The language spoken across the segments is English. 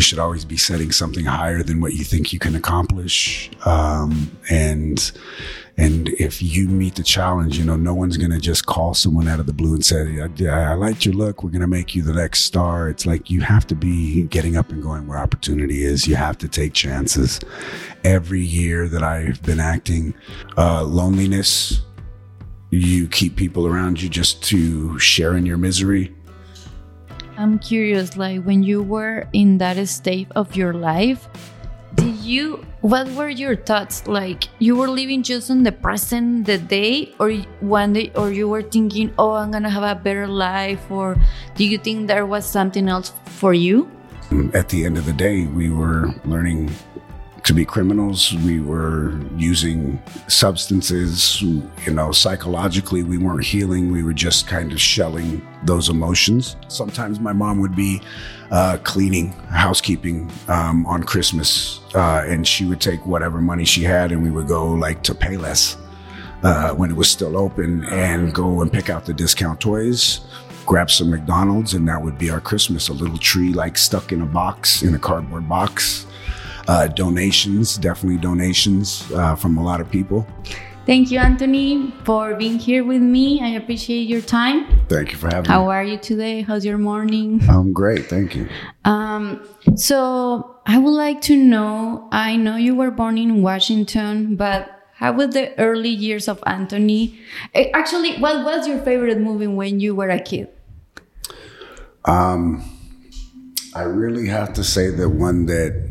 you should always be setting something higher than what you think you can accomplish. Um, and and if you meet the challenge, you know, no one's going to just call someone out of the blue and say, I, I liked your look. We're going to make you the next star. It's like you have to be getting up and going where opportunity is. You have to take chances. Every year that I've been acting, uh, loneliness, you keep people around you just to share in your misery. I'm curious, like when you were in that state of your life, did you what were your thoughts? Like you were living just in the present the day or one day or you were thinking oh i'm gonna have a better life or do you think there was something else for you? At the end of the day we were learning to be criminals. We were using substances, you know, psychologically, we weren't healing. We were just kind of shelling those emotions. Sometimes my mom would be uh, cleaning, housekeeping um, on Christmas, uh, and she would take whatever money she had, and we would go like to Payless uh, when it was still open and go and pick out the discount toys grab some McDonald's, and that would be our Christmas. A little tree like stuck in a box, in a cardboard box uh, donations, definitely donations uh, from a lot of people. Thank you, Anthony, for being here with me. I appreciate your time. Thank you for having How me. How are you today? How's your morning? I'm great. Thank you. Um, so I would like to know I know you were born in Washington, but how were the early years of Anthony? Eh, actually, what was your favorite movie when you were a kid? Um, I really have to say that one that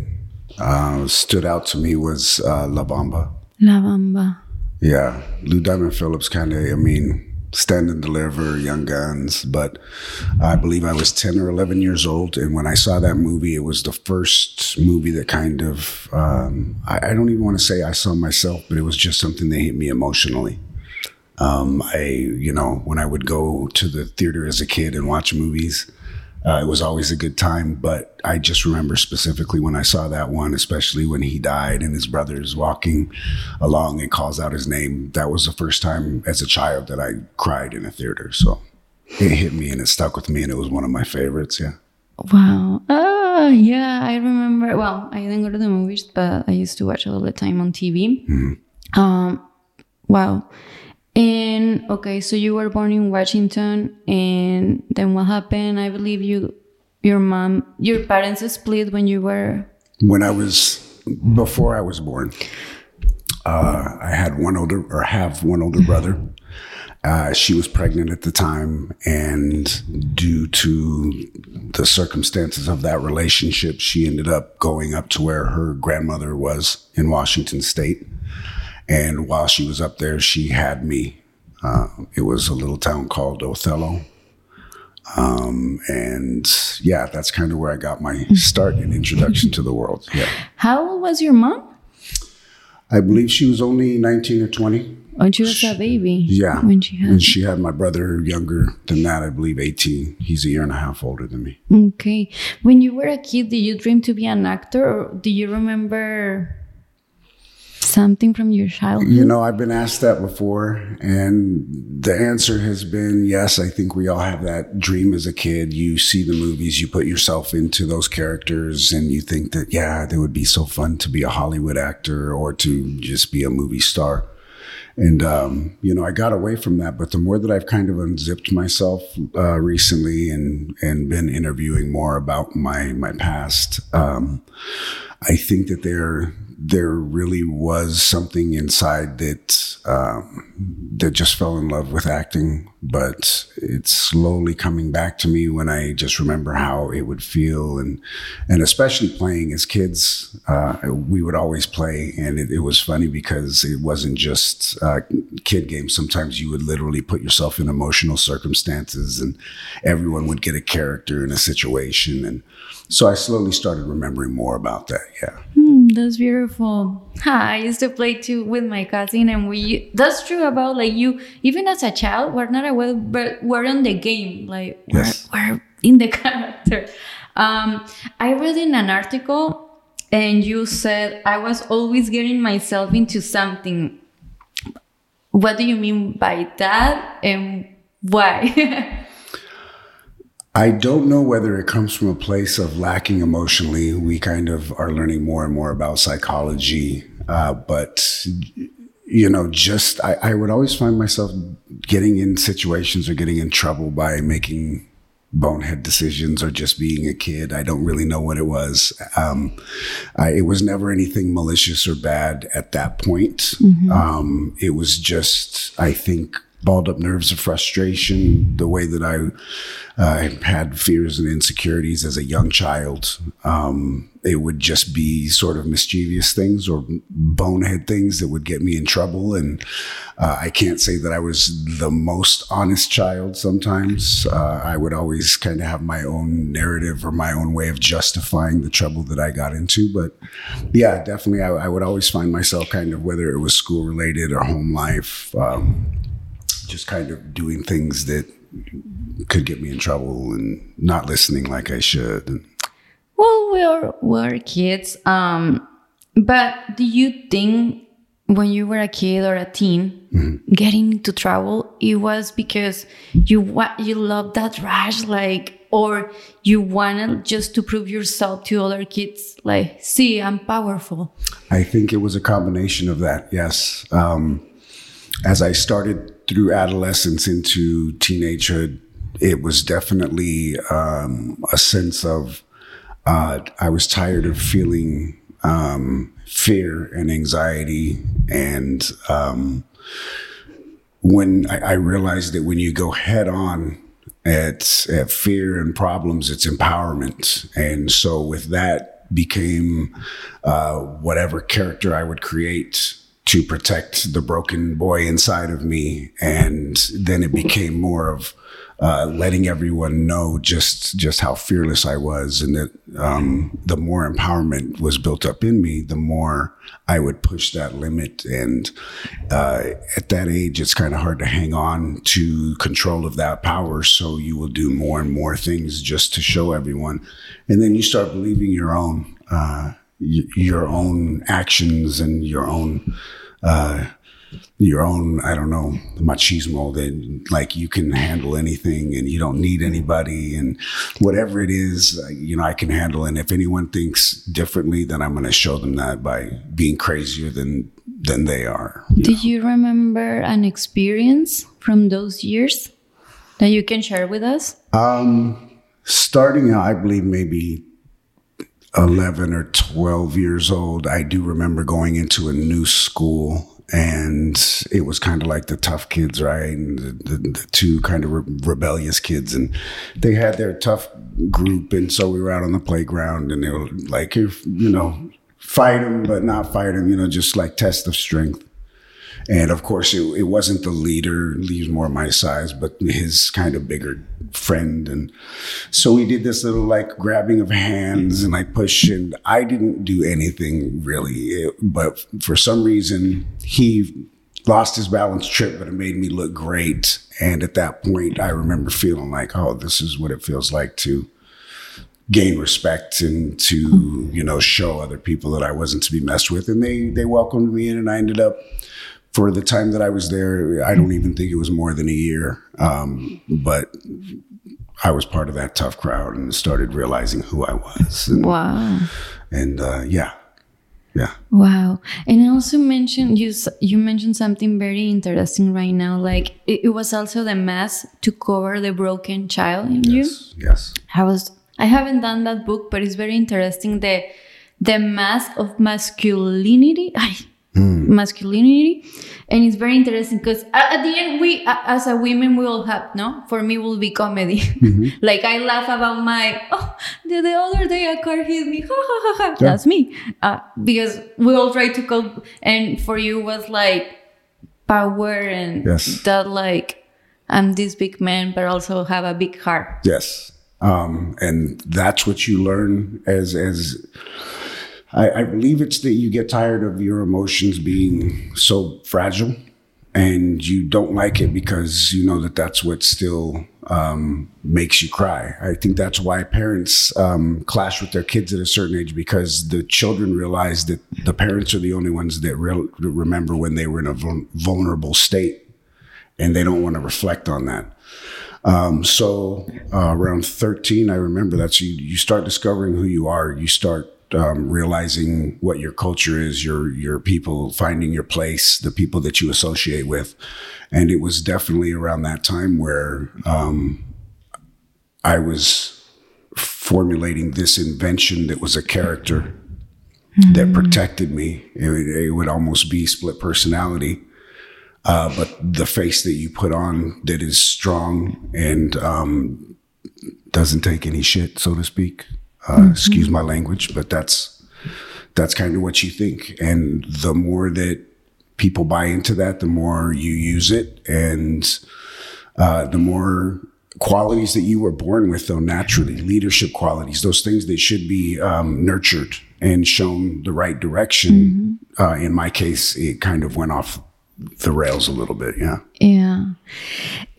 uh, stood out to me was uh, La Bamba. La Bamba. Yeah, Lou Diamond Phillips kind of, I mean, Stand and Deliver, Young Guns, but I believe I was 10 or 11 years old. And when I saw that movie, it was the first movie that kind of, um, I, I, don't even want to say I saw myself, but it was just something that hit me emotionally. Um, I, you know, when I would go to the theater as a kid and watch movies, uh, it was always a good time, but I just remember specifically when I saw that one, especially when he died and his brother is walking along and calls out his name. That was the first time as a child that I cried in a theater. So it hit me and it stuck with me, and it was one of my favorites. Yeah. Wow. Oh, yeah. I remember. Well, I didn't go to the movies, but I used to watch a all the time on TV. Mm-hmm. Um, wow. And okay, so you were born in Washington, and then what happened? I believe you, your mom, your parents split when you were. When I was before I was born, uh, I had one older or have one older brother. Uh, she was pregnant at the time, and due to the circumstances of that relationship, she ended up going up to where her grandmother was in Washington State. And while she was up there, she had me. Uh, it was a little town called Othello. Um, and yeah, that's kind of where I got my start and introduction to the world. Yeah. How old was your mom? I believe she was only 19 or 20. When she was a baby. Yeah. When she had. And she had my brother younger than that, I believe 18. He's a year and a half older than me. Okay. When you were a kid, did you dream to be an actor or do you remember something from your childhood? You know, I've been asked that before, and the answer has been yes. I think we all have that dream as a kid. You see the movies, you put yourself into those characters, and you think that, yeah, it would be so fun to be a Hollywood actor or to just be a movie star. And, um, you know, I got away from that. But the more that I've kind of unzipped myself uh, recently and, and been interviewing more about my, my past, um, I think that there there really was something inside that um, that just fell in love with acting, but it's slowly coming back to me when I just remember how it would feel, and and especially playing as kids, uh, we would always play, and it, it, was funny because it wasn't just uh, kid games. Sometimes you would literally put yourself in emotional circumstances, and everyone would get a character in a situation, and so I slowly started remembering more about that. Yeah. Mm, that's beautiful. I used to play too with my cousin, and we. That's true about like you. Even as a child, we're not aware, but we're on the game. Like we're, we're in the character. Um, I read in an article, and you said I was always getting myself into something. What do you mean by that, and why? I don't know whether it comes from a place of lacking emotionally. We kind of are learning more and more about psychology, uh, but you know, just I, I would always find myself getting in situations or getting in trouble by making bonehead decisions or just being a kid. I don't really know what it was. Um, I, it was never anything malicious or bad at that point. Mm-hmm. Um, it was just, I think, balled up nerves of frustration, the way that I uh, had fears and insecurities as a young child. Um, it would just be sort of mischievous things or bonehead things that would get me in trouble. And uh, I can't say that I was the most honest child sometimes. Uh, I would always kind of have my own narrative or my own way of justifying the trouble that I got into. But yeah, definitely, I, I would always find myself kind of, whether it was school related or home life, um, just kind of doing things that could get me in trouble and not listening like I should. Well, we're we're kids. Um, but do you think when you were a kid or a teen, mm-hmm. getting into trouble, it was because you you love that rush, like, or you wanted just to prove yourself to other kids, like, see, I'm powerful. I think it was a combination of that. Yes. Um, as I started through adolescence into teenagehood, it was definitely um, a sense of uh, I was tired of feeling um, fear and anxiety, and um, when I, I, realized that when you go head on at, at fear and problems, it's empowerment, and so with that became uh, whatever character I would create to protect the broken boy inside of me. And then it became more of uh, letting everyone know just just how fearless I was, and that um, the more empowerment was built up in me, the more I would push that limit. And uh, at that age, it's kind of hard to hang on to control of that power. So you will do more and more things just to show everyone, and then you start believing your own. Uh, your own actions and your own uh, your own, I don't know, machismo that like you can handle anything and you don't need anybody and whatever it is, you know, I can handle. And if anyone thinks differently, then I'm going to show them that by being crazier than than they are. You Do know? you remember an experience from those years that you can share with us? Um, starting out, I believe maybe 11 or 12 years old, I do remember going into a new school and it was kind of like the tough kids, right? And the, the, the two kind of re- rebellious kids, and they had their tough group, and so we were out on the playground, and they were like, you know, fight them, but not fight them, you know, just like test of strength. And of course, it, it wasn't the leader, he's more my size, but his kind of bigger friend. And so we did this little like grabbing of hands and like push. And I didn't do anything really, but for some reason, he lost his balance trip, but it made me look great. And at that point, I remember feeling like, oh, this is what it feels like to gain respect and to, you know, show other people that I wasn't to be messed with. And they, they welcomed me in and I ended up for the time that I was there, I don't even think it was more than a year. Um, but I was part of that tough crowd and started realizing who I was. And, wow. And uh, yeah, yeah. Wow. And I also mentioned you you mentioned something very interesting right now. Like it, it was also the mask to cover the broken child in yes, you. Yes. I was I haven't done that book, but it's very interesting. The the mask of masculinity. I mm. masculinity and it's very interesting because at the end we as a women we all have no for me will be comedy mm-hmm. like i laugh about my oh the, the other day a car hit me ha ha ha ha yeah. that's me uh, because we all try to cope and for you was like power and yes. that like i'm this big man but also have a big heart yes um, and that's what you learn as as I, I believe it's that you get tired of your emotions being so fragile and you don't like it because you know that that's what still um, makes you cry. I think that's why parents um, clash with their kids at a certain age because the children realize that the parents are the only ones that re- remember when they were in a vulnerable state and they don't want to reflect on that. Um, so uh, around 13, I remember that's you, you start discovering who you are. You start um, realizing what your culture is, your your people, finding your place, the people that you associate with, and it was definitely around that time where um, I was formulating this invention that was a character that protected me. It, would- it would almost be split personality. Uh, but the face that you put on that is strong and um, doesn't take any shit, so to speak. Uh, Excuse my language, but that's that's kind of what you think. And the more that people buy into that, the more you use it, and uh, the more qualities that you were born with, though naturally, leadership qualities, those things that should be um, nurtured and shown the right direction. Uh, in my case, it kind of went off the rails a little bit. Yeah. Yeah.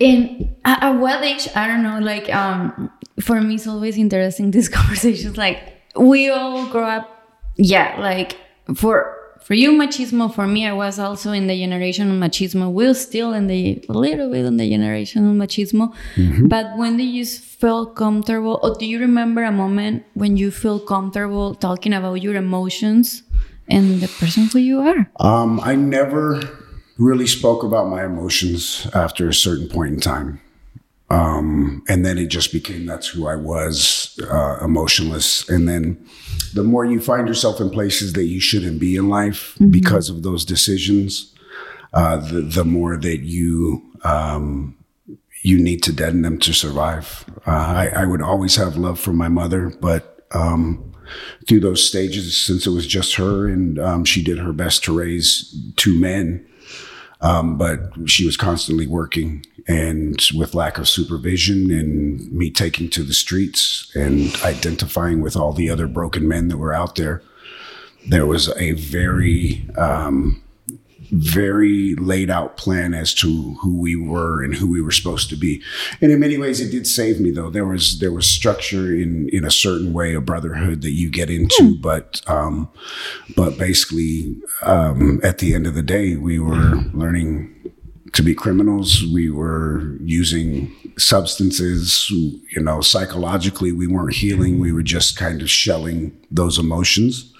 And at, at what age, I don't know, like, um, for me, it's always interesting, these conversations. Like, we all grow up, yeah, like, for for you, machismo, for me, I was also in the generation of machismo. We're still in the, a little bit in the generation of machismo. But when do you feel comfortable, or do you remember a moment when you feel comfortable talking about your emotions and the person who you are? Um, I never really spoke about my emotions after a certain point in time. Um, and then it just became that's who I was, uh, emotionless. And then the more you find yourself in places that you shouldn't be in life because of those decisions, uh, the, the more that you, um, you need to deaden them to survive. Uh, I, I would always have love for my mother, but, um, through those stages, since it was just her and, um, she did her best to raise two men, um, but she was constantly working and with lack of supervision and me taking to the streets and identifying with all the other broken men that were out there. There was a very um, very laid out plan as to who we were and who we were supposed to be. And in many ways it did save me though. There was there was structure in in a certain way a brotherhood that you get into but um but basically um at the end of the day we were learning to be criminals. We were using substances you know psychologically we weren't healing. We were just kind of shelling those emotions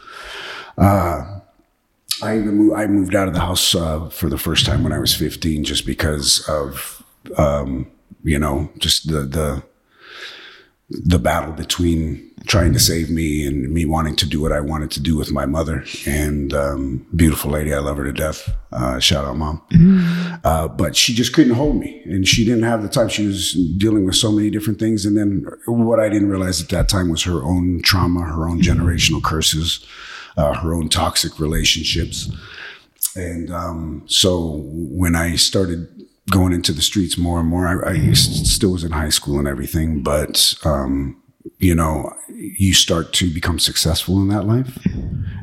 I moved, I moved out of the house uh, for the first time when I was 15, just because of um, you know just the the the battle between trying to save me and me wanting to do what I wanted to do with my mother and um, beautiful lady, I love her to death. Uh, shout out, mom. Uh, but she just couldn't hold me, and she didn't have the time. She was dealing with so many different things, and then what I didn't realize at that time was her own trauma, her own generational curses, uh, her own toxic relationships. And um, so when I started going into the streets more and more, I, I still was in high school and everything, but um, you know, you start to become successful in that life.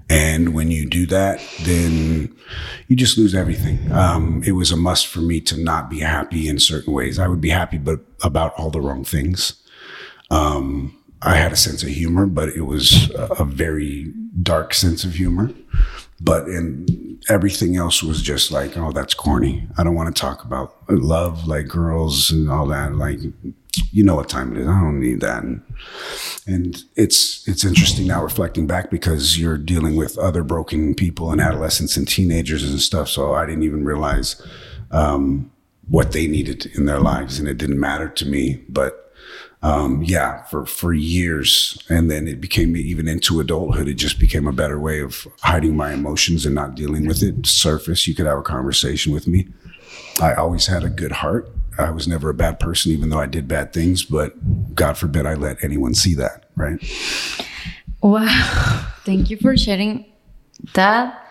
And when you do that, then you just lose everything. Um, it was a must for me to not be happy in certain ways. I would be happy, but about all the wrong things. Um, I had a sense of humor, but it was a, a very dark sense of humor. But in everything else was just like, oh, that's corny. I don't want to talk about love, like girls and all that. Like, you know what time it is. I don't need that. And, and it's it's interesting now reflecting back because you're dealing with other broken people and adolescents and teenagers and stuff. So I didn't even realize um, what they needed in their lives, and it didn't matter to me. But um, yeah, for for years, and then it became even into adulthood. It just became a better way of hiding my emotions and not dealing with it. Surface, you could have a conversation with me. I always had a good heart. I was never a bad person, even though I did bad things. But God forbid I let anyone see that. Right? Wow. Thank you for sharing that.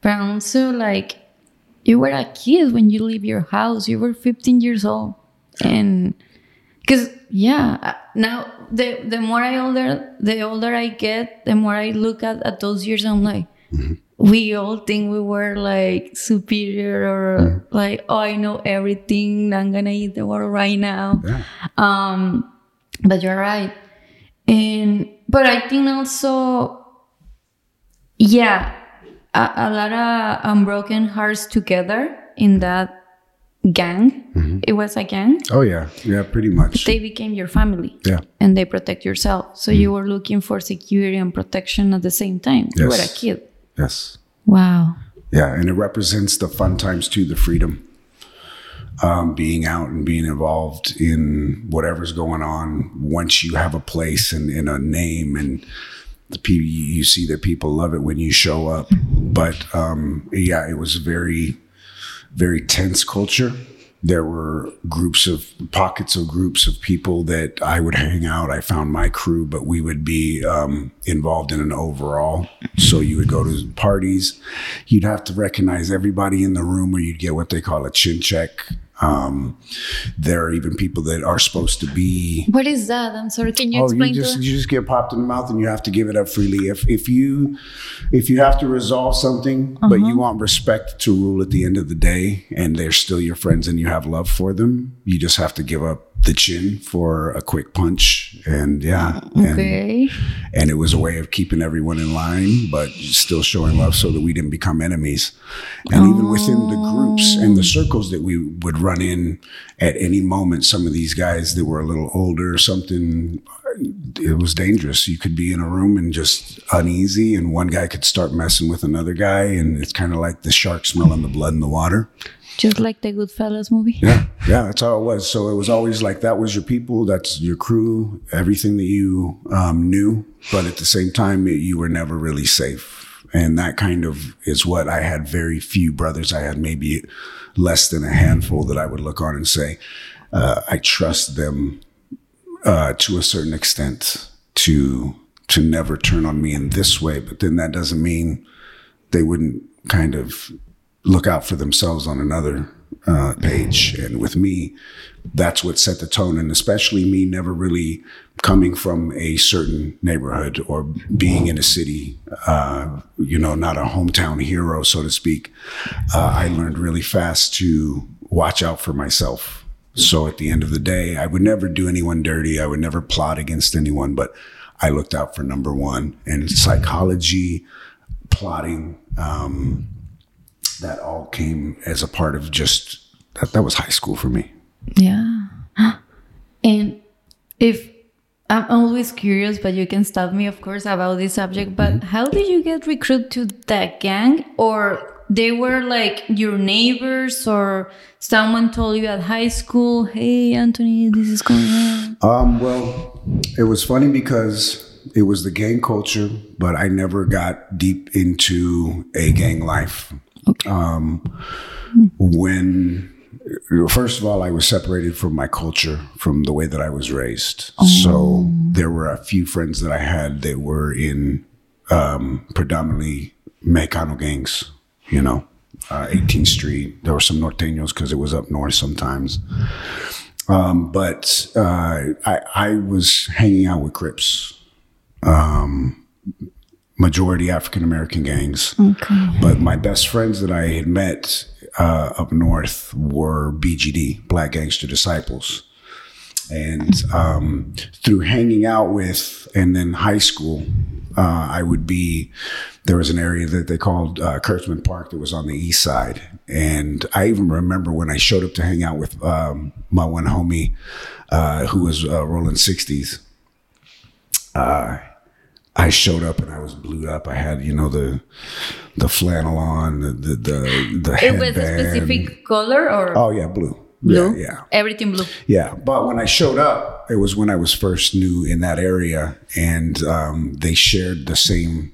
But also, like, you were a kid when you leave your house. You were 15 years old. And because, yeah, uh, now the, the more I older, the older I get, the more I look at, at those years, I'm like, we all think we were like superior or like, oh, I know everything. I'm going to eat the world right now. Yeah. Um, but you're right. And but I think also, yeah, a, a lot of unbroken hearts together in that gang. It was a gang. Oh yeah, yeah, pretty much. They became your family. yeah, And they protect yourself. So you were looking for security and protection at the same time. You were a kid. yes, Wow. yeah, and it represents the fun times too, the freedom, um, being out and being involved in whatever's going on. Once you have a place and, and a name, and the people you see that people love it when you show up. But um, yeah, it was very, very tense culture. There were groups of pockets of groups of people that I would hang out. I found my crew, but we would be um, involved in an overall. So you would go to parties. You'd have to recognize everybody in the room, or you'd get what they call a chin check. Um, there are even people that are supposed to be What is that? I'm sorry. Can you Oh, explain you to just us? you just get popped in the mouth and you have to give it up freely. If if you if you have to resolve something, but Uh-huh. you want respect to rule at the end of the day, and they're still your friends and you have love for them, you just have to give up the chin for a quick punch. And yeah, and, Okay. and it was a way of keeping everyone in line, but still showing love so that we didn't become enemies. And even within the groups and the circles that we would run in at any moment, some of these guys that were a little older or something, it was dangerous. You could be in a room and just uneasy, and one guy could start messing with another guy, and it's kind of like the shark smelling the blood in the water. Just like the Goodfellas movie. Yeah, yeah, that's how it was. So it was always like that was your people, that's your crew, everything that you um, knew. But at the same time, it, you were never really safe. And that kind of is what I had very few brothers. I had maybe less than a handful that I would look on and say, uh, I trust them uh, to a certain extent to to never turn on me in this way. But then that doesn't mean they wouldn't kind of look out for themselves on another uh, page. And with me, that's what set the tone. And especially me never really coming from a certain neighborhood or being in a city, uh, you know, not a hometown hero, so to speak. Uh, I learned really fast to watch out for myself. So at the end of the day, I would never do anyone dirty. I would never plot against anyone, but I looked out for number one. And psychology, plotting, um, that all came as a part of just that, that was high school for me. Yeah. And if I'm always curious, but you can stop me, of course, about this subject. But Mm-hmm. how did you get recruited to that gang? Or they were like your neighbors, or someone told you at high school, hey, Anthony, this is going on? Um, well, it was funny because it was the gang culture, but I never got deep into a gang life. Um, when first of all, I was separated from my culture, from the way that I was raised. So there were a few friends that I had that were in um, predominantly Mexicano gangs, you know, uh, 18th Street. There were some Norteños because it was up north sometimes. Um, but uh, I, I was hanging out with Crips, um, majority African American gangs. Okay. But my best friends that I had met uh, up north were BGD, Black Gangster Disciples. And um, through hanging out with, and then high school, uh, I would be, there was an area that they called uh, Kurtzman Park that was on the east side. And I even remember when I showed up to hang out with um, my one homie uh, who was uh, rolling 60s. I showed up and I was blued up. I had, you know, the the flannel on, the the the, the It was a specific color or Oh yeah, blue. blue? Yeah, yeah, Everything blue. yeah. But when I showed up, it was when I was first new in that area, and um, they shared the same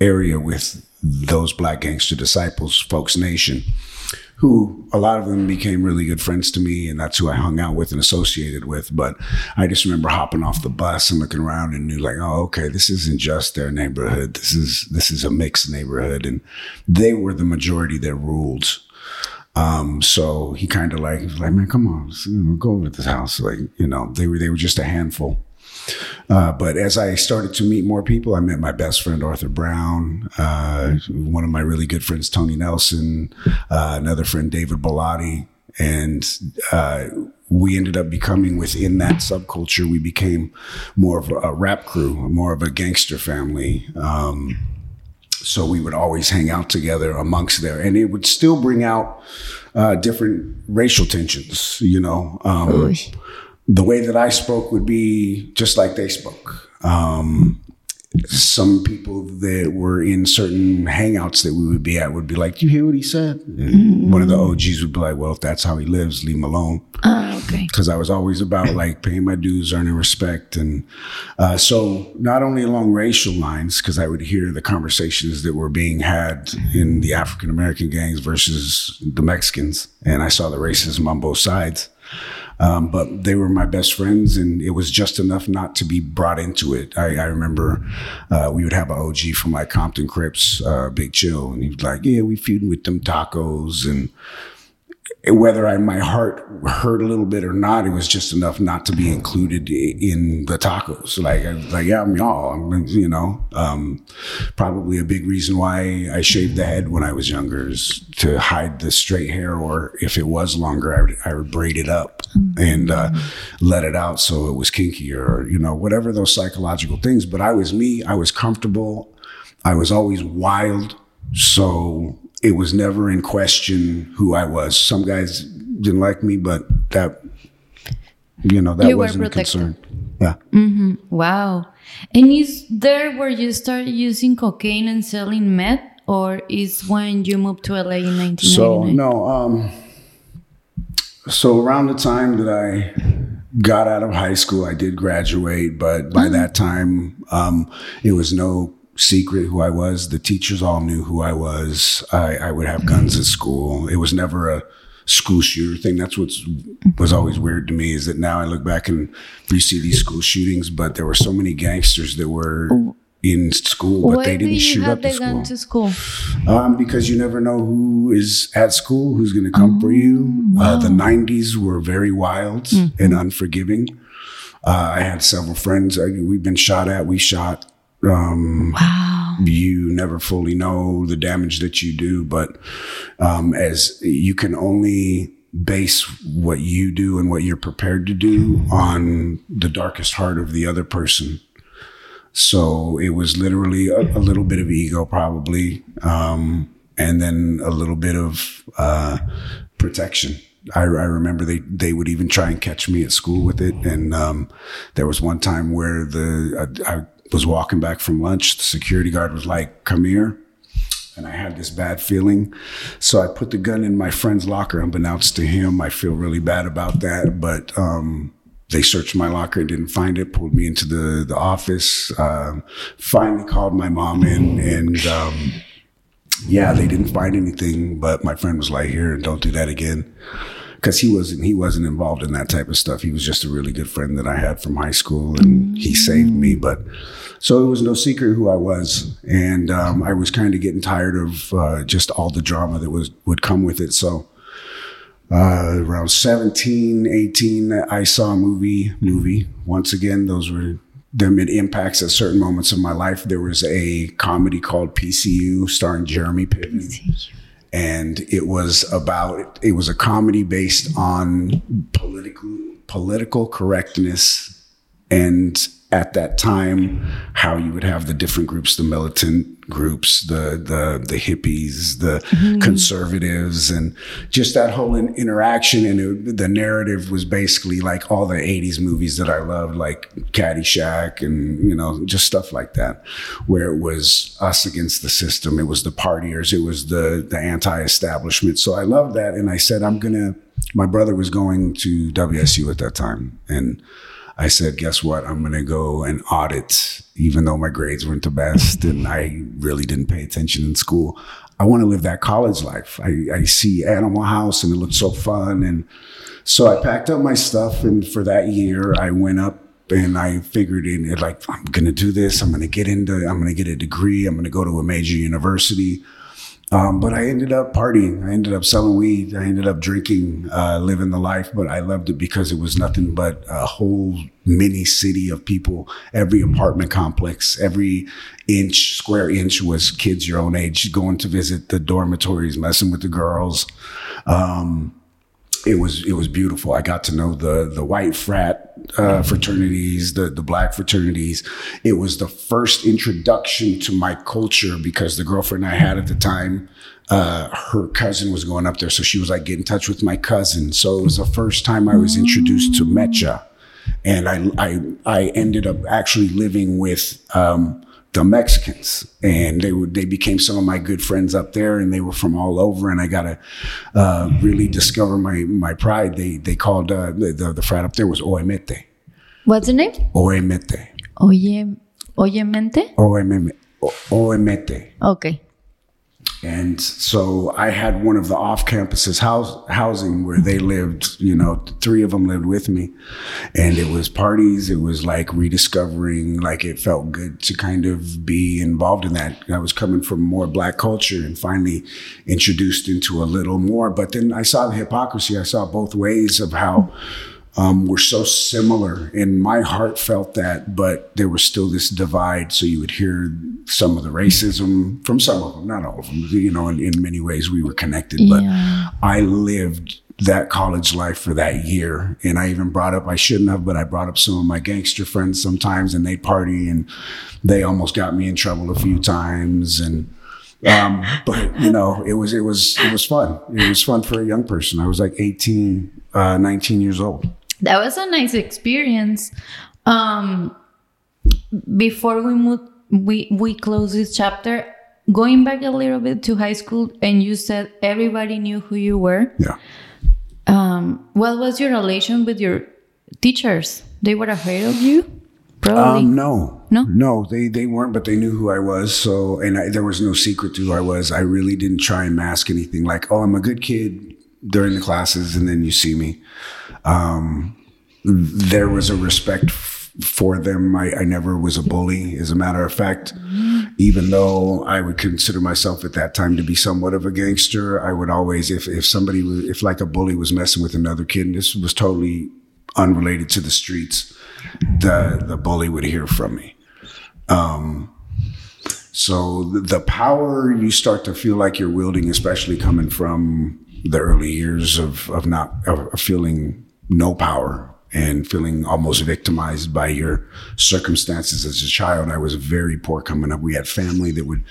area with those Black Gangster Disciples, Folks Nation, who a lot of them became really good friends to me, and that's who I hung out with and associated with. But I just remember hopping off the bus and looking around and knew like, oh, okay, this isn't just their neighborhood. This is this is a mixed neighborhood, and they were the majority that ruled. Um, so he kind of like, was like, man, come on, let's, go over to this house. Like, you know, they were, they were just a handful. Uh, but as I started to meet more people, I met my best friend, Arthur Brown, uh, one of my really good friends, Tony Nelson, uh, another friend, David Bellotti. And, uh, we ended up becoming within that subculture. We became more of a, rap crew, more of a gangster family. Um, So we would always hang out together amongst there, and it would still bring out uh, different racial tensions. You know, um, the way that I spoke would be just like they spoke. Um, some people that were in certain hangouts that we would be at would be like, "Do you hear what he said?" Mm-hmm. One of the OGs would be like, "Well, if that's how he lives, leave him alone." Oh, okay. Because I was always about like paying my dues, earning respect, and uh, so not only along racial lines, because I would hear the conversations that were being had in the African American gangs versus the Mexicans, and I saw the racism on both sides. Um, but they were my best friends, and it was just enough not to be brought into it. I, I remember uh, we would have an OG from like Compton Crips, uh, Big Chill, and he was like, "Yeah, we feuding with them tacos," and whether I, my heart hurt a little bit or not, it was just enough not to be included in the tacos. Like, I was like, yeah, I'm y'all. I'm, you know, um, probably a big reason why I shaved the head when I was younger is to hide the straight hair, or if it was longer, I would, I would braid it up and uh, let it out so it was kinky or, you know, whatever those psychological things. But I was me. I was comfortable. I was always wild. So it was never in question who I was. Some guys didn't like me, but that, you know, that You wasn't a concern. Yeah. Wow. And is there where you started using cocaine and selling meth, or is when you moved to LA in 1999? So no, um, so around the time that I got out of high school, I did graduate, but by that time, um, it was no secret who I was. The teachers all knew who I was. I, I would have guns at school. It was never a school shooter thing. That's what was always weird to me is that now I look back and you see these school shootings, but there were so many gangsters that were in school, but Why they didn't shoot up the school. to school? Um, because you never know who is at school, who's going to come for you. Uh, the 90s were very wild and unforgiving. Uh, I had several friends. I, we've been shot at. We shot. Um, Wow. you never fully know the damage that you do, but um, as you can only base what you do and what you're prepared to do on the darkest heart of the other person. So it was literally a, a little bit of ego, probably, um, and then a little bit of uh, protection. I, I remember they they would even try and catch me at school with it, and um, there was one time where the I, I was walking back from lunch. The security guard was like, "Come here." and I had this bad feeling. So I put the gun in my friend's locker, unbeknownst to him. I feel really bad about that, but um, they searched my locker and didn't find it. Pulled me into the the office. Um, finally called my mom in, and um, yeah, they didn't find anything. But my friend was like, "Here, and don't do that again." Because he wasn't he wasn't involved in that type of stuff. He was just a really good friend that I had from high school, and he saved me. But so it was no secret who I was, and um, I was kind of getting tired of uh, just all the drama that was would come with it. So uh, around 17, 18, I saw a movie. Movie once again. Those were them in impacts at certain moments of my life. There was a comedy called PCU starring Jeremy Piven and it was about it was a comedy based on political political correctness and at that time how you would have the different groups the militant groups the the the hippies the mm-hmm. conservatives and just that whole in, interaction. And it, the narrative was basically like all the 80s movies that I loved like Caddyshack and you know just stuff like that where it was us against the system. It was the partiers. It was the the anti-establishment. So I loved that. And I said I'm going to my brother was going to WSU at that time. And I said, guess what? I'm going to go and audit, even though my grades weren't the best and I really didn't pay attention in school. I want to live that college life. I, I see Animal House and it looks so fun. And so I packed up my stuff. And for that year, I went up and I figured in it like, I'm going to do this. I'm going to get into, I'm going to get a degree. I'm going to go to a major university. Um, but I ended up partying. I ended up selling weed. I ended up drinking, uh, living the life. But I loved it because it was nothing but a whole mini city of people. Every apartment complex, every inch, square inch was kids your own age going to visit the dormitories, messing with the girls. Um, it was it was beautiful. I got to know the the white frat uh, fraternities, the the black fraternities. It was the first introduction to my culture because the girlfriend I had at the time, uh, her cousin was going up there, so she was like, "Get in touch with my cousin." So it was the first time I was introduced to Mecha, and I I I ended up actually living with. Um, the Mexicans, and they would they became some of my good friends up there, and they were from all over. And I got to uh, really discover my my pride. They they called uh, the, the frat up there was Oemete. What's the name? Oemete. Oye, Oye Mente? Oemete. Oemete. Okay. And so I had one of the off campuses house, housing where they lived, you know, three of them lived with me. And it was parties. It was like rediscovering, like it felt good to kind of be involved in that. I was coming from more black culture and finally introduced into a little more. But then I saw the hypocrisy. I saw both ways of how um, were so similar. And my heart felt that, but there was still this divide. So you would hear some of the racism from some of them, not all of them. You know, in, in many ways we were connected, but Yeah. I lived that college life for that year. And I even brought up, I shouldn't have, but I brought up some of my gangster friends sometimes and they party and they almost got me in trouble a few times. And, um, but you know, it was, it was, it was fun. It was fun for a young person. I was like 18, uh, 19 years old. That was a nice experience. Um, before we move, we we close this chapter. Going back a little bit to high school, and you said everybody knew who you were. Yeah. Um, what was your relation with your teachers? They were afraid of you, probably. Um, no, No? no, they they weren't, but they knew who I was. So, and I, there was no secret to who I was. I really didn't try and mask anything. Like, oh, I'm a good kid during the classes, and then you see me. Um, there was a respect f- for them. I, I never was a bully. As a matter of fact, even though I would consider myself at that time to be somewhat of a gangster, I would always, if if somebody was, if like a bully was messing with another kid, and this was totally unrelated to the streets, the the bully would hear from me. Um, so the, power you start to feel like you're wielding, especially coming from the early years of of not of feeling no power and feeling almost victimized by your circumstances as a child. I was very poor coming up. We had family that would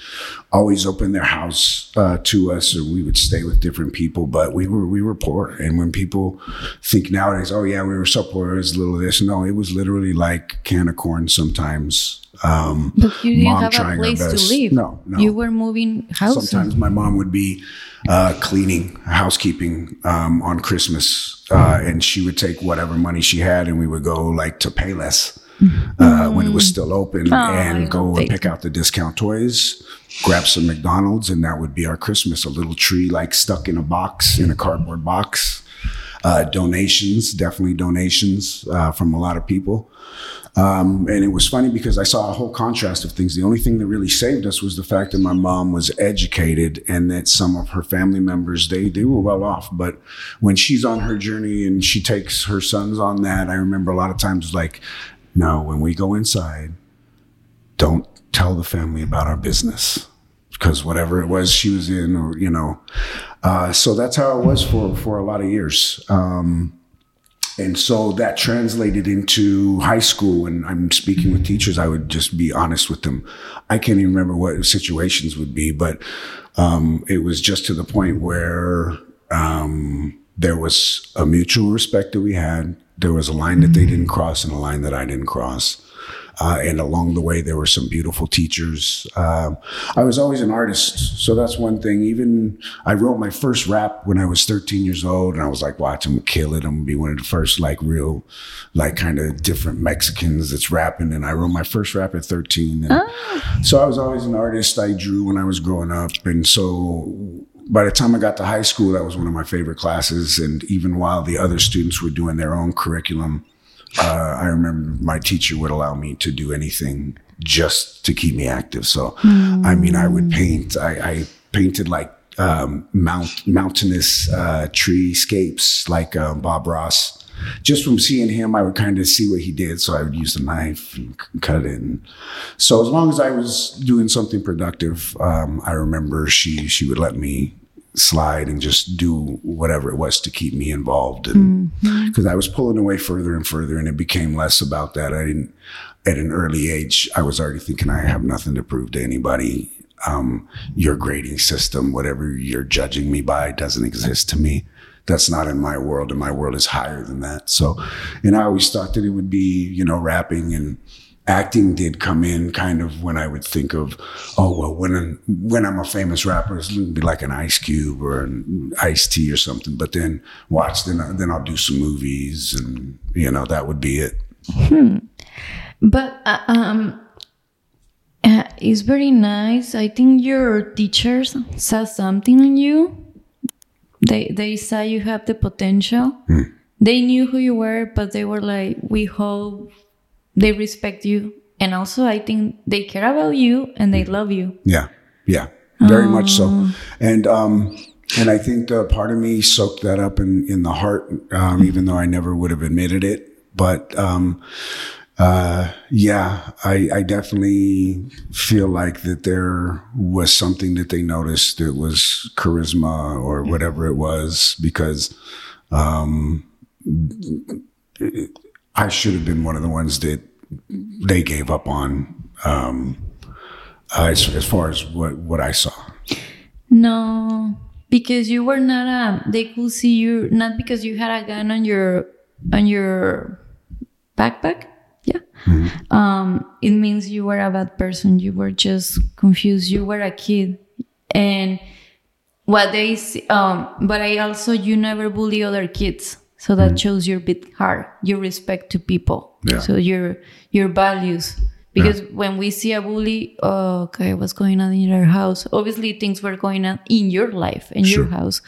always open their house uh, to us, or we would stay with different people. But we were we were poor. And when people think nowadays, oh yeah, we were so poor, it was little this. No, it was literally like can of corn sometimes. Um, but you didn't have a place to live. No, no. You were moving houses. Sometimes my mom would be uh, cleaning, housekeeping um, on Christmas, uh, and she would take whatever money she had, and we would go like to Payless uh, when it was still open, I and go and pick out the discount toys, grab some McDonald's, and that would be our Christmas. A little tree like stuck in a box, in a cardboard box. Uh, donations, definitely donations uh, from a lot of people. Um, and it was funny because I saw a whole contrast of things. The only thing that really saved us was the fact that my mom was educated and that some of her family members, they, they were well off. But when she's on her journey and she takes her sons on that, I remember a lot of times like, no, when we go inside, don't tell the family about our business because whatever it was she was in or, you know, uh, so that's how it was for, for a lot of years. Um, and so that translated into high school. When I'm speaking with teachers, I would just be honest with them. I can't even remember what situations would be, but um, it was just to the point where um, there was a mutual respect that we had. There was a line that they didn't cross and a line that I didn't cross. Uh, and along the way, there were some beautiful teachers. Um, I was always an artist, so that's one thing. Even I wrote my first rap when I was 13 years old, and I was like, "Watch, I'm gonna kill it. I'm gonna be one of the first like real, like kind of different Mexicans that's rapping." And I wrote my first rap at 13. And So I was always an artist. I drew when I was growing up, and so by the time I got to high school, that was one of my favorite classes. And even while the other students were doing their own curriculum, uh, I remember my teacher would allow me to do anything just to keep me active. So, I mean, I would paint. I, I painted like um, mount mountainous uh, treescapes, like uh, Bob Ross. Just from seeing him, I would kind of see what he did. So I would use the knife and c- cut it. And so as long as I was doing something productive, um, I remember she she would let me slide and just do whatever it was to keep me involved. And because I was pulling away further and further, and it became less about that. I didn't, at an early age, I was already thinking I have nothing to prove to anybody. Um, your grading system, whatever you're judging me by, doesn't exist to me. That's not in my world, and my world is higher than that. So, and I always thought that it would be, you know, rapping and acting did come in kind of when I would think of, oh well, when I'm, when I'm a famous rapper, it's gonna be like an Ice Cube or an Ice-T or something. But then watch, then I- then I'll do some movies, and you know that would be it. But uh, um, uh, it's very nice. I think your teachers saw something in you. They they saw you have the potential. They knew who you were, but they were like, we hope they respect you, and also I think they care about you and they love you. Yeah, yeah, very much so. And um, and I think uh, part of me soaked that up in in the heart, um, even though I never would have admitted it. But um, uh, yeah, I, I definitely feel like that there was something that they noticed. It was charisma or whatever it was, because um, I should have been one of the ones that they gave up on. Um, uh, as, as far as what, what I saw. No, because you were not a. They could see you not because you had a gun on your on your backpack. Yeah. Um, it means you were a bad person. You were just confused. You were a kid, and what they see. Um, but I also you never bully other kids, so that mm. shows your bit hard. Your respect to people. Yeah. So your your values. Because when we see a bully, oh, okay, what's going on in your house? Obviously, things were going on in your life, in your house.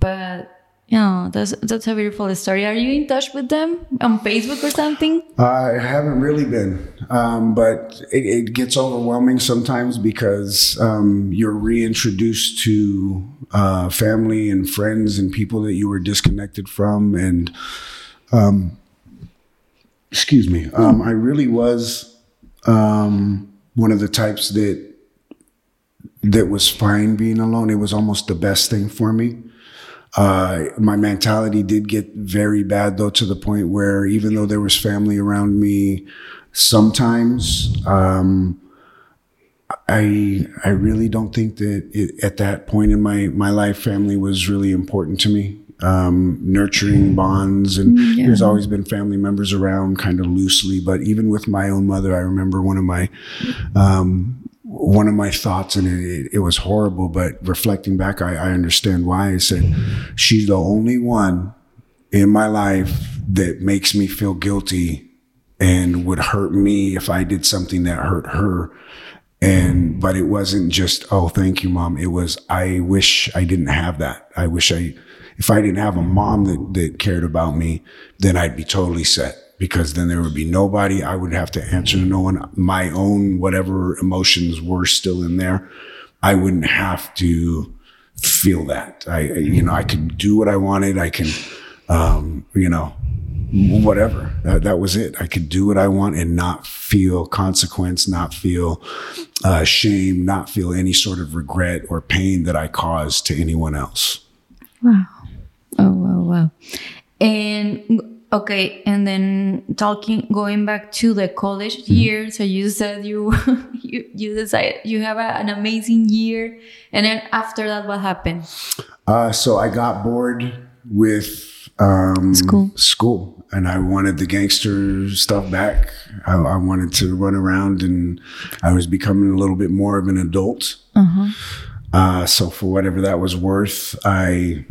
But yeah, that's that's a beautiful story. Are you in touch with them on Facebook or something? I haven't really been, um, but it, it gets overwhelming sometimes because um, you're reintroduced to uh, family and friends and people that you were disconnected from. And, um, excuse me, um, I really was um, one of the types that that was fine being alone. It was almost the best thing for me. Uh, my mentality did get very bad though, to the point where even though there was family around me, sometimes, um, I, I really don't think that it, at that point in my, my life, family was really important to me. Um, nurturing bonds and there's always been family members around kind of loosely, but even with my own mother, I remember one of my, um, one of my thoughts, and it, it was horrible, but reflecting back, I, I understand why. I said, she's the only one in my life that makes me feel guilty and would hurt me if I did something that hurt her. And, but it wasn't just, oh, thank you, mom. It was, I wish I didn't have that. I wish I, if I didn't have a mom that, that cared about me, then I'd be totally set because then there would be nobody. I would have to answer to no one. My own, whatever emotions were still in there, I wouldn't have to feel that. I, you know, I could do what I wanted. I can, um, you know, whatever. That, that was it. I could do what I want and not feel consequence, not feel uh, shame, not feel any sort of regret or pain that I caused to anyone else. Wow. Oh wow, wow. And okay, and then talking going back to the college year. So you said you you you decided you have a, an amazing year, and then after that, what happened? Uh, so I got bored with um, School. school, and I wanted the gangster stuff back. I, I wanted to run around, and I was becoming a little bit more of an adult. Uh, so for whatever that was worth, I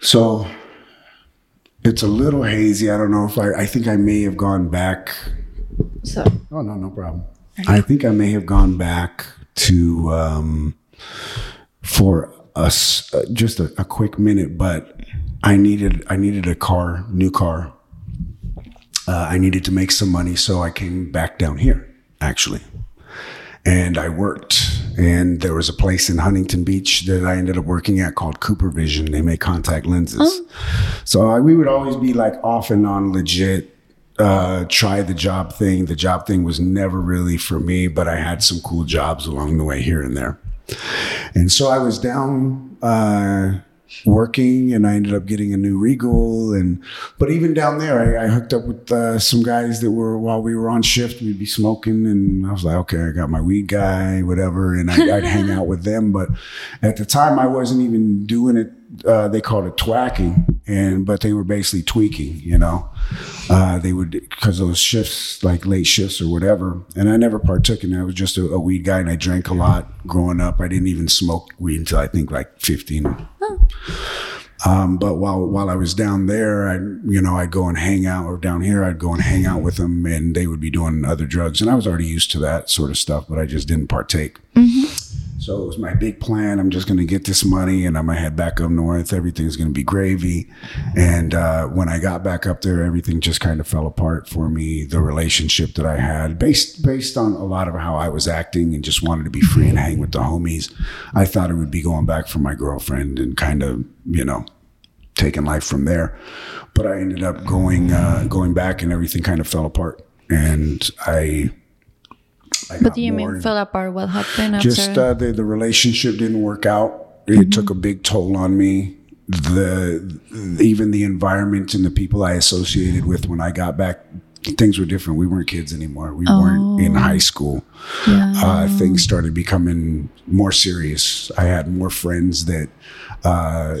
so it's a little hazy. I don't know if I. I think I may have gone back So Oh no, no problem. I think I may have gone back to um, for us uh, just a, a quick minute, but I needed I needed a car, new car. Uh, I needed to make some money, so I came back down here actually, and I worked. And there was a place in Huntington Beach that I ended up working at called CooperVision. They make contact lenses. So I, we would always be like off and on legit uh, try the job thing. The job thing was never really for me, but I had some cool jobs along the way here and there. And so I was down uh, working, and I ended up getting a new Regal. And but even down there, I, I hooked up with uh, some guys that were while we were on shift, we'd be smoking, and I was like, okay, I got my weed guy, whatever, and I, I'd hang out with them. But at the time, I wasn't even doing it. Uh, they called it twacking, and but they were basically tweaking. You know, uh, they would because those shifts, like late shifts or whatever. And I never partook in that. I was just a, a weed guy, and I drank a lot growing up. I didn't even smoke weed until I think like fifteen. Um, but while while I was down there, I you know I'd go and hang out, or down here I'd go and hang out with them, and they would be doing other drugs, and I was already used to that sort of stuff, but I just didn't partake. So it was my big plan. I'm just going to get this money, and I'm gonna head back up north. Everything's going to be gravy. And uh, when I got back up there, everything just kind of fell apart for me. The relationship that I had, based based on a lot of how I was acting, and just wanted to be free and hang with the homies, I thought it would be going back for my girlfriend and kind of you know taking life from there. But I ended up going uh, going back, and everything kind of fell apart. And I. I But do you mean fell apart? What happened after? just uh, the the relationship didn't work out. It took a big toll on me. The even the environment and the people I associated with when I got back, things were different. We weren't kids anymore. We weren't in high school. yeah. Uh, things started becoming more serious. I had more friends that uh,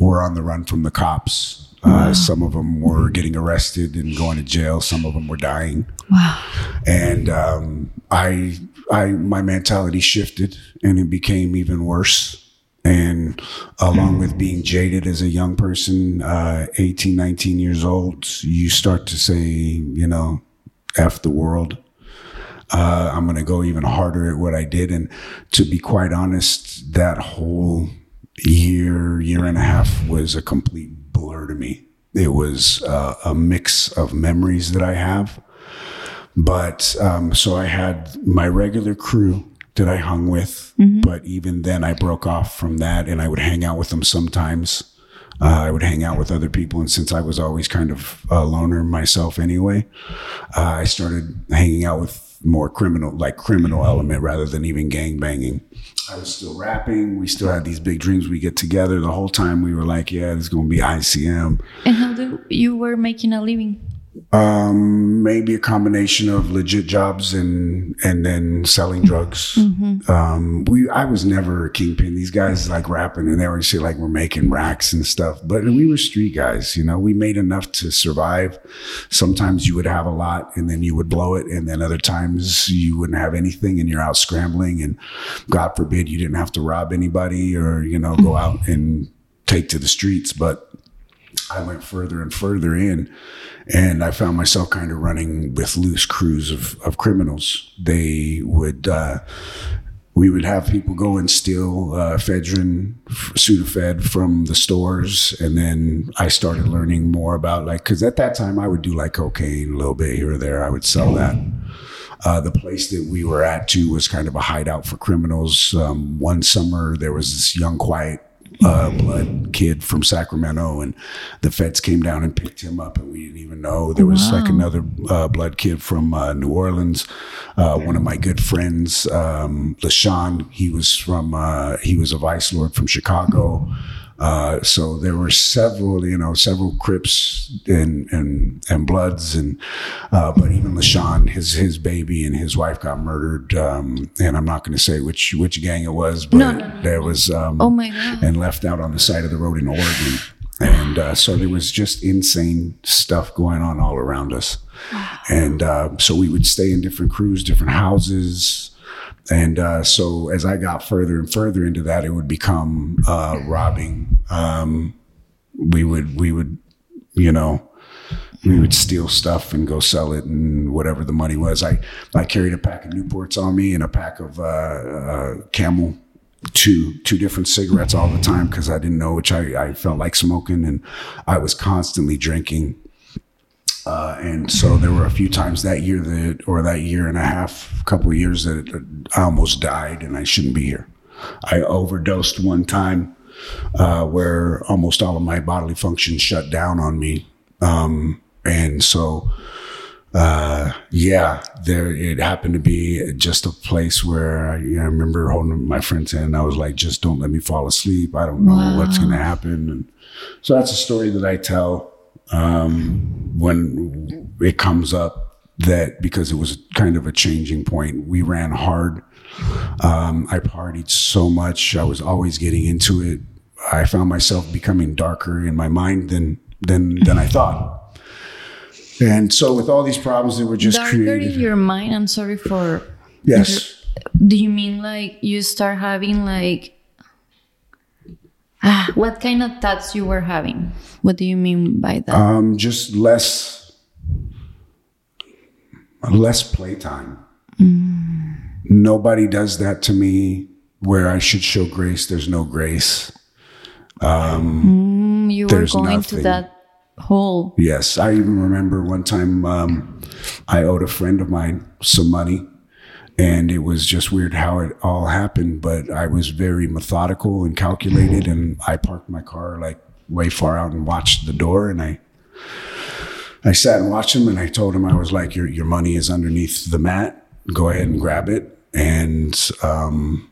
were on the run from the cops. Uh, Some of them were getting arrested and going to jail. Some of them were dying wow. and um, I, I, my mentality shifted, and it became even worse. And along with being jaded as a young person, uh, 18, 19 years old, you start to say, you know, F the world. Uh, I'm going to go even harder at what I did. And to be quite honest, that whole year, year and a half was a complete blur to me. It was uh, a mix of memories that I have. But um, so I had my regular crew that I hung with, but even then I broke off from that and I would hang out with them sometimes. Uh, I would hang out with other people. And since I was always kind of a loner myself anyway, uh, I started hanging out with more criminal, like criminal element rather than even gang banging. I was still rapping. We still had these big dreams. We get together the whole time. We were like, yeah, it's going to be ICM. And how do you were making a living? Um, maybe a combination of legit jobs and and then selling drugs. Um, we I was never a kingpin. These guys like rapping and they always say like we're making racks and stuff, but we were street guys. You know, we made enough to survive. Sometimes you would have a lot and then you would blow it, and then other times you wouldn't have anything and you're out scrambling. And God forbid you didn't have to rob anybody or you know go out and take to the streets, but I went further and further in, and I found myself kind of running with loose crews of, of criminals. They would, uh, we would have people go and steal uh, ephedrine, f- Sudafed from the stores, and then I started learning more about like because at that time I would do like cocaine a little bit here or there. I would sell that. Uh, the place that we were at too was kind of a hideout for criminals. Um, one summer there was this young, quiet uh, blood kid from Sacramento, and the feds came down and picked him up, and we didn't even know there was like another uh, blood kid from uh, New Orleans. Uh, one of my good friends, um, LaShawn, he was from uh, he was a vice lord from Chicago. Uh, so there were several, you know, several Crips and and and Bloods, and uh, but even LaShawn, his his baby and his wife got murdered. Um, and I'm not going to say which which gang it was, but No, no, no, there was um, Oh my god. and left out on the side of the road in Oregon. And uh, so there was just insane stuff going on all around us. And uh, so we would stay in different crews, different houses. And uh, so as I got further and further into that, it would become uh, robbing. Um, we would, we would, you know, we would steal stuff and go sell it and whatever the money was. I, I carried a pack of Newports on me and a pack of uh, uh, Camel, two two different cigarettes all the time because I didn't know which I, I felt like smoking and I was constantly drinking. Uh, and so there were a few times that year that, or that year and a half, couple of years that I almost died and I shouldn't be here. I overdosed one time uh, where almost all of my bodily functions shut down on me. Um, and so uh, yeah, there it happened to be just a place where I, you know, I remember holding my friend's hand. I was like, just don't let me fall asleep. I don't know Wow. what's going to happen. And so that's a story that I tell um, when it comes up that because it was kind of a changing point. We ran hard. Um, I partied so much. I was always getting into it. I found myself becoming darker in my mind than than than I thought. And so, with all these problems that were just Darker created, in your mind. I'm sorry for. yes, Do you mean like you start having like? Ah, what kind of thoughts you were having? What do you mean by that? um, just less less playtime. Nobody does that to me. Where I should show grace, there's no grace. Mm, you were going nothing. to that hole. Yes, I even remember one time um, I owed a friend of mine some money, and it was just weird how it all happened. But I was very methodical and calculated, and I parked my car like way far out and watched the door, and I. I sat and watched him, and I told him I was like, "Your your money is underneath the mat. Go ahead and grab it." And um,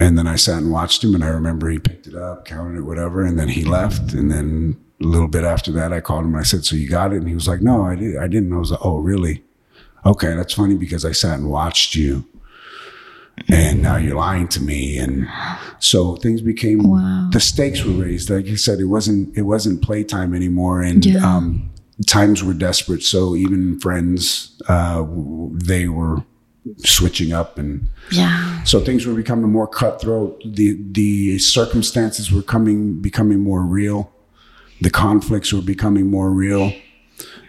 and then I sat and watched him, and I remember he picked it up, counted it, whatever, and then he left. And then a little bit after that, I called him and I said, "So you got it?" And he was like, "No, I did. I didn't." I was like, "Oh, really? Okay, that's funny because I sat and watched you, and now you're lying to me." And so things became Wow. the stakes were raised. Like you said, it wasn't it wasn't playtime anymore, and Yeah. um, times were desperate. So even friends, uh, they were switching up and Yeah. so things were becoming more cutthroat. The the circumstances were coming becoming more real. The conflicts were becoming more real.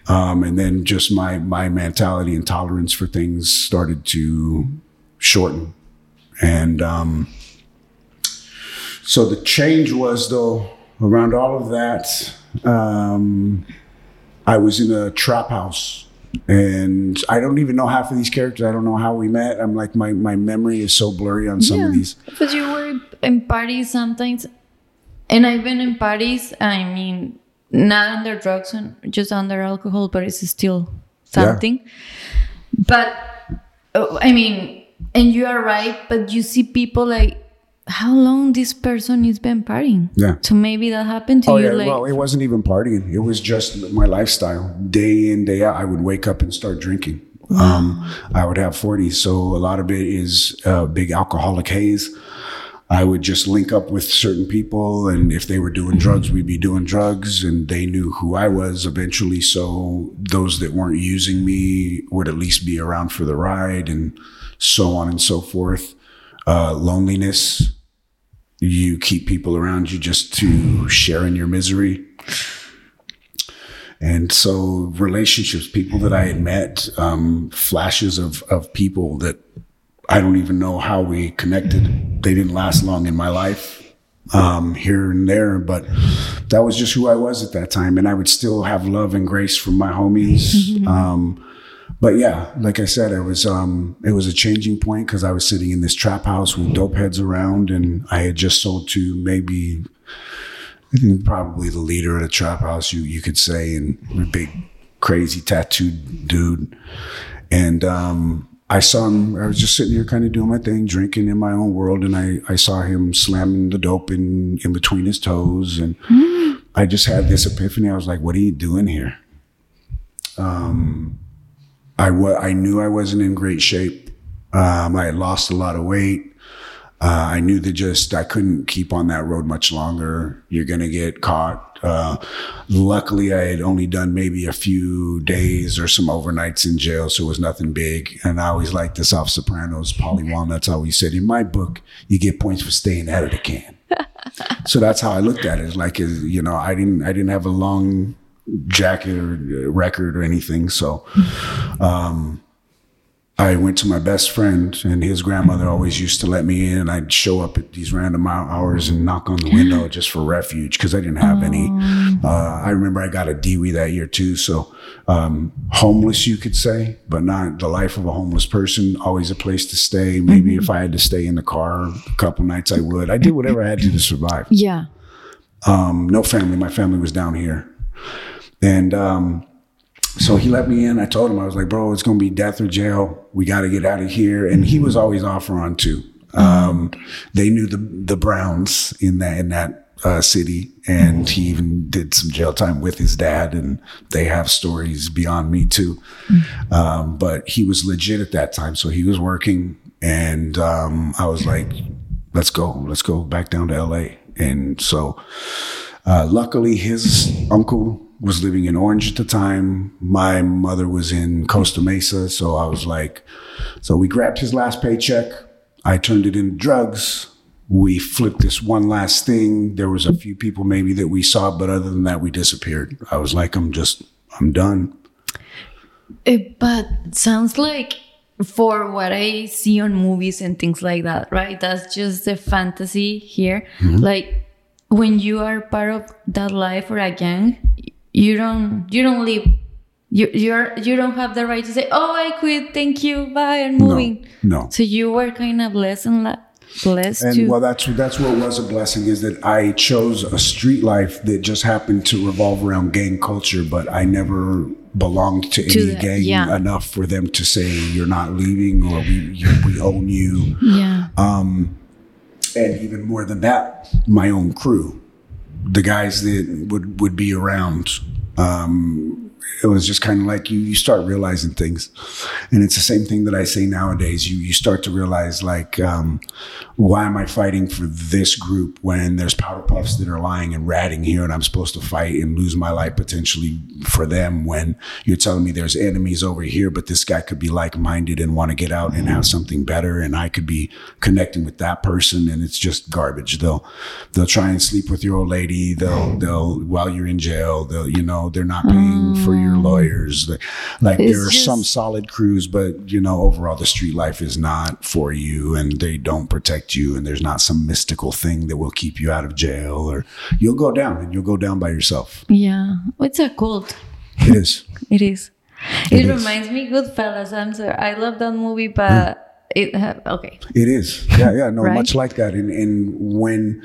Um, and then just my my mentality and tolerance for things started to shorten. And um, so the change was though around all of that. Um, I was in a trap house and I don't even know half of these characters. I don't know how we met. I'm like my my memory is so blurry on some of these. Because you were in parties sometimes, and I've been in parties. I mean, not under drugs and just under alcohol, but it's still something. But uh, I mean, and you are right. But you see people like how long this person has been partying. Yeah. So maybe that happened to Oh you. yeah, like well, it wasn't even partying. It was just my lifestyle. Day in, day out, I would wake up and start drinking. Um, I would have 40s, so a lot of it is uh, big alcoholic haze. I would just link up with certain people, and if they were doing drugs, we'd be doing drugs, and they knew who I was eventually. So those that weren't using me would at least be around for the ride, and so on and so forth. Uh, loneliness, you keep people around you just to share in your misery. And so relationships, people that I had met, um, flashes of, of people that I don't even know how we connected. They didn't last long in my life, um, here and there, but that was just who I was at that time. And I would still have love and grace from my homies. Um, but yeah, like I said, it was um, it was a changing point because I was sitting in this trap house with dope heads around, and I had just sold to maybe, I think probably the leader of the trap house, you you could say, and a big crazy tattooed dude, and um, I saw him. I was just sitting here, kind of doing my thing, drinking in my own world, and I I saw him slamming the dope in in between his toes, and I just had this epiphany. I was like, "What are you doing here?" Um I wa- I knew I wasn't in great shape. Um, I had lost a lot of weight. Uh, I knew that just I couldn't keep on that road much longer. You're gonna get caught. Uh, luckily, I had only done maybe a few days or some overnights in jail, so it was nothing big. And I always liked this off Sopranos. Paulie Walnuts always said, "In my book, you get points for staying out of the can." so that's how I looked at it. Like, you know, I didn't I didn't have a long jacket or uh, record or anything, so. Um, I went to my best friend, and his grandmother always used to let me in. And I'd show up at these random hours and knock on the window just for refuge because I didn't have any. Uh, I remember I got a DWI that year too, so um, homeless you could say, but not the life of a homeless person. Always a place to stay. Maybe if I had to stay in the car a couple nights, I would. I did whatever I had to to survive Yeah. um, no family. My family was down here, and um, so he let me in. I told him I was like, bro, it's gonna be death or jail. We got to get out of here. And he was always off on too. Um, they knew the the Browns in that in that uh, city, and he even did some jail time with his dad. And they have stories beyond me too. Um, but he was legit at that time, so he was working, and um, I was like, let's go, let's go back down to L.A. And so, uh, luckily, his uncle was living in Orange at the time. My mother was in Costa Mesa. So I was like, so we grabbed his last paycheck. I turned it into drugs. We flipped this one last thing. There was a few people maybe that we saw, but other than that, we disappeared. I was like, I'm just, I'm done. Eh, but sounds like for what I see on movies and things like that, right? That's just the fantasy here. Like when you are part of that life or a gang, you don't you don't leave. You you're you don't have the right to say, "Oh, I quit. Thank you. Bye. I'm moving." no. So you were kind of blessed and la- blessed And to. well, that's that's what was a blessing is that I chose a street life that just happened to revolve around gang culture, but I never belonged to, To any that, gang yeah. enough for them to say you're not leaving or we you, we own you. yeah. um and even more than that, my own crew, the guys that would would be around. Um, it was just kind of like you you start realizing things, and it's the same thing that I say nowadays. You you start to realize like, um, why am I fighting for this group when there's powder puffs that are lying and ratting here, and I'm supposed to fight and lose my life potentially for them when you're telling me there's enemies over here, but this guy could be like minded and want to get out and have something better, and I could be connecting with that person, and it's just garbage. They'll they'll try and sleep with your old lady. They'll they'll while you're in jail. They'll you know they're not paying for your lawyers. Like It's there are just- some solid crews, but you know overall the street life is not for you, and they don't protect you, and there's not some mystical thing that will keep you out of jail, or you'll go down and you'll go down by yourself. Yeah. It's a cult. It is. It is. It, It is. reminds me Goodfellas. I'm sorry. I love that movie, but hmm. it ha- okay. It is. Yeah, yeah. No, Right? much like that. And and when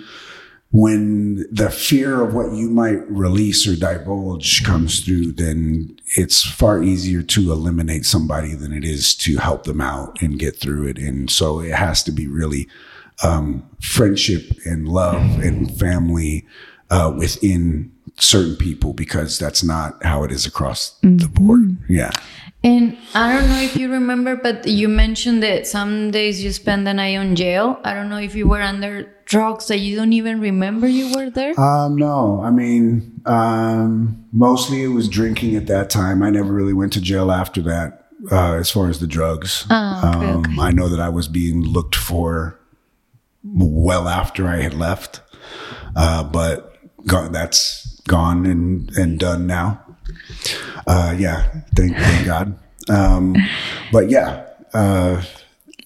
when the fear of what you might release or divulge comes through, then it's far easier to eliminate somebody than it is to help them out and get through it. And so it has to be really um, friendship and love and family uh, within certain people because that's not how it is across the board. Yeah. And I don't know if you remember, but you mentioned that some days you spend the night on jail. I don't know if you were under drugs that you don't even remember you were there. Um, no, I mean, um, mostly it was drinking at that time. I never really went to jail after that, uh, as far as the drugs. Oh, okay, um, I know that I was being looked for well after I had left, uh, but go- that's gone and, and done now. Uh, yeah, thank, thank God. Um, but yeah, uh,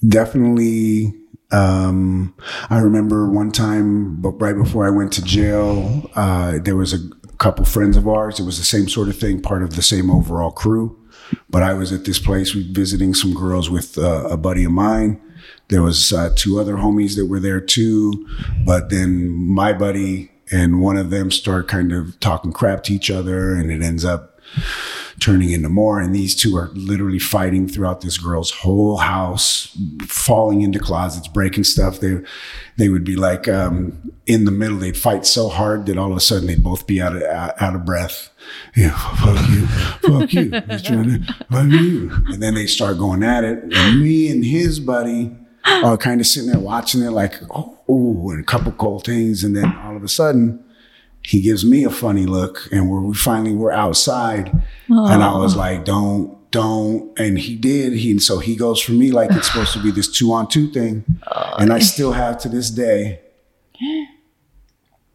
definitely. Um, I remember one time, but right before I went to jail, uh, there was a couple friends of ours. It was the same sort of thing, part of the same overall crew. But I was at this place visiting some girls with uh, a buddy of mine. There was uh, two other homies that were there too, but then my buddy and one of them start kind of talking crap to each other, and it ends up turning into more. And these two are literally fighting throughout this girl's whole house, falling into closets, breaking stuff. They they would be like um, in the middle. They'd fight so hard that all of a sudden they'd both be out of out of breath. Yeah, fuck you, fuck you, to fuck you. And then they start going at it. And me and his buddy are kind of sitting there watching it, like oh, oh, and a couple cold things, and then all of a sudden he gives me a funny look and we're, we finally we're outside and i was like don't don't and he did he and so he goes for me like it's supposed to be this two on two thing and i still have to this day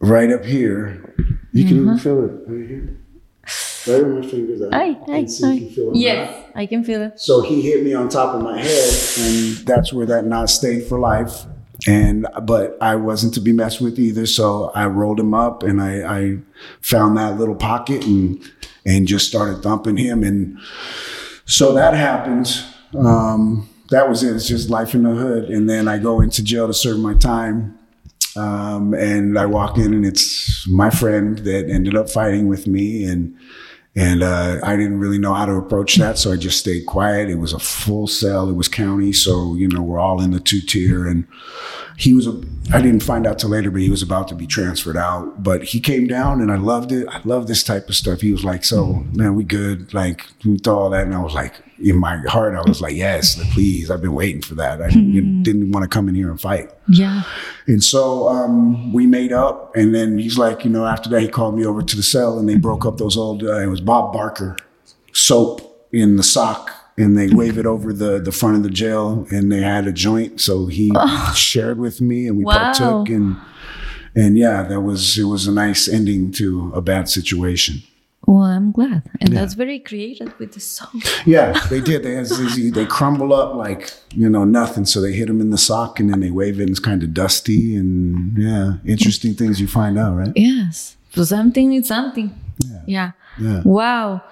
right up here. You can even mm-hmm. feel it. Right here. Right where my fingers I ay, can see if you ay. feel it Yes, I can feel it. so he hit me on top of my head, and that's where that knot stayed for life. And but I wasn't to be messed with either, so I rolled him up and I, I found that little pocket and and just started thumping him. And so that happened. Um, that was it. It's just life in the hood. And then I go into jail to serve my time. Um, and I walk in and it's my friend that ended up fighting with me and And uh, I didn't really know how to approach that, so I just stayed quiet. It was a full cell. It was county, so you know we're all in the two tier. And he was a, I didn't find out till later, but he was about to be transferred out. But he came down, and I loved it. I love this type of stuff. He was like, "So man, we good?" Like we thought all that, and I was like, in my heart, I was like, "Yes, please." I've been waiting for that. I didn't, didn't want to come in here and fight. Yeah. And so um, we made up, and then he's like, you know, after that, he called me over to the cell, and they broke up those old. Uh, it was Bob Barker soap in the sock, and they wave it over the the front of the jail, and they had a joint, so he shared with me, and we Wow. partook, and and yeah, that was it was a nice ending to a bad situation. Well, I'm glad, and that's very creative with the song. Yeah, they did. They they, they crumble up like you know nothing. So they hit them in the sock, and then they wave it, and it's kind of dusty, and yeah, interesting things you find out, right? Yes. So something is something. Yeah. Yeah. Wow.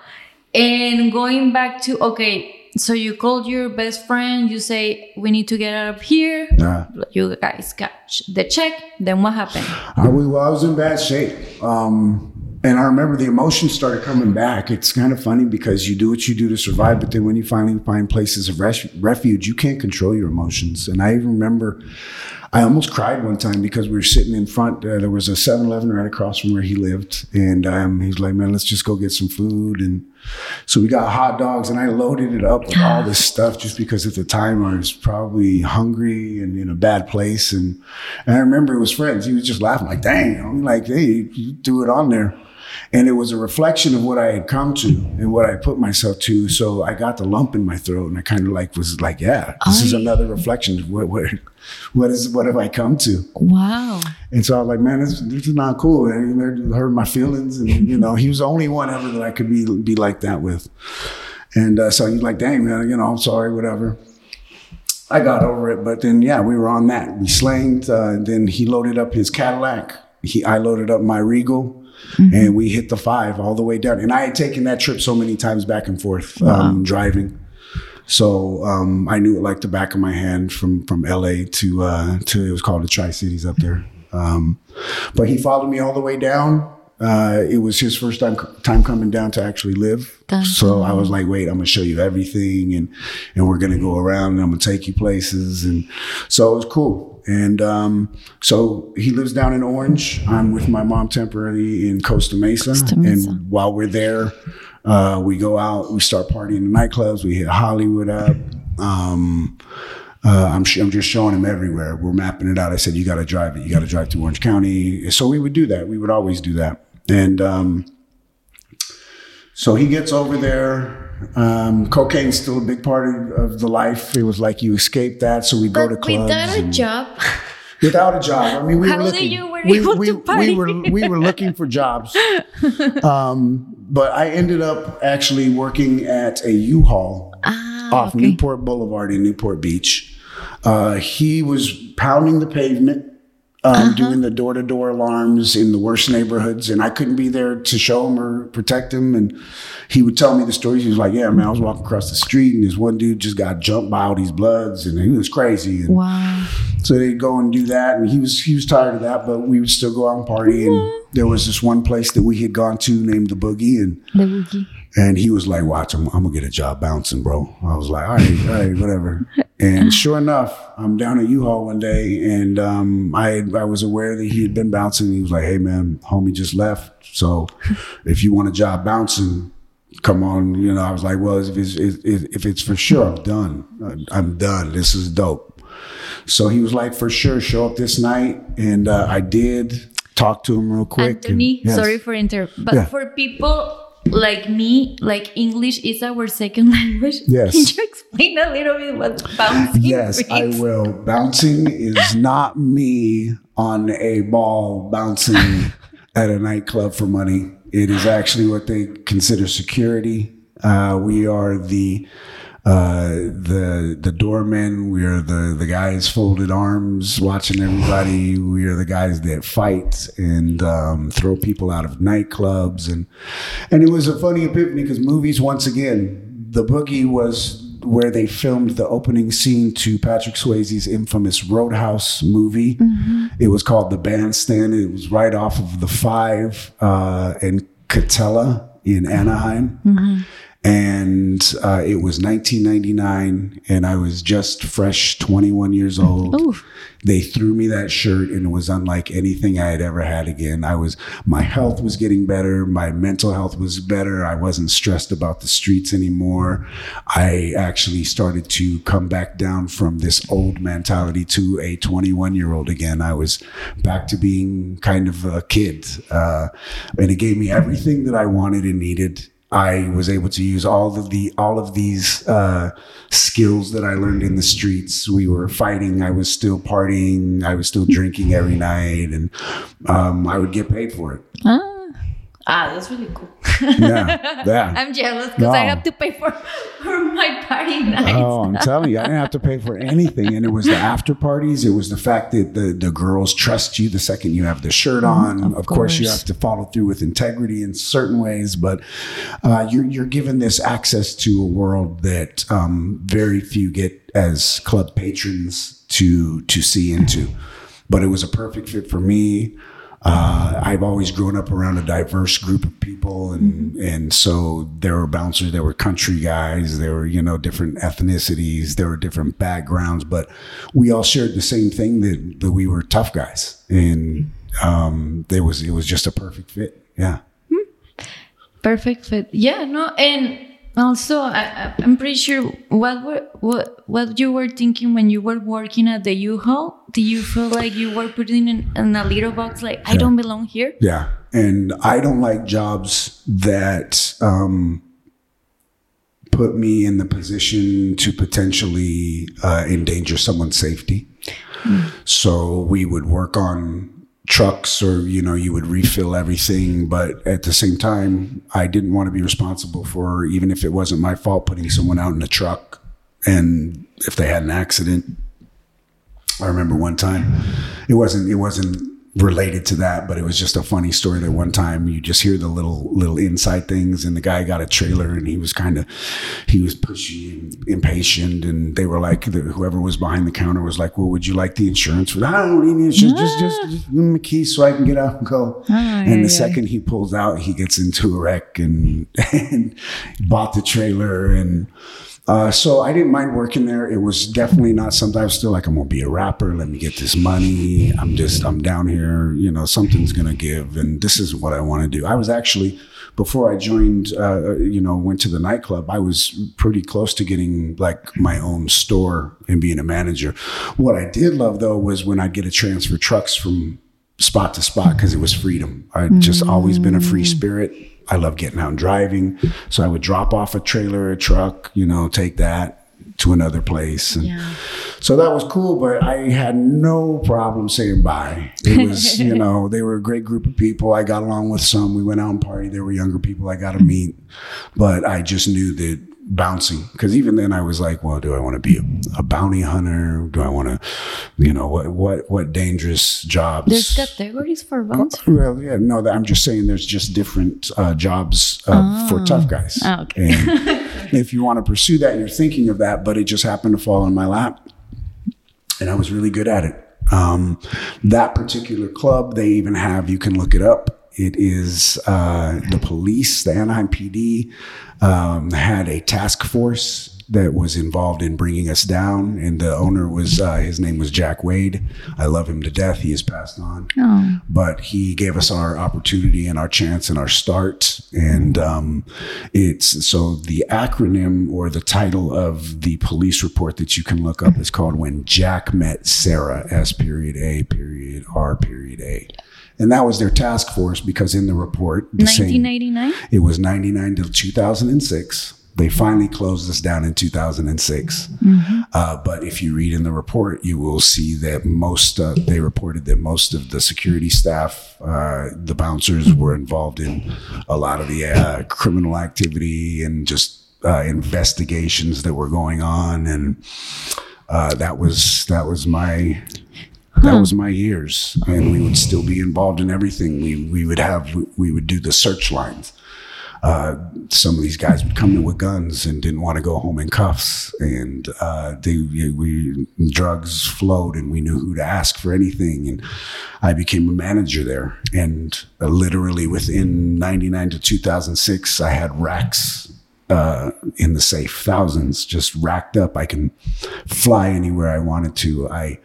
And going back to okay, so you called your best friend, you say we need to get out of here. Yeah. You guys got the check. Then what happened? I was, well, I was in bad shape. Um, and I remember the emotions started coming back. It's kind of funny because you do what you do to survive, but then when you finally find places of res- refuge, you can't control your emotions. And I even remember I almost cried one time because we were sitting in front. Uh, there was a 7 Eleven right across from where he lived. And um, he's like, man, let's just go get some food. And so we got hot dogs, and I loaded it up with all this stuff just because at the time I was probably hungry and in a bad place. And, and I remember it was friends. He was just laughing, like, dang, I'm like, hey, you threw it on there. And it was a reflection of what I had come to and what I put myself to. So I got the lump in my throat, and I kind of like was like, yeah, this is another reflection of what what what is what have I come to? Wow. And so I was like, man, this, this is not cool. And it hurt my feelings. And, you know, he was the only one ever that I could be, be like that with. And uh, so he's like, dang, man, you know, I'm sorry, whatever. I got over it. But then, yeah, we were on that. We slanged. Uh, then he loaded up his Cadillac. He, I loaded up my Regal. And we hit the five all the way down. And I had taken that trip so many times back and forth um, driving. So um, I knew it like the back of my hand from from LA to uh, to it was called the Tri Cities up there. Um, but he followed me all the way down. Uh, it was his first time time coming down to actually live. Dun, So I was like, wait, I'm gonna show you everything, and and we're gonna go around, and I'm gonna take you places, and so it was cool. And um, so he lives down in Orange. I'm with my mom temporarily in Costa Mesa, Costa Mesa. and while we're there, uh, we go out, we start partying in nightclubs, we hit Hollywood up. Um, uh, I'm, sh- I'm just showing him everywhere. We're mapping it out. I said, you got to drive it. You got to drive to Orange County. So we would do that. We would always do that. And um, so he gets over there. Um, cocaine's still a big part of, the life. It was like you escape that. So we go to clubs. without a job, without a job. I mean, we How were looking. you were we, we, we were we were looking for jobs. Um, but I ended up actually working at a U-Haul ah, off okay. Newport Boulevard in Newport Beach. Uh, he was pounding the pavement. Um, Uh-huh. Doing the door to door alarms in the worst neighborhoods, and I couldn't be there to show him or protect him. And he would tell me the stories. He was like, "Yeah, man, I was walking across the street, and this one dude just got jumped by all these bloods, and he was crazy." And Wow. so they'd go and do that, and he was he was tired of that, but we would still go out and party. And there was this one place that we had gone to named the Boogie, and The boogie. and he was like, "Watch, I'm, I'm gonna get a job bouncing, bro." I was like, "All right, all right, whatever." And sure enough, I'm down at U-Haul one day, and um, I I was aware that he had been bouncing. He was like, "Hey, man, homie just left, so if you want a job bouncing." Come on, you know. I was like, well, if it's if, if it's for sure, I'm done. I'm done. This is dope. So he was like, for sure, show up this night. And uh, I did talk to him real quick. and- Anthony, yes. sorry for interrupt, but Yeah. for people like me, like English is our second language. Yes. Can you explain a little bit what bouncing Yes, I will. Bouncing is not me on a ball bouncing at a nightclub for money. It is actually what they consider security. Uh, we are the uh, the the doormen. We are the the guys folded arms, watching everybody. We are the guys that fight and um, throw people out of nightclubs. And and it was a funny epiphany because movies once again, the boogie was where they filmed the opening scene to Patrick Swayze's infamous Roadhouse movie. It was called The Bandstand. It was right off of the Five uh, and Katella in Anaheim. And uh, it was 1999, and I was just fresh 21 years old. Ooh. They threw me that shirt, and it was unlike anything I had ever had again. I was, my health was getting better, my mental health was better. I wasn't stressed about the streets anymore. I actually started to come back down from this old mentality to a 21 year old again. I was back to being kind of a kid, uh, and it gave me everything that I wanted and needed. I was able to use all of the all of these uh, skills that I learned in the streets. We were fighting. I was still partying. I was still drinking every night, and um, I would get paid for it. Ah. Ah, that's really cool. Yeah, yeah. I'm jealous because I have to pay for, for my party nights. Oh, I'm telling you, I didn't have to pay for anything. And it was the after parties. It was the fact that the, the girls trust you the second you have the shirt on. of of course, you have to follow through with integrity in certain ways, but uh, you're, you're given this access to a world that um, very few get as club patrons to to see into. But it was a perfect fit for me. Uh, I've always grown up around a diverse group of people, and and so there were bouncers, there were country guys, there were you know different ethnicities, there were different backgrounds, but we all shared the same thing that that we were tough guys, and um, there was it was just a perfect fit. Yeah. Perfect fit. Yeah, no, and also I, I'm pretty sure what were what what you were thinking when you were working at the U-Haul. Do you feel like you were putting in, in a little box like I don't belong here? Yeah. And I don't like jobs that um, put me in the position to potentially uh, endanger someone's safety. So we would work on trucks or, you know, you would refill everything. But at the same time, I didn't want to be responsible for, even if it wasn't my fault, putting someone out in a truck. And if they had an accident, I remember one time it wasn't it wasn't related to that, but it was just a funny story that one time you just hear the little little inside things and the guy got a trailer and he was kind of he was pushy and impatient and they were like the, whoever was behind the counter was like, Well, would you like the insurance for that? I don't need insurance, just just, just give me a key so I can get out and go. Ah, and yeah, the yeah. second he pulls out, he gets into a wreck and and bought the trailer and uh, so I didn't mind working there. It was definitely not something I was still like, I'm gonna be a rapper. Let me get this money. I'm just, I'm down here. You know, something's gonna give, and this is what I want to do. I was actually before I joined, uh, you know, went to the nightclub. I was pretty close to getting like my own store and being a manager. What I did love though was when I'd get to transfer trucks from spot to spot because it was freedom. I'd just always been a free spirit. I love getting out and driving. So I would drop off a trailer, a truck, you know, take that to another place. And Yeah. so that was cool, but I had no problem saying bye. It was, you know, they were a great group of people. I got along with some. We went out and party. There were younger people I got to meet, but I just knew that bouncing because even then I was like, well, do I want to be a, a bounty hunter? Do I want to, you know, what what what dangerous jobs? There's categories for bouncers. Well, yeah, no, that- I'm just saying there's just different uh, jobs uh, for tough guys. Ah, okay. And if you want to pursue that, you're thinking of that, but it just happened to fall in my lap. And I was really good at it. Um, that particular club, they even have, you can look it up. It is uh, the police, the Anaheim PD, um, had a task force that was involved in bringing us down. And the owner was, uh, his name was Jack Wade. I love him to death. He has passed on Oh, but he gave us our opportunity and our chance and our start. And um, it's so the acronym or the title of the police report that you can look up is called When Jack Met Sarah, S period A period R period A. And that was their task force because in the report, the same, it was 99 to 2006. They finally closed this down in 2006. Uh, but if you read in the report, you will see that most, uh, they reported that most of the security staff, uh, the bouncers were involved in a lot of the uh, criminal activity and just uh, investigations that were going on. And uh, that was, that was my, that was my years and we would still be involved in everything we we would have we would do the search lines uh, some of these guys would come in with guns and didn't want to go home in cuffs, and uh, they we drugs flowed, and we knew who to ask for anything. And I became a manager there, and uh, literally within '99 to 2006, I had racks uh, in the safe, thousands just racked up. I can fly anywhere I wanted to. I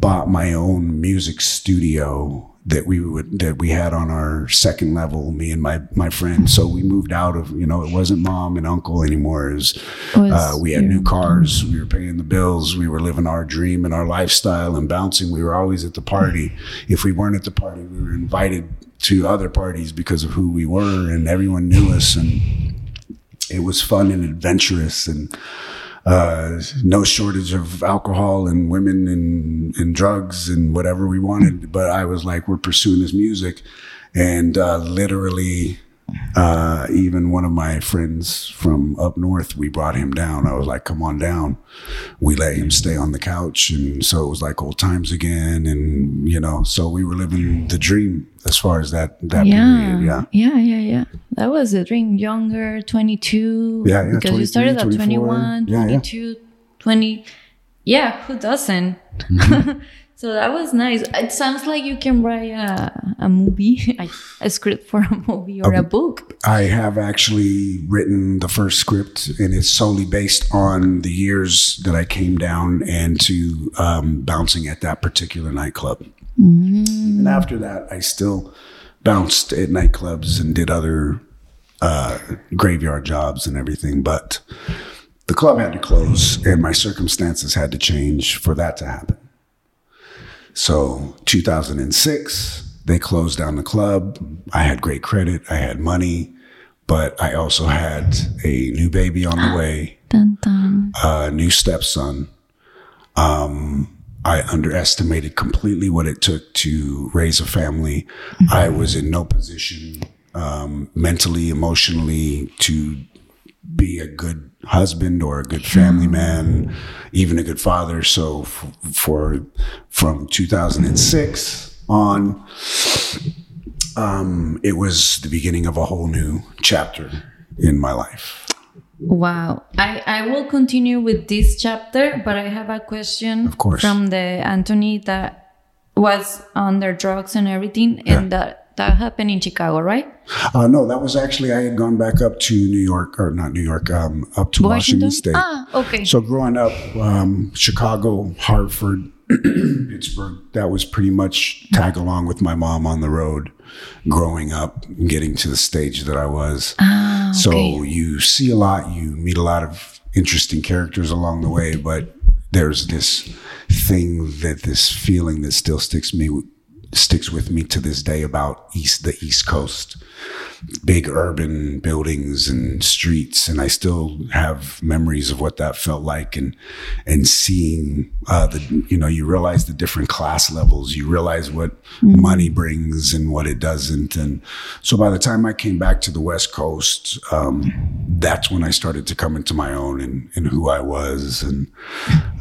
bought my own music studio that we would that we had on our second level me and my my friend. So we moved out of you know it wasn't mom and uncle anymore was, uh, we had new cars we were paying the bills we were living our dream and our lifestyle and bouncing. We were always at the party. If we weren't at the party we were invited to other parties because of who we were and everyone knew us. And it was fun and adventurous and uh, no shortage of alcohol and women and, and drugs and whatever we wanted. But I was like, we're pursuing this music. And uh, literally, uh, even one of my friends from up north, we brought him down. I was like, come on down. We let him stay on the couch. And so it was like old times again. And, you know, so we were living the dream as far as that, that yeah. period. Yeah. Yeah. Yeah. Yeah. That was a dream. Younger, 22. Yeah. yeah Because you started at 21, yeah, 22, 20. Yeah. Who doesn't? Mm-hmm. So that was nice. It sounds like you can write a, a movie, a script for a movie or a book. I have actually written the first script, and it's solely based on the years that I came down and to um, bouncing at that particular nightclub. And after that, I still bounced at nightclubs and did other uh, graveyard jobs and everything. But the club had to close, and my circumstances had to change for that to happen. So 2006, they closed down the club. I had great credit. I had money, but I also had a new baby on the way, Dun, dun. a new stepson. Um, I underestimated completely what it took to raise a family. I was in no position, um, mentally, emotionally to be a good husband or a good family man, even a good father. So f- for from 2006 on, um, it was the beginning of a whole new chapter in my life. Wow. I, I will continue with this chapter, but I have a question Of course. from the Anthony that was under drugs and everything, and that that happened in Chicago, right? Uh, no, that was actually I had gone back up to New York or not New York, um, up to Washington, State. Ah, okay. So growing up, um, Chicago, Hartford, Pittsburgh, that was pretty much tag along with my mom on the road growing up, getting to the stage that I was. ah, So you see a lot, you meet a lot of interesting characters along the way, but there's this thing that this feeling that still sticks me sticks with me to this day about east the east coast. Big urban buildings and streets and i still have memories of what that felt like and and seeing uh the you know you realize the different class levels. You realize what money brings and what it doesn't. And so by the time i came back to the west coast um that's when i started to come into my own and, and who i was. And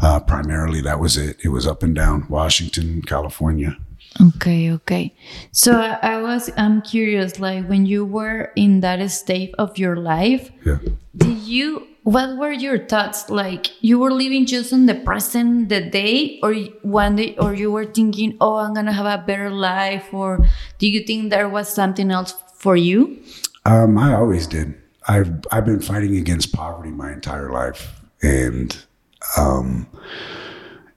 uh primarily that was it. It was up and down. Washington california Okay, okay. So I, I was I'm curious, like when you were in that state of your life, yeah did you what were your thoughts? Like you were living just in the present, the day, or one day, or you were thinking, oh, I'm gonna have a better life, or do you think there was something else for you? Um, I always did. I've I've been fighting against poverty my entire life, and um,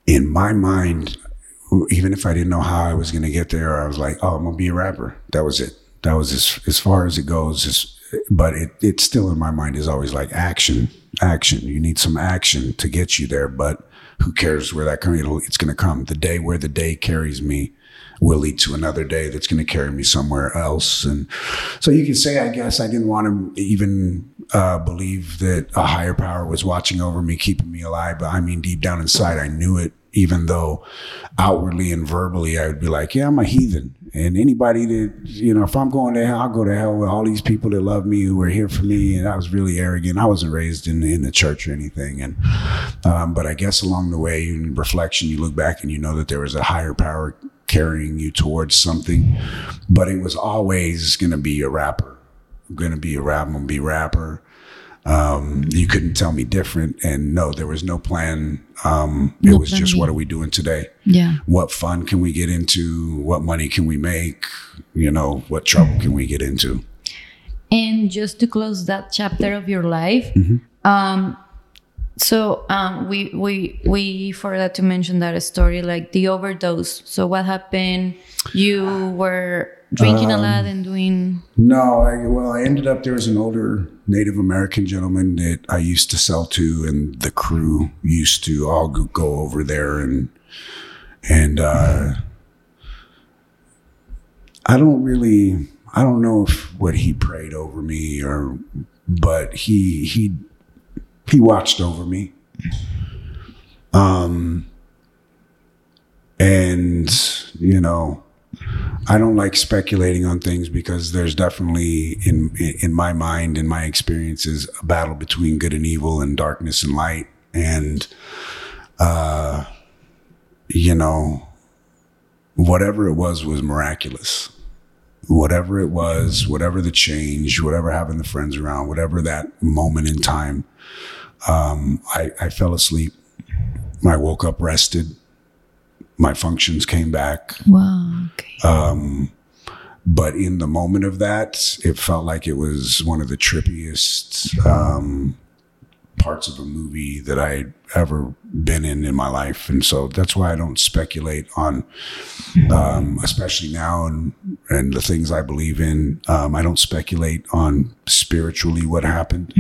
in my mind, even if I didn't know how I was going to get there, I was like, "Oh, I'm gonna be a rapper." That was it. That was as as far as it goes. Just, but it it still in my mind is always like action, action. You need some action to get you there, but who cares where that comes? It's going to come. The day where the day carries me will lead to another day that's going to carry me somewhere else. And so you can say, I guess I didn't want to even uh, believe that a higher power was watching over me, keeping me alive. But I mean, deep down inside, I knew it, even though outwardly and verbally, I would be like, yeah, I'm a heathen. And anybody that, you know, if I'm going to hell, I'll go to hell with all these people that love me who are here for me. And I was really arrogant. I wasn't raised in, in the church or anything. And, um, but I guess along the way, in reflection, you look back and you know that there was a higher power carrying you towards something, but it was always going to be a rapper going to be a rapper. I'm going to be a rapper. Um, you couldn't tell me different. And no, there was no plan. Um, it was just what are we doing today? Yeah. What fun can we get into? What money can we make? You know, what trouble can we get into? And just to close that chapter of your life, um, so um, we we we forgot to mention that story, like the overdose. So what happened? You were drinking a lot and doing. No, I, well, I ended up there was an older Native American gentleman that I used to sell to, and the crew used to all go, over there and and uh, I don't really, I don't know if what he prayed over me or, but he he he watched over me. Um, and you know. I don't like speculating on things because there's definitely in in my mind in my experiences a battle between good and evil and darkness and light. And uh you know whatever it was was miraculous. Whatever it was whatever the change whatever having the friends around whatever that moment in time um I I fell asleep. I woke up rested my functions came back Wow. Okay. but in the moment of that, it felt like it was one of the trippiest um, parts of a movie that I'd ever been in in my life, and so that's why I don't speculate on, um, especially now and and the things I believe in. Um, I don't speculate on spiritually what happened.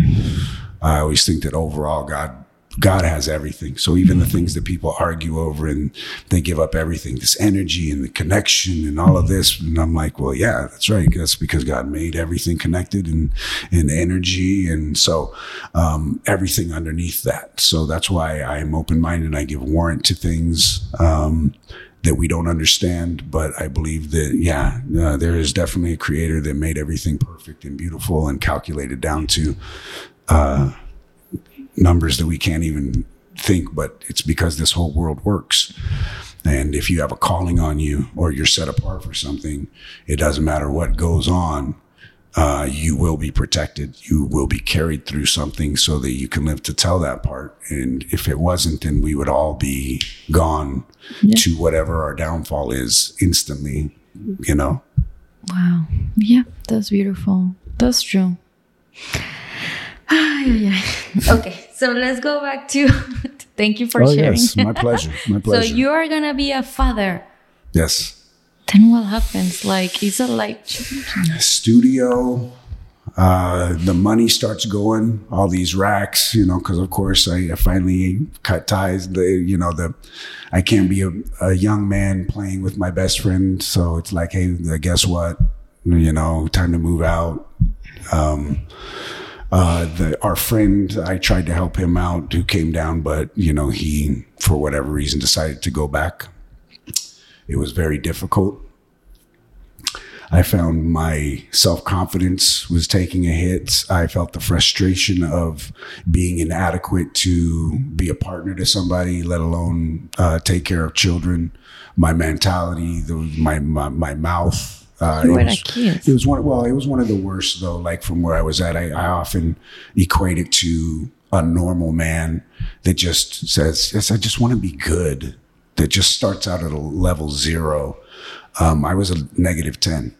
I always think that overall, God God has everything. So even the things that people argue over and they give up everything, this energy and the connection and all of this. And I'm like, well, yeah, that's right. That's because God made everything connected and, and energy. And so, um, everything underneath that. So that's why I'm open minded. I give warrant to things, um, that we don't understand, but I believe that, yeah, uh, there is definitely a creator that made everything perfect and beautiful and calculated down to, numbers that we can't even think, but it's because this whole world works. And if you have a calling on you or you're set apart for something, it doesn't matter what goes on. Uh, you will be protected. You will be carried through something so that you can live to tell that part. And if it wasn't, then we would all be gone to whatever our downfall is instantly, you know? Wow. Yeah, that's beautiful. That's true. Ay, ay, ay. okay, so let's go back to. Thank you for oh, sharing. yes. My pleasure. My pleasure. so you are gonna be a father. yes. Then what happens? Like, it's a life change. studio. Uh, the money starts going, all these racks, you know, because of course I, I finally cut ties. The, you know, the I can't be a, a young man playing with my best friend, so it's like, hey, guess what? You know, time to move out. Um, uh, the our friend, I tried to help him out, who came down, but you know, he for whatever reason decided to go back. It was very difficult. I found my self confidence was taking a hit. I felt the frustration of being inadequate to be a partner to somebody, let alone uh, take care of children. My mentality, the, my, my my mouth. Uh, You it were was-. It was one. Well, it was one of the worst though. Like from where I was at, I, I often equate it to a normal man that just says, "Yes, I just want to be good." That just starts out at a level zero. Um, I was a negative ten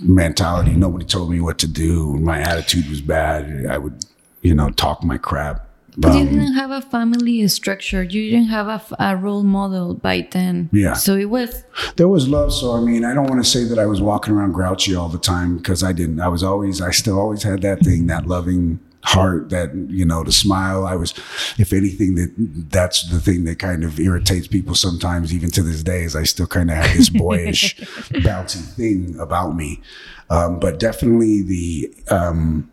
mentality. Nobody told me what to do. My attitude was bad. I would, you know, talk my crap. But you didn't have a family structure. You didn't have a role model by then. Yeah. So it was. there was love. So, I mean, I don't want to say that I was walking around grouchy all the time because I didn't. I was always, I still always had that thing, that loving heart, that, you know, the smile. I was, if anything, that that's the thing that kind of irritates people sometimes, even to this day, is I still kind of have this boyish, bouncy thing about me. Um, but definitely the, um,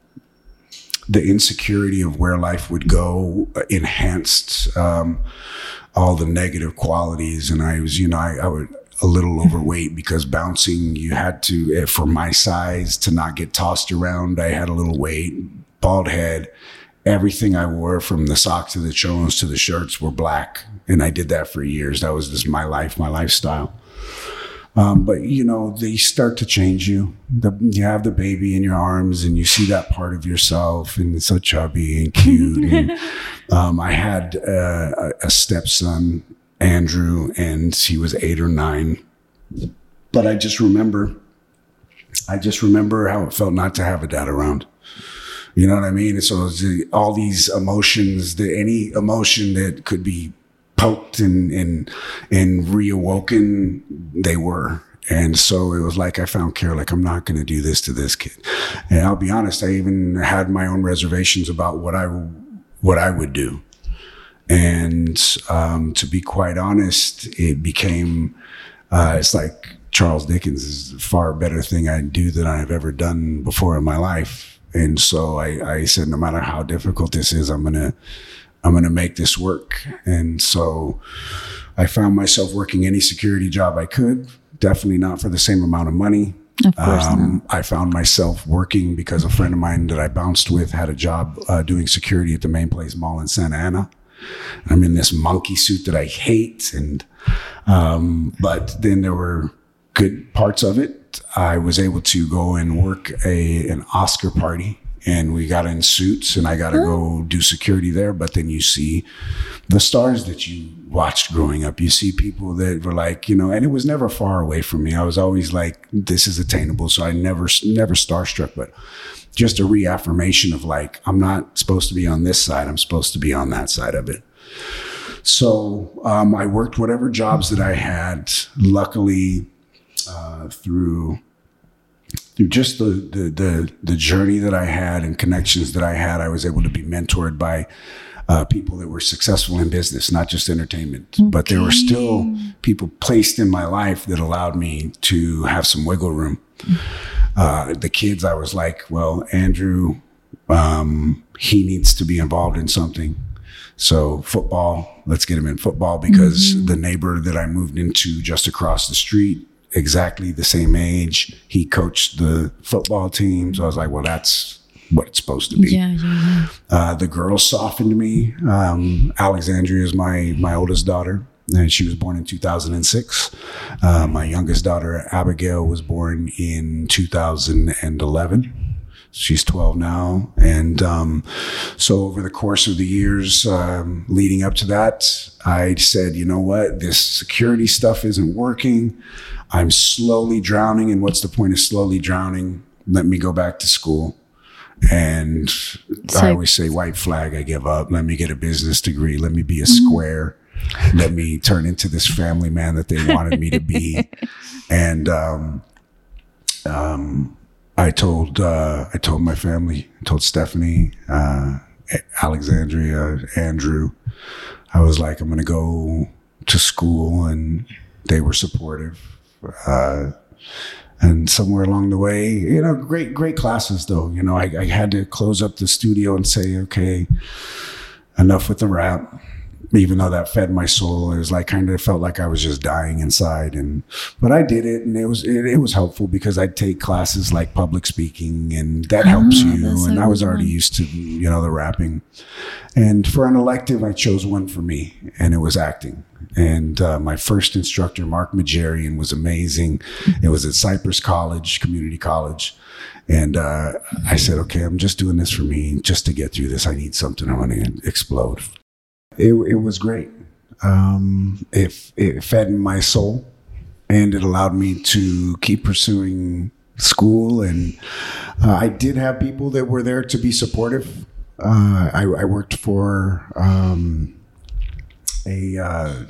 the insecurity of where life would go uh, enhanced um, all the negative qualities. And I was, you know, I, I would a little overweight because bouncing, you had to, eh, for my size, to not get tossed around. I had a little weight, bald head. Everything I wore, from the socks to the cholos to the shirts, were black, and I did that for years. That was just my life, my lifestyle. Um, but you know, they start to change you. The, you have the baby in your arms, and you see that part of yourself, and it's so chubby and cute. and, um, I had uh, a stepson, Andrew, and he was eight or nine. But I just remember, I just remember how it felt not to have a dad around. You know what I mean? So all these emotions, the, any emotion that could be poked and, and, and reawoken, they were. And so it was like I found care, like I'm not going to do this to this kid. And I'll be honest, I even had my own reservations about what I, what I would do. And um, to be quite honest, it became, uh, it's like Charles Dickens is a far better thing I do than I've ever done before in my life. And so I, I said, no matter how difficult this is, I'm going to, I'm going to make this work. And so I found myself working any security job I could, definitely not for the same amount of money. Of course Um, I found myself working because a friend of mine that I bounced with had a job uh, doing security at the Main Place Mall in Santa Ana. I'm in this monkey suit that I hate, and um, but then there were good parts of it. I was able to go and work a an Oscar party and we got in suits and I got to go do security there. But then you see the stars that you watched growing up. You see people that were like, you know, and it was never far away from me. I was always like, this is attainable. So I never, never starstruck, but just a reaffirmation of like, I'm not supposed to be on this side. I'm supposed to be on that side of it. So um, I worked whatever jobs that I had. Luckily, uh, through through just the, the, the the journey that I had and connections that I had, I was able to be mentored by uh, people that were successful in business, not just entertainment. Okay. But there were still people placed in my life that allowed me to have some wiggle room. Uh, the kids, I was like, well, Andrew, um, he needs to be involved in something. So football, let's get him in football because mm-hmm. the neighbor that I moved into just across the street exactly the same age. He coached the football team. So I was like, well, that's what it's supposed to be. Yeah, yeah, yeah. Uh, the girls softened me. Um, Alexandria is my, my oldest daughter. And she was born in 2006. Uh, my youngest daughter, Abigail, was born in 2011 she's 12 now. And um, so over the course of the years um, leading up to that, I said, you know what, this security stuff isn't working. I'm slowly drowning. And what's the point of slowly drowning? Let me go back to school. And so, I always say, white flag, I give up. Let me get a business degree. Let me be a mm-hmm. square. Let me turn into this family man that they wanted me to be. and, um, um, I told uh, I told my family, I told Stephanie, uh, Alexandria, Andrew. I was like, I'm going to go to school, and they were supportive. Uh, and somewhere along the way, you know, great great classes though. You know, I, I had to close up the studio and say, okay, enough with the rap even though that fed my soul, it was like kind of felt like I was just dying inside. And but I did it, and it was it, it was helpful because I'd take classes like public speaking, and that helps ah, you. And I was already used to you know the rapping. And for an elective, I chose one for me, and it was acting. And uh, my first instructor, Mark Majarian, was amazing. It was at Cypress College, Community College. And uh, I said, okay, I'm just doing this for me, just to get through this. I need something. I want to explode. It, it was great. Um, it, it fed my soul and it allowed me to keep pursuing school. And uh, I did have people that were there to be supportive. Uh, I, I, worked for um, a. Uh,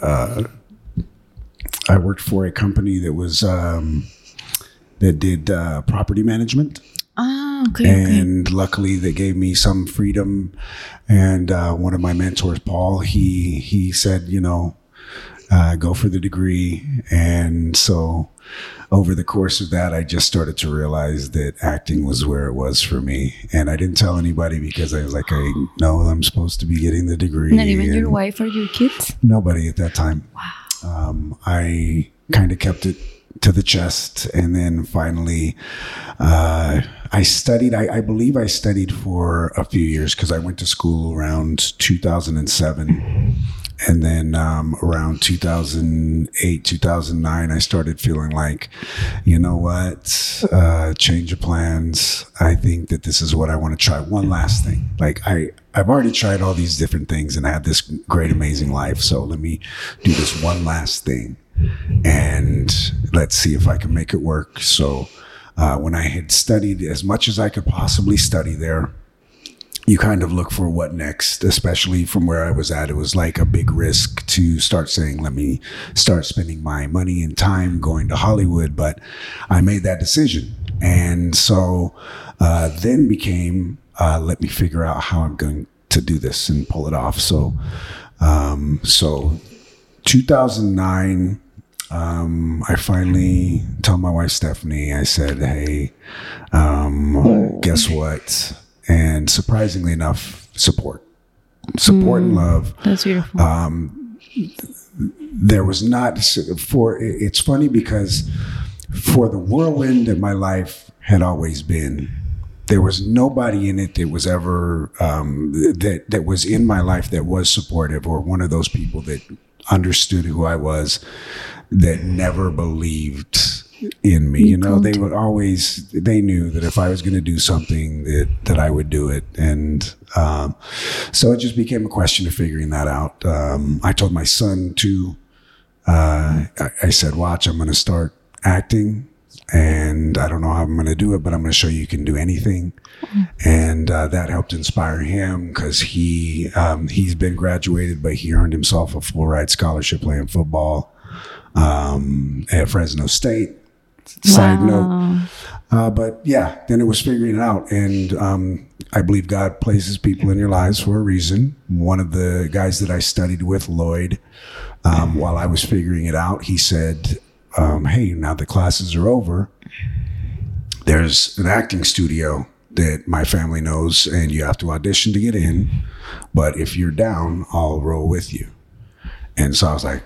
uh I worked for a company that was um, that did uh, property management. Oh, okay. And okay. luckily, they gave me some freedom. And uh, one of my mentors, Paul, he he said, you know, uh, go for the degree. And so, over the course of that, I just started to realize that acting was where it was for me. And I didn't tell anybody because I was like, I know I'm supposed to be getting the degree. Not even your wife or your kids. Nobody at that time. Wow. Um, I kind of kept it to the chest. And then finally, uh, I studied, I, I, believe I studied for a few years because I went to school around 2007. And then um, around 2008 2009 i started feeling like you know what? Uh, change of plans. I think that this is what i want to try. One last thing. Like i i've already tried all these different things and I had this great amazing life. So let me do this one last thing and let's see if i can make it work. So uh, when i had studied as much as i could possibly study there you kind of look for what next, especially from where I was at. It was like a big risk to start saying, let me start spending my money and time going to Hollywood. But I made that decision. And so uh, then became, uh, let me figure out how I'm going to do this and pull it off. So, um, so 2009, um, I finally told my wife Stephanie, I said, Hey, um, guess what? And surprisingly enough, support, support mm, and love. That's beautiful. Um, there was not for. It's funny because for the whirlwind that my life had always been, there was nobody in it that was ever um, that that was in my life that was supportive or one of those people that understood who I was that never believed in me. You know, they would always they knew that if I was going to do something that that I would do it, and um, so it just became a question of figuring that out. Um, I told my son to. Uh, I, I said, "Watch, I'm going to start acting." and I don't know how I'm going to do it, but I'm going to show you you can do anything. And uh, that helped inspire him because he um, he's been graduated, but he earned himself a full ride scholarship playing football um, at Fresno State side wow. note. Uh, but yeah, then it was figuring it out. And um, I believe God places people in your lives for a reason. One of the guys that I studied with, Lloyd, um, while I was figuring it out, he said, um, Hey, now the classes are over. There's an acting studio that my family knows, and you have to audition to get in. But if you're down, I'll roll with you. And so I was like,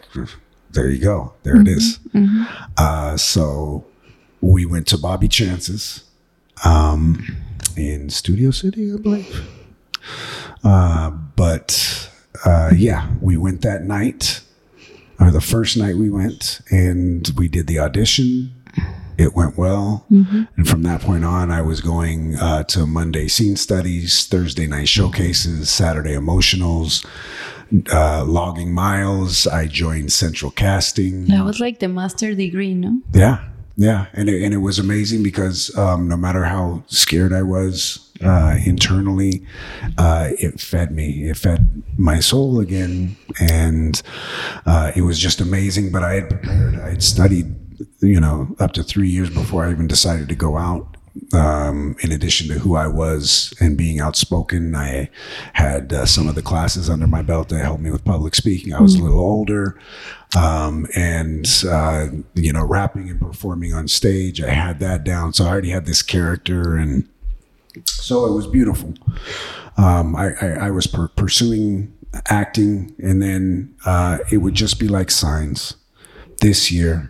there you go. There mm-hmm. it is. Mm-hmm. Uh, so we went to Bobby Chance's um, in Studio City, I believe. Uh, but uh, yeah, we went that night, or the first night we went, and we did the audition. It went well. Mm-hmm. And from that point on, I was going uh, to Monday scene studies, Thursday night showcases, Saturday emotionals, uh, logging miles. I joined Central Casting. That was like the master degree, no? Yeah. Yeah, and it, and it was amazing because um, no matter how scared I was uh, internally, uh, it fed me. It fed my soul again, and uh, it was just amazing. But I had prepared. I had studied, you know, up to three years before I even decided to go out. Um, in addition to who I was and being outspoken, I had uh, some of the classes under my belt that helped me with public speaking. I was a little older um, and uh, you know, rapping and performing on stage. I had that down, so I already had this character, and so it was beautiful. Um, I, I, I, was per- pursuing acting, and then uh, it would just be like signs. This year,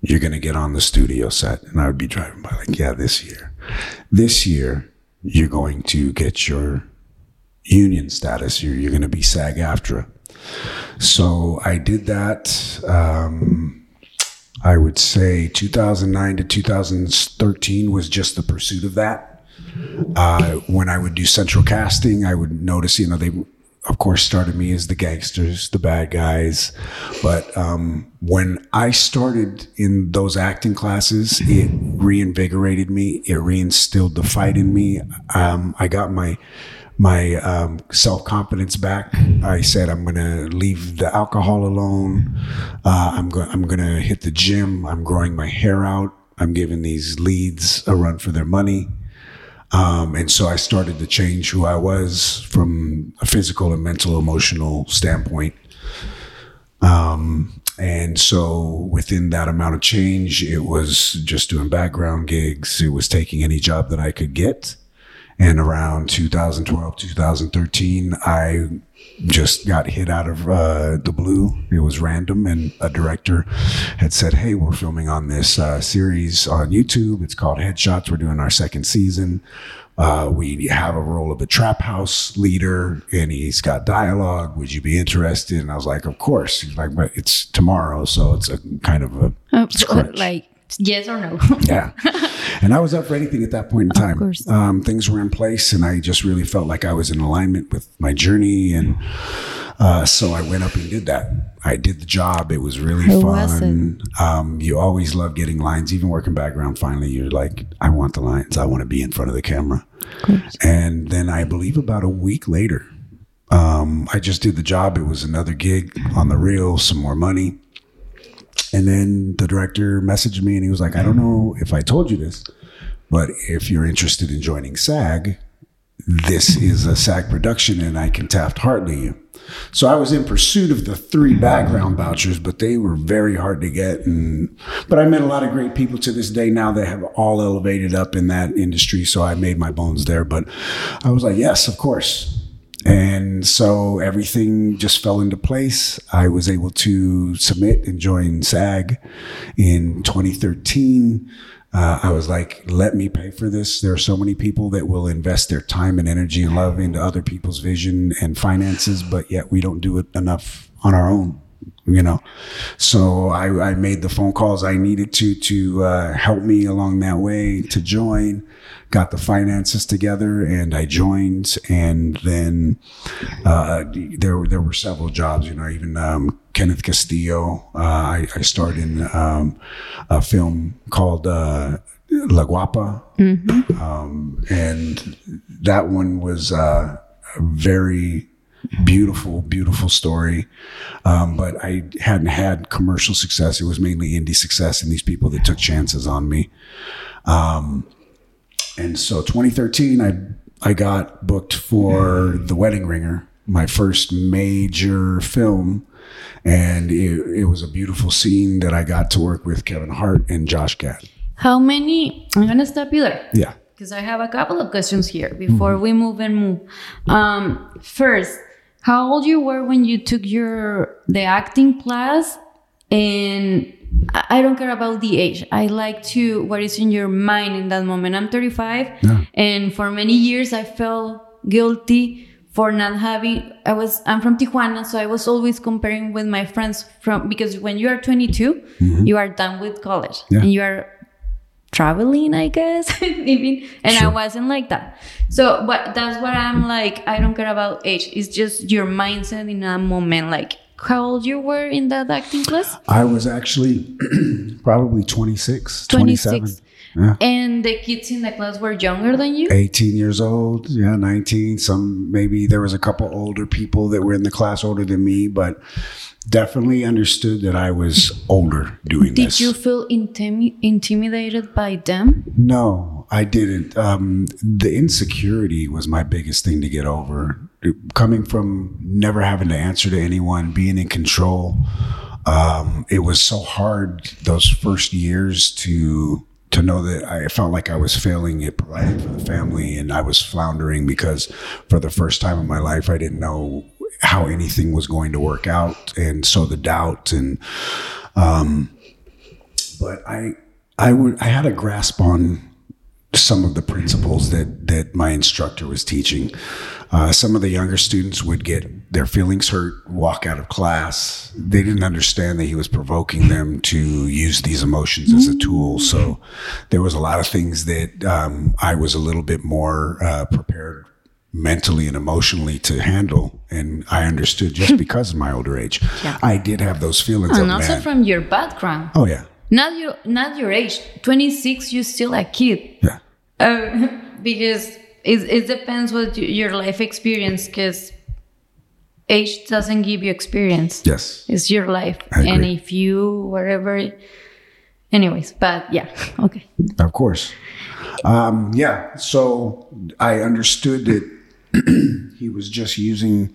you're going to get on the studio set, and I would be driving by, like, yeah, this year, this year, you're going to get your union status. You're, you're going to be SAG-AFTRA so I did that. Um, I would say 2009 to 2013 was just the pursuit of that. Uh, when I would do central casting, I would notice, you know, they of course started me as the gangsters, the bad guys. But um, when I started in those acting classes, it reinvigorated me. It reinstilled the fight in me. Um, I got my my um, self confidence back. I said I'm to leave the alcohol alone. Uh, I'm going I'm to hit the gym. I'm growing my hair out. I'm giving these leads a run for their money. Um, and so I started to change who I was from a physical and mental, emotional standpoint. Um, and so within that amount of change, it was just doing background gigs. It was taking any job that I could get. And around 2012, 2013, I just got hit out of uh, the blue. It was random, and a director had said, "Hey, we're filming on this uh, series on YouTube. It's called Headshots. We're doing our second season. Uh, we have a role of a trap house leader, and he's got dialogue. Would you be interested? And I was like, of course. He's like, but it's tomorrow, so it's a kind of a Uh, like yes or no? yeah. And I was up for anything at that point in time. course. Um, things were in place, and I just really felt like I was in alignment with my journey. And uh, so I went up and did that. I did the job. It was really How was fun. Um, you always love getting lines, even working background. Finally, you're like, I want the lines. I want to be in front of the camera. And then I believe about a week later, um, I just did the job. It was another gig on the reel, some more money. And then the director messaged me and he was like, I don't know mm. if I told you this, but if you're interested in joining SAG, this is a SAG production and I can Taft Hartley you. So I was in pursuit of the three mm. background vouchers, but they were very hard to get. And but I met a lot of great people to this day now that have all elevated up in that industry. So I made my bones there. But I was like, yes, of course. And so everything just fell into place. I was able to submit and join SAG in 2013. Uh, I was like, let me pay for this. There are so many people that will invest their time and energy and love into other people's vision and finances, but yet we don't do it enough on our own, you know? So I, I made the phone calls I needed to, to uh, help me along that way to join, got the finances together and I joined. And then uh, there, were- there were several jobs, you know, even um, Kenneth Castillo. Uh, I, I starred in um, a film called uh, La Guapa. Um, and that one was uh, very beautiful, beautiful story. Um, but I hadn't had commercial success. It was mainly indie success and these people that took chances on me. Um, and so 2013, I, I got booked for The Wedding Ringer, my first major film. And it, it was a beautiful scene that I got to work with Kevin Hart and Josh Gad. How many? I'm gonna stop you there. Yeah. because I have a couple of questions here before we move and move. Um, first, how old you were when you took your the acting class, and I don't care about the age. I like to what is in your mind in that moment. I'm 35, Yeah. and for many years I felt guilty for not having. I was I'm from Tijuana, so I was always comparing with my friends from because when you are 22, mm-hmm. you are done with college Yeah. and you are traveling, I guess. Even and I wasn't like that. So but that's what I'm like, I don't care about age. It's just your mindset in a moment. Like how old you were in that acting class? I was actually probably 26, 26. 27. Yeah. And the kids in the class were younger than you? 18 years old, yeah, 19. Some maybe there was a couple older people that were in the class older than me, but definitely understood that I was older doing Did this. Did you feel intimi- intimidated by them? No, I didn't. Um, the insecurity was my biggest thing to get over. Coming from never having to answer to anyone, being in control, um, it was so hard those first years to to know that I felt like I was failing at providing for the family, and I was floundering because for the first time in my life, I didn't know how anything was going to work out, and so the doubt and um, but I I would I had a grasp on some of the principles that that my instructor was teaching. Uh, some of the younger students would get their feelings hurt, walk out of class. They didn't understand that he was provoking them to use these emotions as a tool. So there was a lot of things that um, I was a little bit more uh, prepared mentally and emotionally to handle, and I understood just because of my older age. Yeah. I did have those feelings. And also man, from your background. oh yeah, Not your not your age. 26, you're still a kid. yeah. Uh, because it, it depends what y- your life experience because age doesn't give you experience Yes. it's your life I and if you whatever anyways but yeah okay Of course. Um, yeah. So I understood that he was just using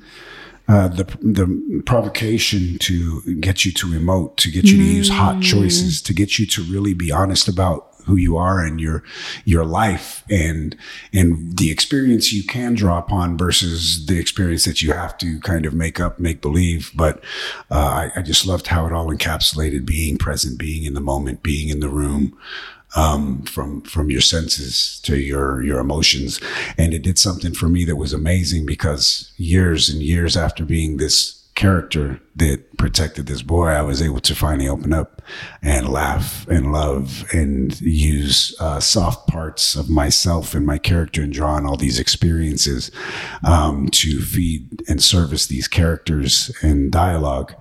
uh, the the provocation to get you to emote, to get you to use hot choices, to get you to really be honest about who you are and your your life and and the experience you can draw upon versus the experience that you have to kind of make up make believe. But uh, I, I just loved how it all encapsulated being present being in the moment being in the room um, from from your senses to your your emotions and it did something for me that was amazing because years and years after being this character that protected this boy, I was able to finally open up and laugh and love and use uh, soft parts of myself and my character and draw on all these experiences um, to feed and service these characters and dialogue.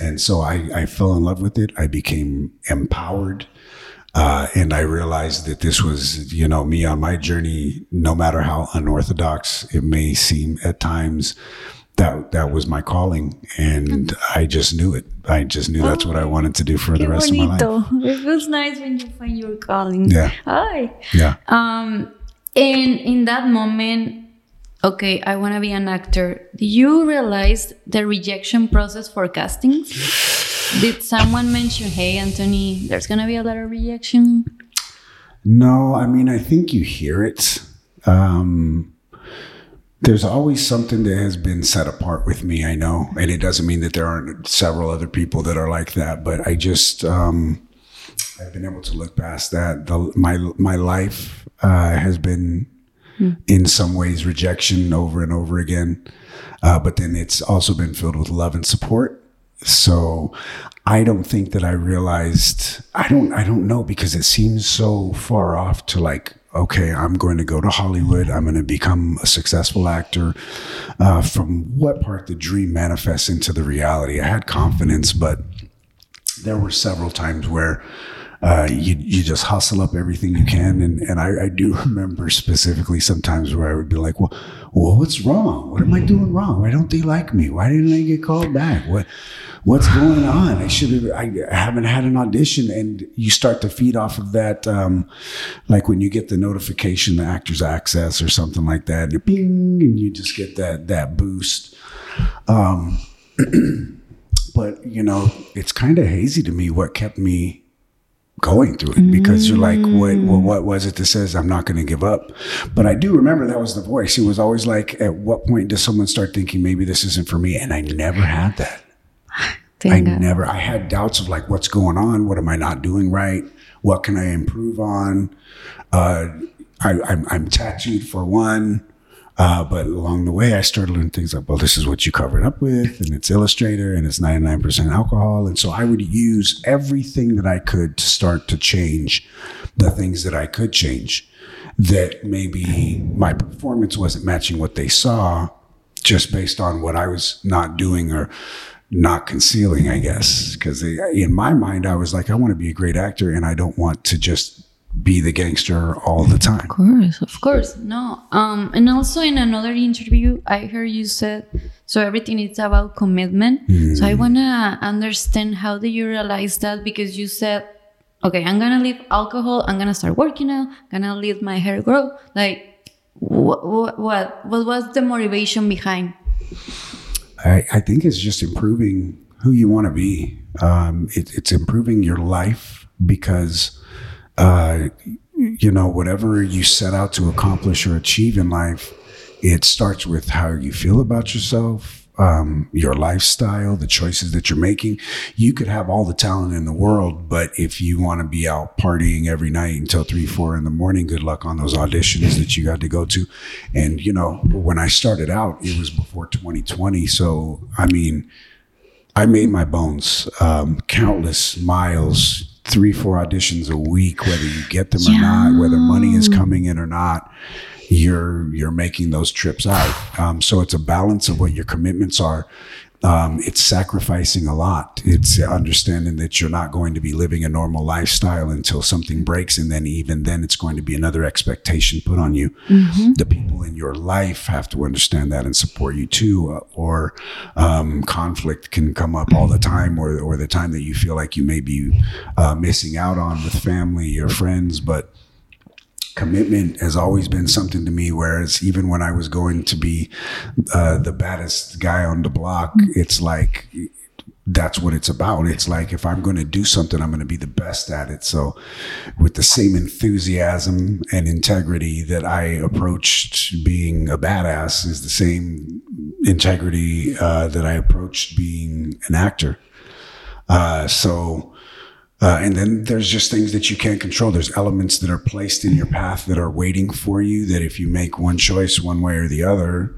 And so I, I fell in love with it. I became empowered. Uh, and I realized that this was, you know, me on my journey, no matter how unorthodox it may seem at times that that was my calling and I just knew it. I just knew that's what I wanted to do for the rest bonito. of my life. It feels nice when you find your calling. Yeah. Hi. Yeah. Um and in that moment, okay, I want to be an actor. Do you realize the rejection process for castings? Did someone mention, "Hey, Anthony, there's going to be a lot of rejection"? No, I mean, I think you hear it. Um there's always something that has been set apart with me, I know. And it doesn't mean that there aren't several other people that are like that, but I just, um, I've been able to look past that. The, my, my life, uh, has been hmm. in some ways rejection over and over again. Uh, but then it's also been filled with love and support. So I don't think that I realized, I don't, I don't know because it seems so far off to like okay, I'm going to go to Hollywood. I'm going to become a successful actor. Uh, from what part the dream manifests into the reality? I had confidence, but there were several times where uh, you you just hustle up everything you can, and and I, I, do remember specifically sometimes where I would be like, well, well, what's wrong? What am I doing wrong? Why don't they like me? Why didn't I get called back? What what's going on? I should have, I haven't had an audition. And you start to feed off of that. Um, like when you get the notification, the Actors Access or something like that, and bing, and you just get that, that boost. Um, but you know, it's kind of hazy to me what kept me going through it because you're like, what, well, what was it that says I'm not going to give up? But I do remember that was the voice. It was always like, at what point does someone start thinking maybe this isn't for me? And I never had that. I never, I had doubts of like, what's going on? What am I not doing right? What can I improve on? Uh, I, am I'm, I'm tattooed for one. Uh, but along the way, I started learning things like, well, this is what you covered up with, and it's Illustrator, and it's 99% alcohol. And so I would use everything that I could to start to change the things that I could change. That maybe my performance wasn't matching what they saw just based on what I was not doing or not concealing, I guess. Because in my mind, I was like, I want to be a great actor and I don't want to just be the gangster all the time. Of course, of course. No. Um, and also in another interview, I heard you said, so everything is about commitment. Mm. So I want to understand how do you realize that? Because you said, okay, I'm going to leave alcohol. I'm going to start working out. I'm going to let my hair grow. Like, what, what, what, what was the motivation behind? I, I think it's just improving who you want to be. Um, it, it's improving your life because, uh, you know, whatever you set out to accomplish or achieve in life, it starts with how you feel about yourself, um, your lifestyle, the choices that you're making. You could have all the talent in the world, but if you want to be out partying every night until three, four in the morning, good luck on those auditions that you got to go to. And, you know, when I started out, it was before 2020. So, I mean, I made my bones, um, countless miles, three, four auditions a week, whether you get them yeah. or not, whether money is coming in or not you're you're making those trips out. Um, so it's a balance of what your commitments are. Um, it's sacrificing a lot. It's understanding that you're not going to be living a normal lifestyle until something breaks, and then even then, it's going to be another expectation put on you. Mm-hmm. The people in your life have to understand that and support you too. Uh, or um, conflict can come up all the time, or or the time that you feel like you may be uh, missing out on with family or friends, but commitment has always been something to me. Whereas even when I was going to be uh, the baddest guy on the block, mm-hmm. it's like that's what it's about. It's like if I'm going to do something, I'm going to be the best at it. So, with the same enthusiasm and integrity that I approached being a badass, is the same integrity uh, that I approached being an actor. Uh, so, uh, and then there's just things that you can't control. There's elements that are placed in your path that are waiting for you. That if you make one choice, one way or the other,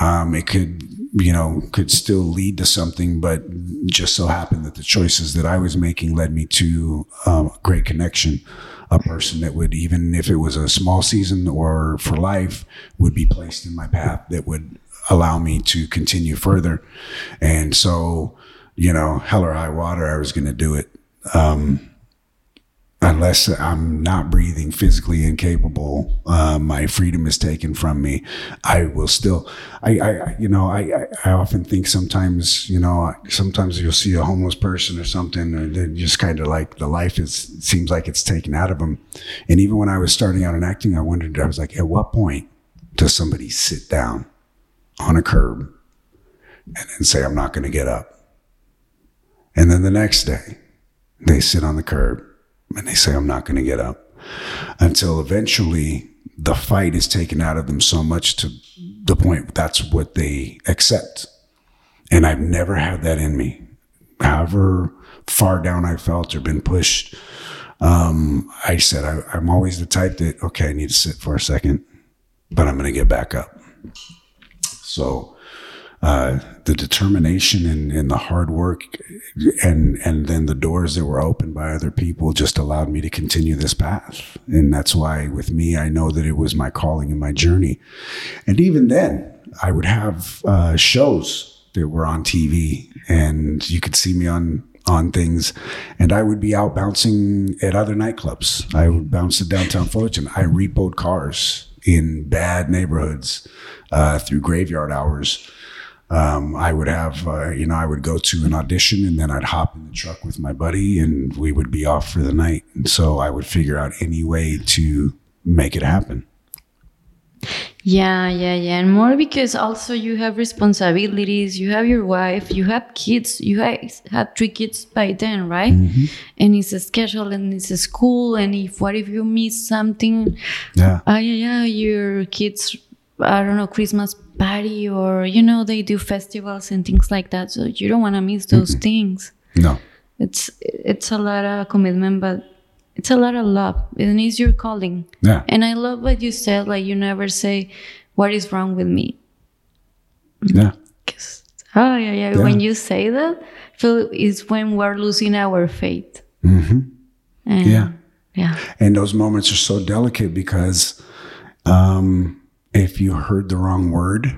um, it could, you know, could still lead to something, but just so happened that the choices that I was making led me to um, a great connection. A person that would, even if it was a small season or for life, would be placed in my path that would allow me to continue further. And so, you know, hell or high water, I was going to do it. Um, unless I'm not breathing, physically incapable, uh, my freedom is taken from me. I will still, I, I you know, I, I, often think sometimes, you know, sometimes you'll see a homeless person or something, and just kind of like the life is, seems like it's taken out of them. And even when I was starting out in acting, I wondered, I was like, at what point does somebody sit down on a curb and then say, I'm not going to get up? And then the next day, they sit on the curb and they say, I'm not going to get up until eventually the fight is taken out of them so much to the point that's what they accept. And I've never had that in me. However far down I felt or been pushed, um, I said, I, I'm always the type that, okay, I need to sit for a second, but I'm going to get back up. So, uh, the determination and, and, the hard work and and then the doors that were opened by other people just allowed me to continue this path. And that's why with me i know that it was my calling and my journey. And even then i would have uh, shows that were on tv and you could see me on on things. And i would be out bouncing at other nightclubs. I would bounce to downtown fullerton. I repoed cars in bad neighborhoods uh, through graveyard hours um, I would have, uh, you know, I would go to an audition and then I'd hop in the truck with my buddy and we would be off for the night. And so I would figure out any way to make it happen. Yeah, yeah, yeah. And more because also you have responsibilities, you have your wife, you have kids, you have three kids by then, right? Mm-hmm. And it's a schedule and it's a school. And if what if you miss something? Yeah. Uh, yeah, yeah, your kids I don't know, Christmas party or, you know, they do festivals and things like that. So you don't want to miss those mm things. No. It's it's a lot of commitment, but it's a lot of love. And it's your calling. Yeah. And I love what you said. Like you never say, what is wrong with me? Yeah. Oh, yeah, yeah, yeah. When you say that, I feel it's when we're losing our faith. Mm-hmm. And, yeah. Yeah. And those moments are so delicate because, um, if you heard the wrong word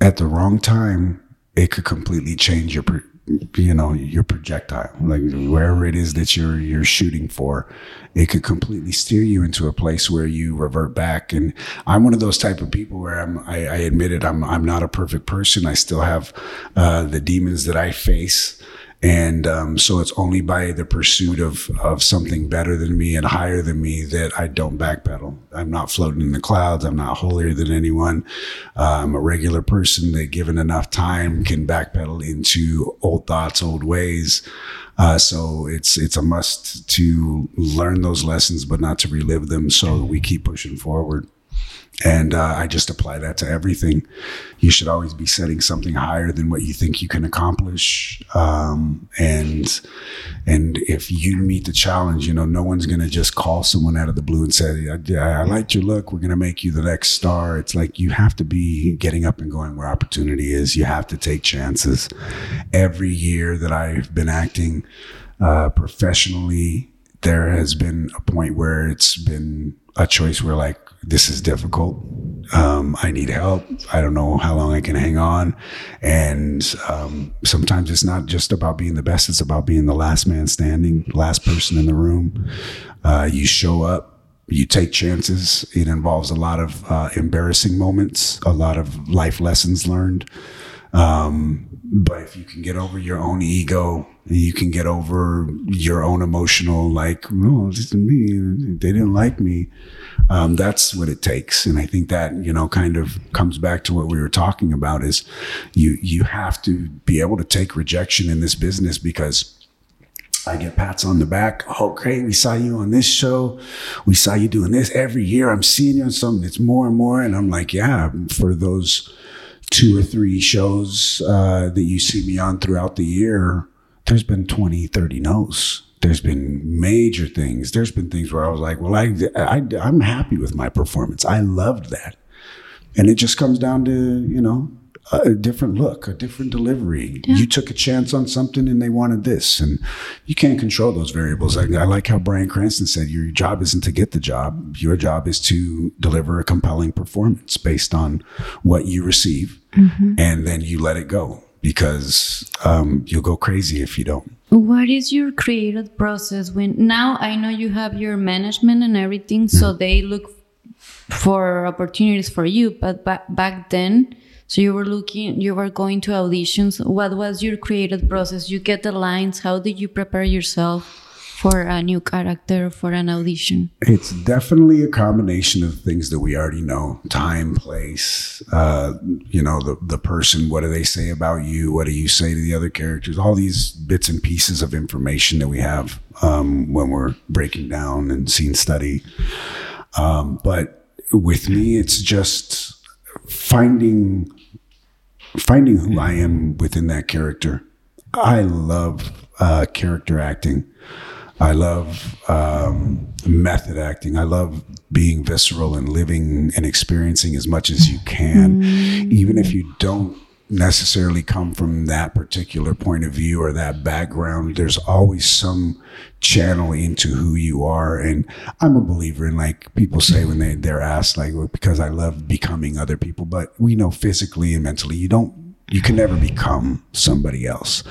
at the wrong time, it could completely change your, you know, your projectile. Like wherever it is that you're you're shooting for, it could completely steer you into a place where you revert back. And I'm one of those type of people where I'm. I, I admit it. I'm. I'm not a perfect person. I still have uh, the demons that I face. And um, so it's only by the pursuit of, of something better than me and higher than me that I don't backpedal. I'm not floating in the clouds. I'm not holier than anyone. I'm a regular person that, given enough time, can backpedal into old thoughts, old ways. Uh, so it's it's a must to learn those lessons, but not to relive them. So we keep pushing forward. And uh, I just apply that to everything. You should always be setting something higher than what you think you can accomplish. Um, and and if you meet the challenge, you know, no one's going to just call someone out of the blue and say, I, I liked your look. We're going to make you the next star. It's like you have to be getting up and going where opportunity is. You have to take chances. Every year that I've been acting uh, professionally, there has been a point where it's been a choice where like this is difficult. Um, I need help. I don't know how long I can hang on. And um, sometimes it's not just about being the best, it's about being the last man standing, last person in the room. Uh, you show up, you take chances. It involves a lot of uh, embarrassing moments, a lot of life lessons learned. Um, but if you can get over your own ego, you can get over your own emotional, like, no, this is me. They didn't like me. Um, that's what it takes. And I think that, you know, kind of comes back to what we were talking about is you, you have to be able to take rejection in this business because I get pats on the back. Oh, great. We saw you on this show. We saw you doing this every year. I'm seeing you on something. It's more and more. And I'm like, yeah, for those two or three shows uh, that you see me on throughout the year, there's been 20, 30 no's. There's been major things. There's been things where I was like, well, I, I, I'm happy with my performance. I loved that. And it just comes down to, you know, a different look, a different delivery. Yeah. You took a chance on something and they wanted this. And you can't control those variables. I, I, like how Bryan Cranston said your job isn't to get the job, your job is to deliver a compelling performance based on what you receive. Mm-hmm. And then you let it go because um, you'll go crazy if you don't. What is your creative process when now I know you have your management and everything, so mm-hmm. they look for opportunities for you, but back, back then, so you were looking, you were going to auditions. What was your creative process? You get the lines. How did you prepare yourself for a new character for an audition? It's definitely a combination of things that we already know: time, place, uh, you know, the the person. What do they say about you? What do you say to the other characters? All these bits and pieces of information that we have um, when we're breaking down and scene study. Um, but with me, it's just finding finding who I am within that character. I love uh, character acting. I love um, method acting. I love being visceral and living and experiencing as much as you can, mm. even if you don't necessarily come from that particular point of view or that background. There's always some channel into who you are. And I'm a believer in like people say when they, they're asked, like, well, because I love becoming other people, but we know physically and mentally you don't you can never become somebody else.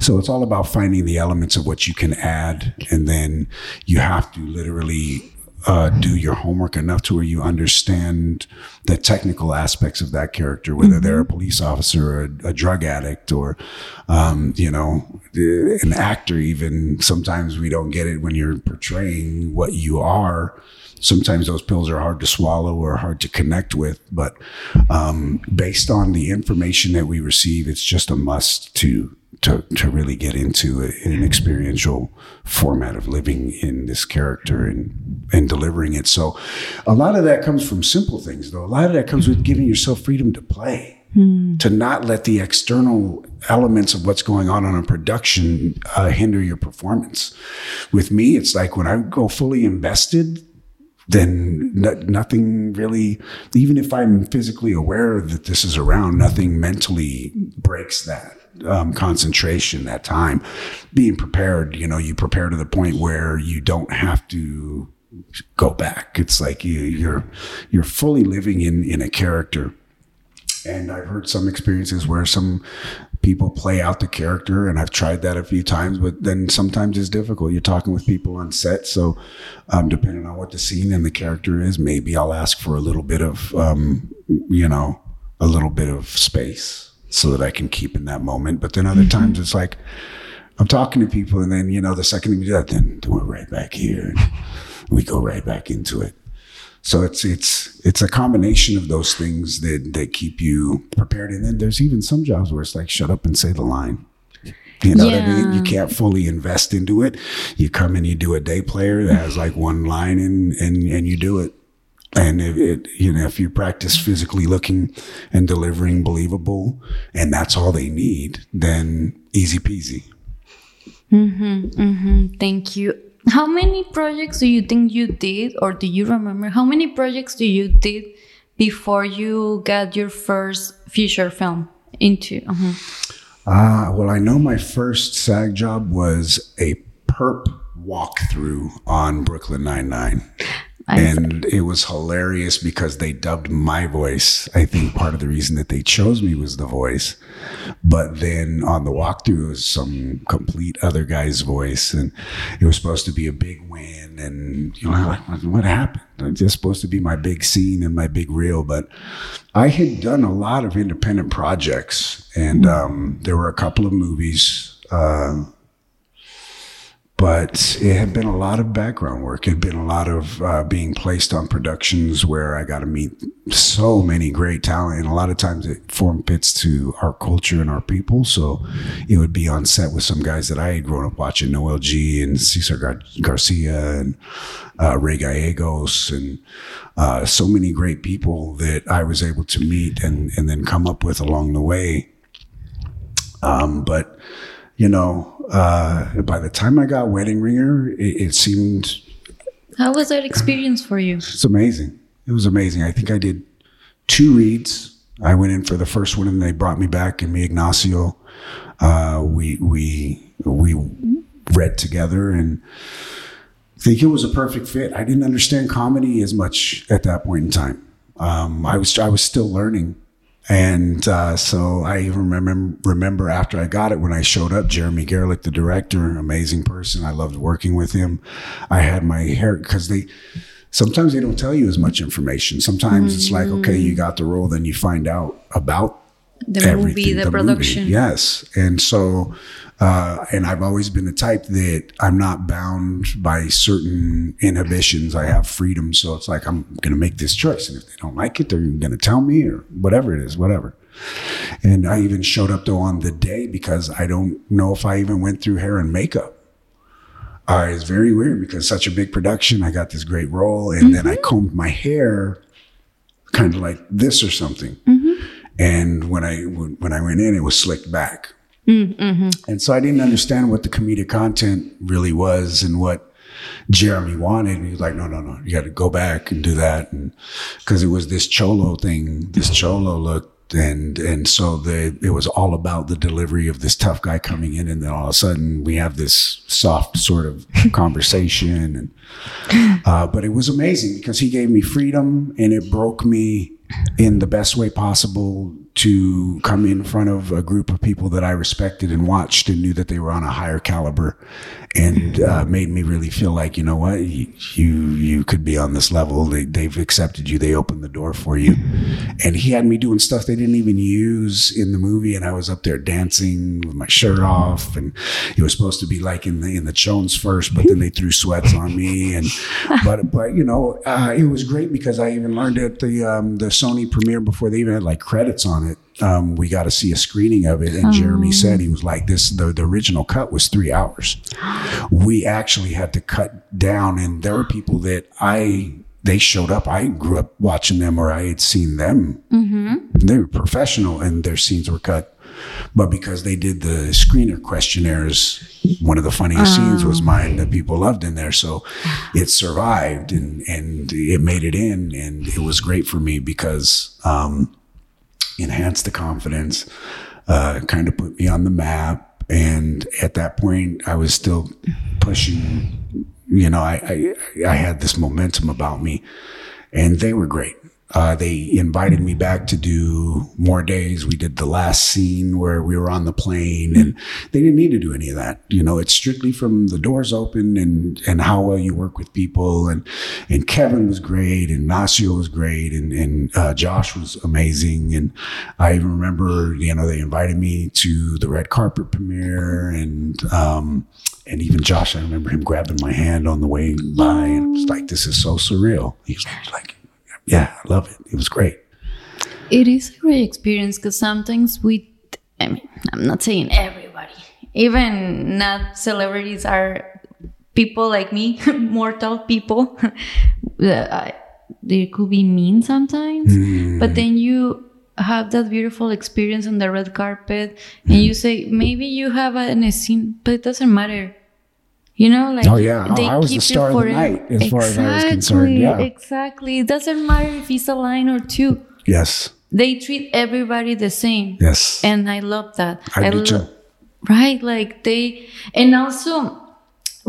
So it's all about finding the elements of what you can add. And then you have to literally uh, do your homework enough to where you understand the technical aspects of that character, whether mm-hmm. they're a police officer or a, a drug addict or, um, you know, an actor. Even sometimes we don't get it when you're portraying what you are. Sometimes those pills are hard to swallow or hard to connect with, but um, based on the information that we receive, it's just a must to to to really get into a, an experiential format of living in this character and and delivering it. So, a lot of that comes from simple things, though. A lot of that comes with giving yourself freedom to play, mm. to not let the external elements of what's going on on a production uh, hinder your performance. With me, it's like when I go fully invested, then nothing really, even if I'm physically aware that this is around, nothing mentally breaks that um, concentration, that time. Being prepared, you know, you prepare to the point where you don't have to go back. It's like you, you're you're fully living in in a character. And I've heard some experiences where some people play out the character, and I've tried that a few times, but then sometimes it's difficult. You're talking with people on set, so um, depending on what the scene and the character is, maybe I'll ask for a little bit of, um, you know, a little bit of space so that I can keep in that moment. But then other mm-hmm. times it's like I'm talking to people, and then you know the second we do that, then we're right back here, and we go right back into it. So it's it's it's a combination of those things that that keep you prepared. And then there's even some jobs where it's like shut up and say the line. You know yeah. what I mean? You can't fully invest into it. You come and you do a day player that has like one line and and and you do it. And if it, you know, if you practice physically looking and delivering believable, and that's all they need, then easy peasy. Mm-hmm, mm-hmm. Thank you. How many projects do you think you did, or do you remember how many projects do you did before you got your first feature film into? Uh-huh. Uh, well, I know my first SAG job was a perp walkthrough on Brooklyn Nine Nine. I and it was hilarious because they dubbed my voice. I think part of the reason that they chose me was the voice, but then on the walkthrough it was some complete other guy's voice, and it was supposed to be a big win. And you know, like, what happened? It's just supposed to be my big scene and my big reel, but I had done a lot of independent projects, and um, there were a couple of movies. Uh, but it had been a lot of background work. It had been a lot of uh, being placed on productions where I got to meet so many great talent, and a lot of times it formed fits to our culture and our people. So it would be on set with some guys that I had grown up watching, Noel G and Cesar Gar- Garcia and uh, Ray Gallegos, and uh, so many great people that I was able to meet and and then come up with along the way. Um, but you know, uh, by the time I got Wedding Ringer, it, it seemed How was that experience for you? it's amazing. It was amazing. I think I did two reads. I went in for the first one, and they brought me back, and me Ignacio, uh, we we we read together, and I think it was a perfect fit. I didn't understand comedy as much at that point in time. Um, I was I was still learning, and uh, so I even remember remember after I got it when I showed up, Jeremy Garelick, the director, amazing person. I loved working with him. I had my hair because they sometimes they don't tell you as much information. Sometimes it's like okay, you got the role, then you find out about The movie, everything, the, production. Yes. And so, uh, and I've always been the type that I'm not bound by certain inhibitions. I have freedom. So it's like, I'm going to make this choice. And if they don't like it, they're going to tell me or whatever it is, whatever. And I even showed up though on the day because I don't know if I even went through hair and makeup. Uh, it's very weird because such a big production. I got this great role and then I combed my hair kind of like this or something. And when I when I went in, it was slicked back. And so I didn't understand what the comedic content really was and what Jeremy wanted. He was like, no, no, no, you got to go back and do that. And because it was this cholo thing, this cholo look. And, and so the, it was all about the delivery of this tough guy coming in. And then all of a sudden we have this soft sort of conversation. And, uh, but it was amazing because he gave me freedom and it broke me in the best way possible to come in front of a group of people that I respected and watched and knew that they were on a higher caliber and uh, made me really feel like, you know what, you, you, could be on this level. They, they've accepted you. They opened the door for you. And he had me doing stuff they didn't even use in the movie. And I was up there dancing with my shirt off and it was supposed to be like in the, in the Jones first, but then they threw sweats on me. And, but, but, you know, uh, it was great because I even learned at the, um, the Sony premiere before they even had like credits on it. Um, we got to see a screening of it, and Jeremy said he was like, "This the, the original cut was three hours. We actually had to cut down, and there were people that I they showed up. I grew up watching them, or I had seen them. They were professional, and their scenes were cut. But because they did the screener questionnaires, one of the funniest scenes was mine that people loved in there. So it survived and, and it made it in. And it was great for me because, um, enhanced the confidence, uh, kind of put me on the map. And at that point, I was still pushing, you know, I, I, I had this momentum about me and they were great. Uh, they invited me back to do more days. We did the last scene where we were on the plane and they didn't need to do any of that. You know, it's strictly from the doors open and, and how well you work with people. And, and Kevin was great and Nacio was great and, and, uh, Josh was amazing. And I even remember, you know, they invited me to the red carpet premiere and, um, and even Josh, I remember him grabbing my hand on the way by and it was like, this is so surreal. He was like, yeah, I love it. It was great. It is a great experience because sometimes we, I mean, I'm not saying everybody, even not celebrities are people like me, mortal people. Uh, they could be mean sometimes, hmm. but then you have that beautiful experience on the red carpet and you hmm. say, maybe you have an scene, but it doesn't matter. You know, like Oh, yeah. Oh, they I was keep you star of the night as far as I was concerned, yeah. Exactly. It doesn't matter if it's a line or two Yes. they treat everybody the same Yes. and i love that I do lo- too. right like they and also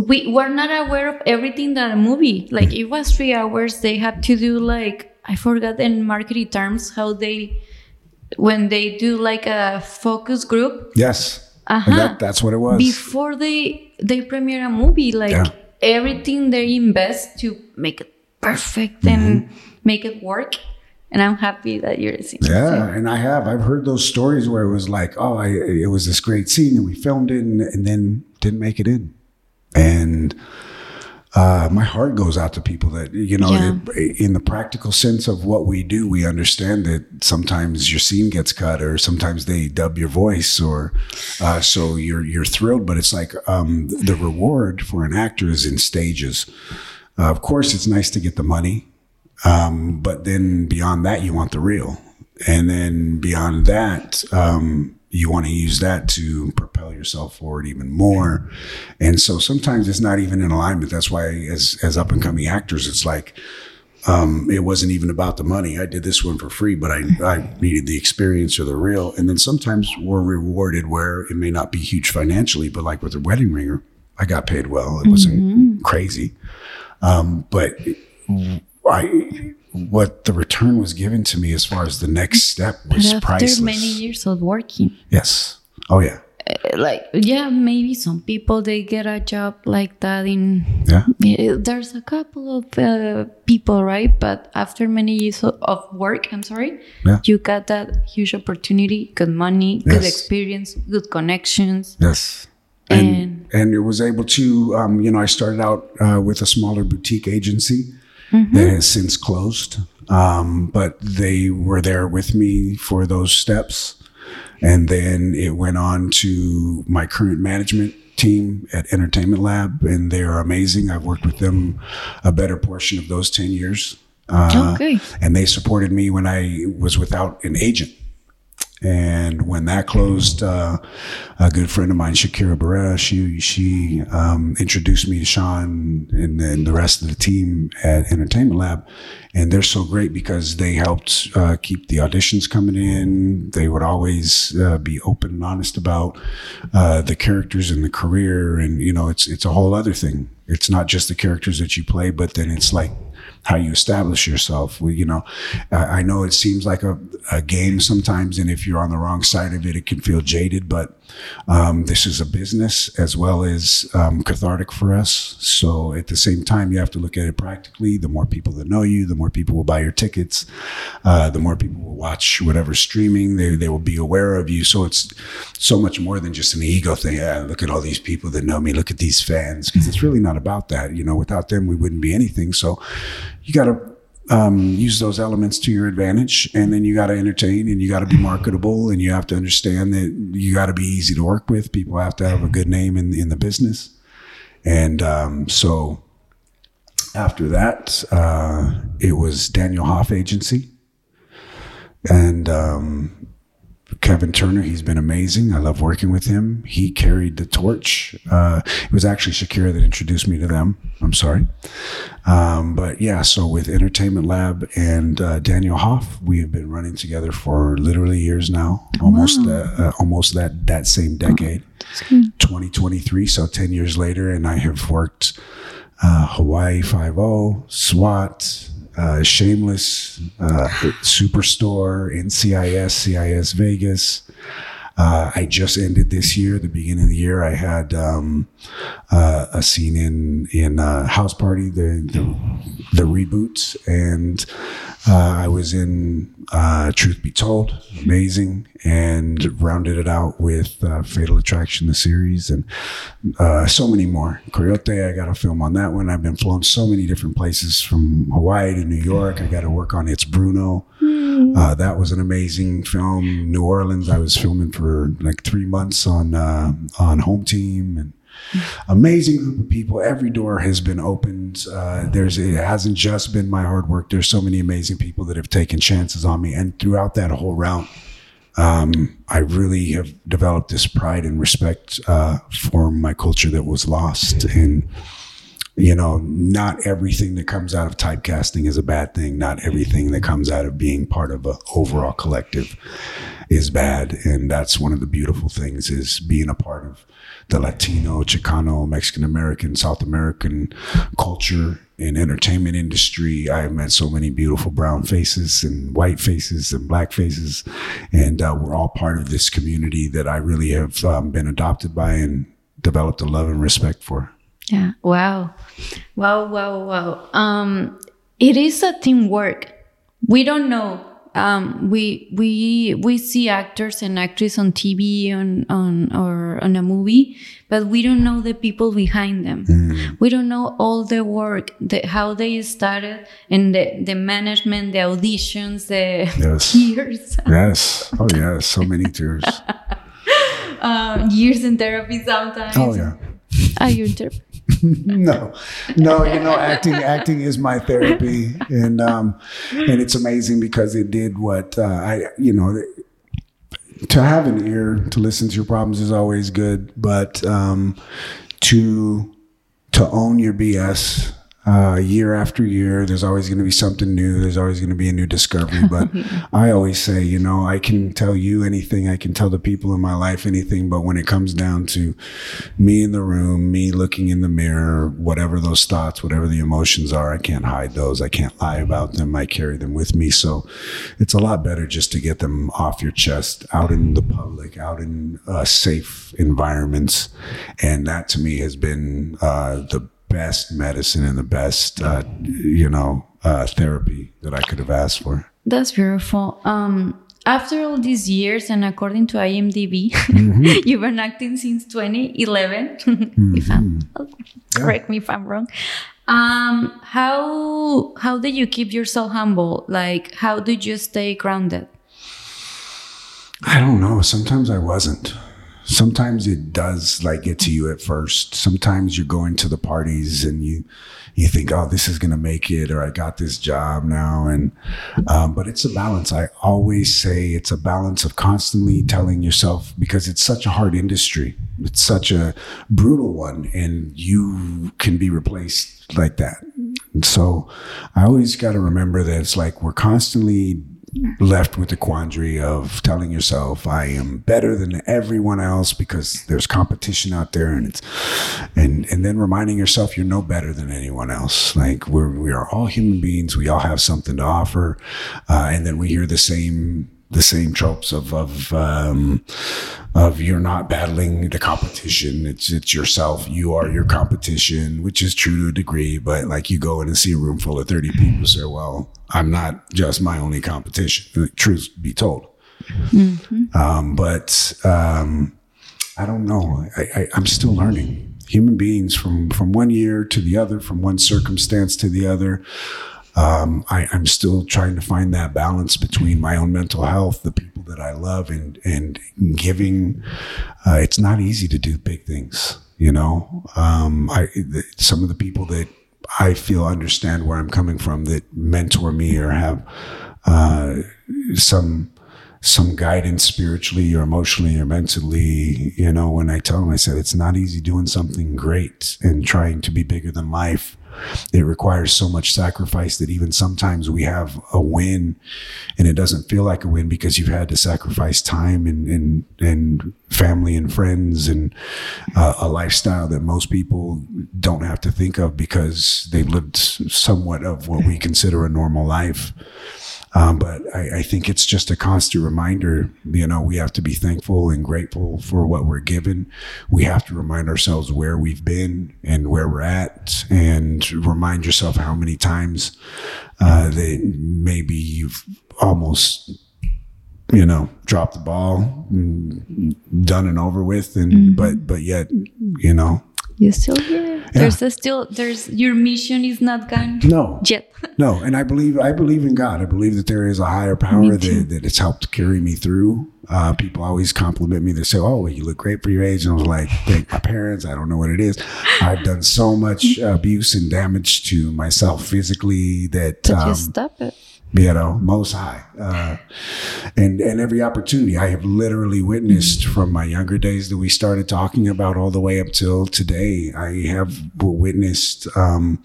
we were not aware of everything that a movie like it was three hours they had to do like i forgot in marketing terms how they when they do like a focus group Yes. Uh-huh. That, that's what it was. before they they premiere a movie like Yeah. everything they invest to make it perfect Mm-hmm. and make it work and i'm happy that you're seeing it. Yeah, and I have. I've heard those stories where it was like, oh, I, it was this great scene, and we filmed it, and, and then didn't make it in. And uh, my heart goes out to people that you know, Yeah. it- in the practical sense of what we do, we understand that sometimes your scene gets cut, or sometimes they dub your voice, or uh, so you're you're thrilled. But it's like um, the reward for an actor is in stages. Uh, of course, it's nice to get the money. Um, but then beyond that, you want the reel. And then beyond that, um, you want to use that to propel yourself forward even more. And so sometimes it's not even in alignment. That's why as, as up and coming actors, it's like, um, it wasn't even about the money. I did this one for free, but I, I needed the experience or the reel. And then sometimes we're rewarded where it may not be huge financially, but like with the wedding ringer, I got paid well. It wasn't crazy. Um, but I, what the return was given to me as far as the next step but was after priceless. many years of working Yes. Oh yeah. like yeah maybe some people they get a job like that in Yeah. Yeah, there's a couple of uh, people right but after many years of- work i'm sorry Yeah. you got that huge opportunity good money good experience good connections Yes. And, and it was able to, um, you know, I started out uh, with a smaller boutique agency that has since closed. Um, but they were there with me for those steps. And then it went on to my current management team at Entertainment Lab, and they are amazing. I've worked with them a better portion of those 10 years. Uh, Okay. And they supported me when I was without an agent. And when that closed, uh, a good friend of mine, Shakira Barrera, she she um, introduced me to Sean and then the rest of the team at Entertainment Lab, and they're so great because they helped uh, keep the auditions coming in. They would always uh, be open and honest about uh, the characters and the career, and you know, it's it's a whole other thing. It's not just the characters that you play, but then it's like how you establish yourself. We, you know, I I know it seems like a, a game sometimes, and if you're on the wrong side of it, it can feel jaded. But um, this is a business as well as um, cathartic for us. So at the same time, you have to look at it practically. The more people that know you, the more people will buy your tickets. Uh, the more people will watch whatever streaming. They they will be aware of you. So it's so much more than just an ego thing. Look at all these people that know me. Look at these fans, because it's really not about that. You know, without them, we wouldn't be anything. So you got to um, use those elements to your advantage, and then you got to entertain, and you got to be marketable, and you have to understand that you got to be easy to work with. People have to have a good name in in the business, and um, so after that, uh, it was Daniel Hoff Agency, and um, Kevin Turner, he's been amazing. I love working with him. He carried the torch. Uh, it was actually Shakira that introduced me to them. I'm sorry. Um, but yeah, so with Entertainment Lab and uh, Daniel Hoff, we have been running together for literally years now, almost uh, uh, almost that that same decade, 2023. So 10 years later, and I have worked uh, Hawaii Five O, SWAT, uh, Shameless, uh, Superstore, NCIS, CSI Vegas. Uh, I just ended this year, the beginning of the year. I had um, uh, a scene in in uh, House Party, the the, the reboot, and uh, I was in uh, Truth Be Told, amazing, and rounded it out with uh, Fatal Attraction, the series, and so many more. Coyote, I got a film on that one. I've been flown so many different places from Hawaii to New York. I got to work on It's Bruno. Uh, that was an amazing film. New Orleans, I was filming for like three months on uh, on Home Team and amazing group of people. Every door has been opened. Uh, there's it hasn't just been my hard work. There's so many amazing people that have taken chances on me, and throughout that whole route, um, I really have developed this pride and respect uh, for my culture that was lost and you know, not everything that comes out of typecasting is a bad thing. Not everything that comes out of being part of an overall collective. is bad. And that's one of the beautiful things is being a part of the Latino, Chicano, Mexican American, South American culture and entertainment industry. I have met so many beautiful brown faces and white faces and black faces. And uh, we're all part of this community that I really have um, been adopted by and developed a love and respect for. Yeah. Wow. Wow. Wow. Wow. Um, it is a teamwork. We don't know. Um, we we we see actors and actresses on TV on on or on a movie, but we don't know the people behind them. Mm. We don't know all the work, the, how they started, and the, the management, the auditions, the yes. tears. yes. Oh yes, so many tears. uh, years in therapy sometimes. Oh yeah. Are you in therapy? no, no, you know, acting, acting is my therapy, and um, and it's amazing because it did what uh, I, you know, to have an ear to listen to your problems is always good, but um, to to own your BS uh, year after year. There's always going to be something new. There's always going to be a new discovery. But I always say, you know, I can tell you anything. I can tell the people in my life anything. But when it comes down to me in the room, me looking in the mirror, whatever those thoughts, whatever the emotions are, I can't hide those. I can't lie about them. I carry them with me. So it's a lot better just to get them off your chest, out in the public, out in uh, safe environments. And that to me has been uh, the best medicine and the best, uh, you know, uh, therapy that I could have asked for. That's beautiful. Um, after all these years, and according to IMDb, mm-hmm. you've been acting since 2011. mm-hmm. if I'm, yeah. correct me if I'm wrong. Um, how how did you keep yourself humble? Like, how did you stay grounded? I don't know. Sometimes I wasn't sometimes it does like get to you at first. Sometimes you're going to the parties and you you think, oh, this is gonna make it, or I got this job now, and um, but it's a balance. I always say it's a balance of constantly telling yourself because it's such a hard industry. It's such a brutal one, and you can be replaced like that. And so I always got to remember that it's like we're constantly left with the quandary of telling yourself I am better than everyone else because there's competition out there and it's and and then reminding yourself you're no better than anyone else. Like we're we are all human beings. We all have something to offer. Uh, and then we hear the same the same tropes of of um, of you're not battling the competition. It's it's yourself. You are your competition, which is true to a degree. But like you go in and see a room full of thirty people, say, "Well, I'm not just my only competition." Truth be told, mm-hmm. um, but um, I don't know. I, I, I'm still learning. Human beings from from one year to the other, from one circumstance to the other um, I, am still trying to find that balance between my own mental health, the people that I love, and and giving. Uh, it's not easy to do big things, you know. Um, I the, some of the people that I feel understand where I'm coming from, that mentor me or have uh, some some guidance spiritually or emotionally or mentally, you know, when I tell them, I said, it's not easy doing something great and trying to be bigger than life it requires so much sacrifice that even sometimes we have a win and it doesn't feel like a win because you've had to sacrifice time and, and, and family and friends and uh, a lifestyle that most people don't have to think of because they've lived somewhat of what we consider a normal life. Um, but I, I, think it's just a constant reminder, you know, we have to be thankful and grateful for what we're given. We have to remind ourselves where we've been and where we're at and remind yourself how many times uh, that maybe you've almost you know, dropped the ball, done and over with, and mm-hmm. but but yet, you know, you're still here. Yeah. There's a still there's your mission is not gone. No. Yet. no. And I believe I believe in God. I believe that there is a higher power that, that it's helped carry me through. Uh, people always compliment me. They say, "Oh, well, you look great for your age." And I was like, "Thank my parents." I don't know what it is. I've done so much abuse and damage to myself physically that um, stop it. You know, most high. Uh, and, and every opportunity I have literally witnessed from my younger days that we started talking about all the way up till today. I have witnessed, um,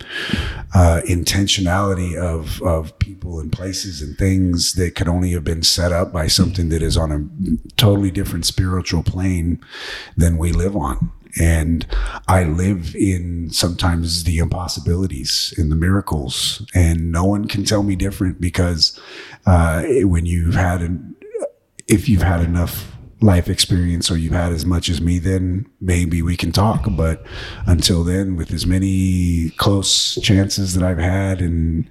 uh, intentionality of, of people and places and things that could only have been set up by something that is on a totally different spiritual plane than we live on and I live in sometimes the impossibilities in the miracles, and no one can tell me different because uh, when you've had an, if you've had enough life experience or you've had as much as me, then maybe we can talk. But until then, with as many close chances that I've had and,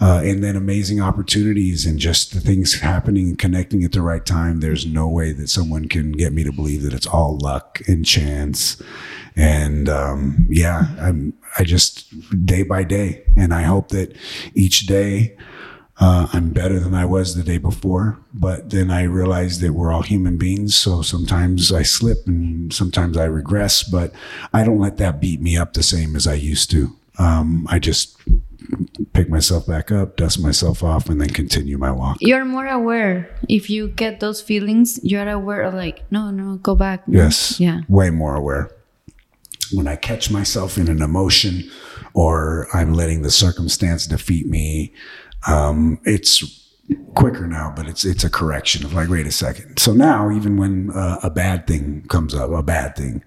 uh, and then amazing opportunities and just the things happening and connecting at the right time, there's no way that someone can get me to believe that it's all luck and chance. And, um, yeah, I'm, I just day by day. And I hope that each day, uh, I'm better than I was the day before. But then I realized that we're all human beings. So sometimes I slip and sometimes I regress, but I don't let that beat me up the same as I used to. Um, I just pick myself back up, dust myself off, and then continue my walk. You're more aware. If you get those feelings, you're aware of like, no, no, go back. No. Yes. Yeah. Way more aware. When I catch myself in an emotion or I'm letting the circumstance defeat me, um, it's quicker now, but it's it's a correction of like, wait a second. So now, even when uh, a bad thing comes up, a bad thing,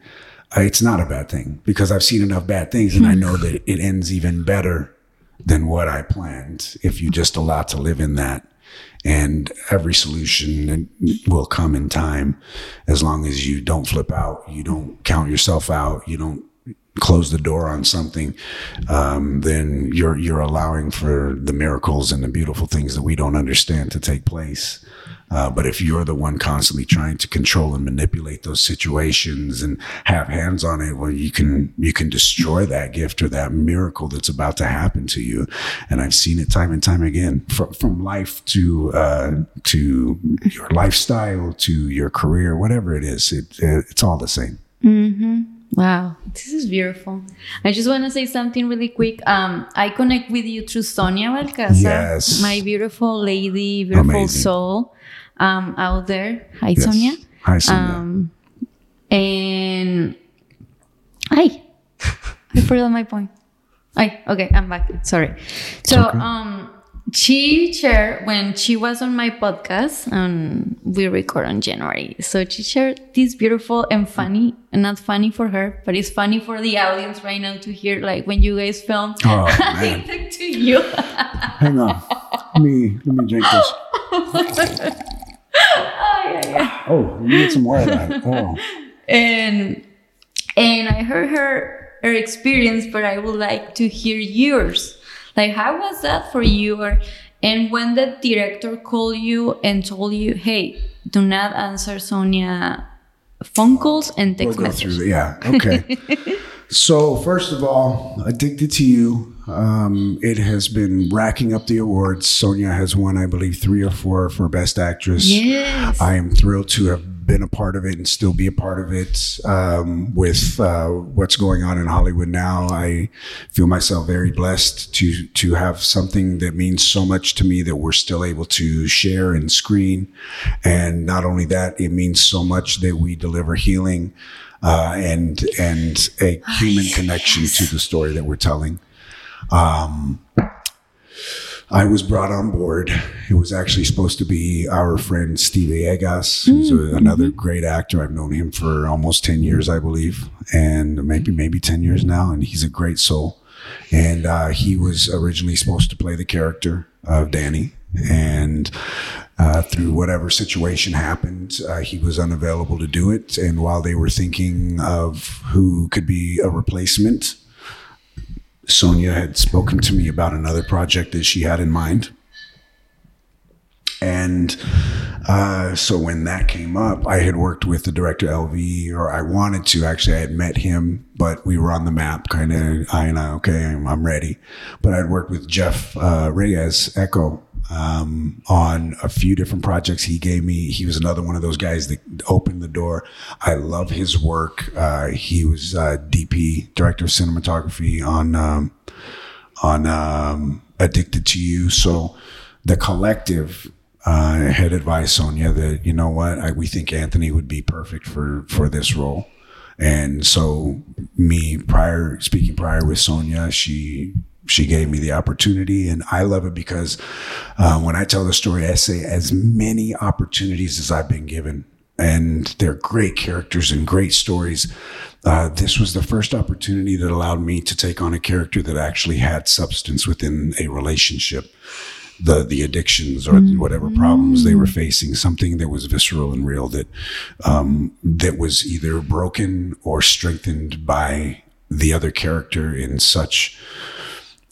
uh, it's not a bad thing because I've seen enough bad things, and I know that it ends even better than what I planned if you just allow to live in that. And every solution will come in time as long as you don't flip out, you don't count yourself out, you don't close the door on something, um, then you're you're allowing for the miracles and the beautiful things that we don't understand to take place. Uh, but if you're the one constantly trying to control and manipulate those situations and have hands on it, well, you can you can destroy that gift or that miracle that's about to happen to you. And I've seen it time and time again, from from life to uh, to your lifestyle to your career, whatever it is. It, it's all the same. Mm-hmm. Wow, this is beautiful. I just want to say something really quick. Um, I connect with you through Sonia Balcazar, Yes. my beautiful lady, beautiful Amazing. soul um, out there. Hi, Yes. Sonia. Hi, Sonia. Um, and hi, I forgot my point. Hi, okay, I'm back. Sorry. So, okay. um, she shared when she was on my podcast, and we record on January. So she shared this beautiful and funny, and not funny for her, but it's funny for the audience right now to hear, like when you guys film. Oh, I man. to you. Hang on. Let me let me drink this. oh, yeah, yeah. Oh, let me get some more of that. Oh. and and I heard her her experience, but I would like to hear yours. Like, how was that for you? Or and when the director called you and told you, "Hey, do not answer Sonia phone calls and We'll go messages." through. Yeah. Okay. so first of all, addicted to you. Um, it has been racking up the awards. Sonia has won, I believe, three or four for Best Actress. Yes. I am thrilled to have been a part of it and still be a part of it. Um, with uh, what's going on in Hollywood now, I feel myself very blessed to to have something that means so much to me that we're still able to share and screen. And not only that, it means so much that we deliver healing uh, and and a human connection to the story that we're telling. Um, I was brought on board. It was actually supposed to be our friend Steve Villegas, who's a, another great actor. I've known him for almost 10 years, I believe, and maybe, maybe 10 years now. And he's a great soul. And, uh, he was originally supposed to play the character of Danny. And, uh, through whatever situation happened, uh, he was unavailable to do it. And while they were thinking of who could be a replacement, Sonia had spoken to me about another project that she had in mind. And uh, so when that came up, I had worked with the director LV, or I wanted to actually. I had met him, but we were on the map, kind of. I and I, okay, I'm, I'm ready. But I'd worked with Jeff uh, Reyes Echo um, on a few different projects. He gave me. He was another one of those guys that opened the door. I love his work. Uh, he was uh, DP, director of cinematography on um, on um, Addicted to You. So the collective uh, had advised Sonia that you know what I, we think Anthony would be perfect for for this role, and so me prior speaking prior with Sonia, she she gave me the opportunity and I love it because uh, when I tell the story, I say as many opportunities as I've been given and they're great characters and great stories. Uh, this was the first opportunity that allowed me to take on a character that actually had substance within a relationship. The, the addictions or mm-hmm. whatever problems they were facing, something that was visceral and real that, um, that was either broken or strengthened by the other character in such,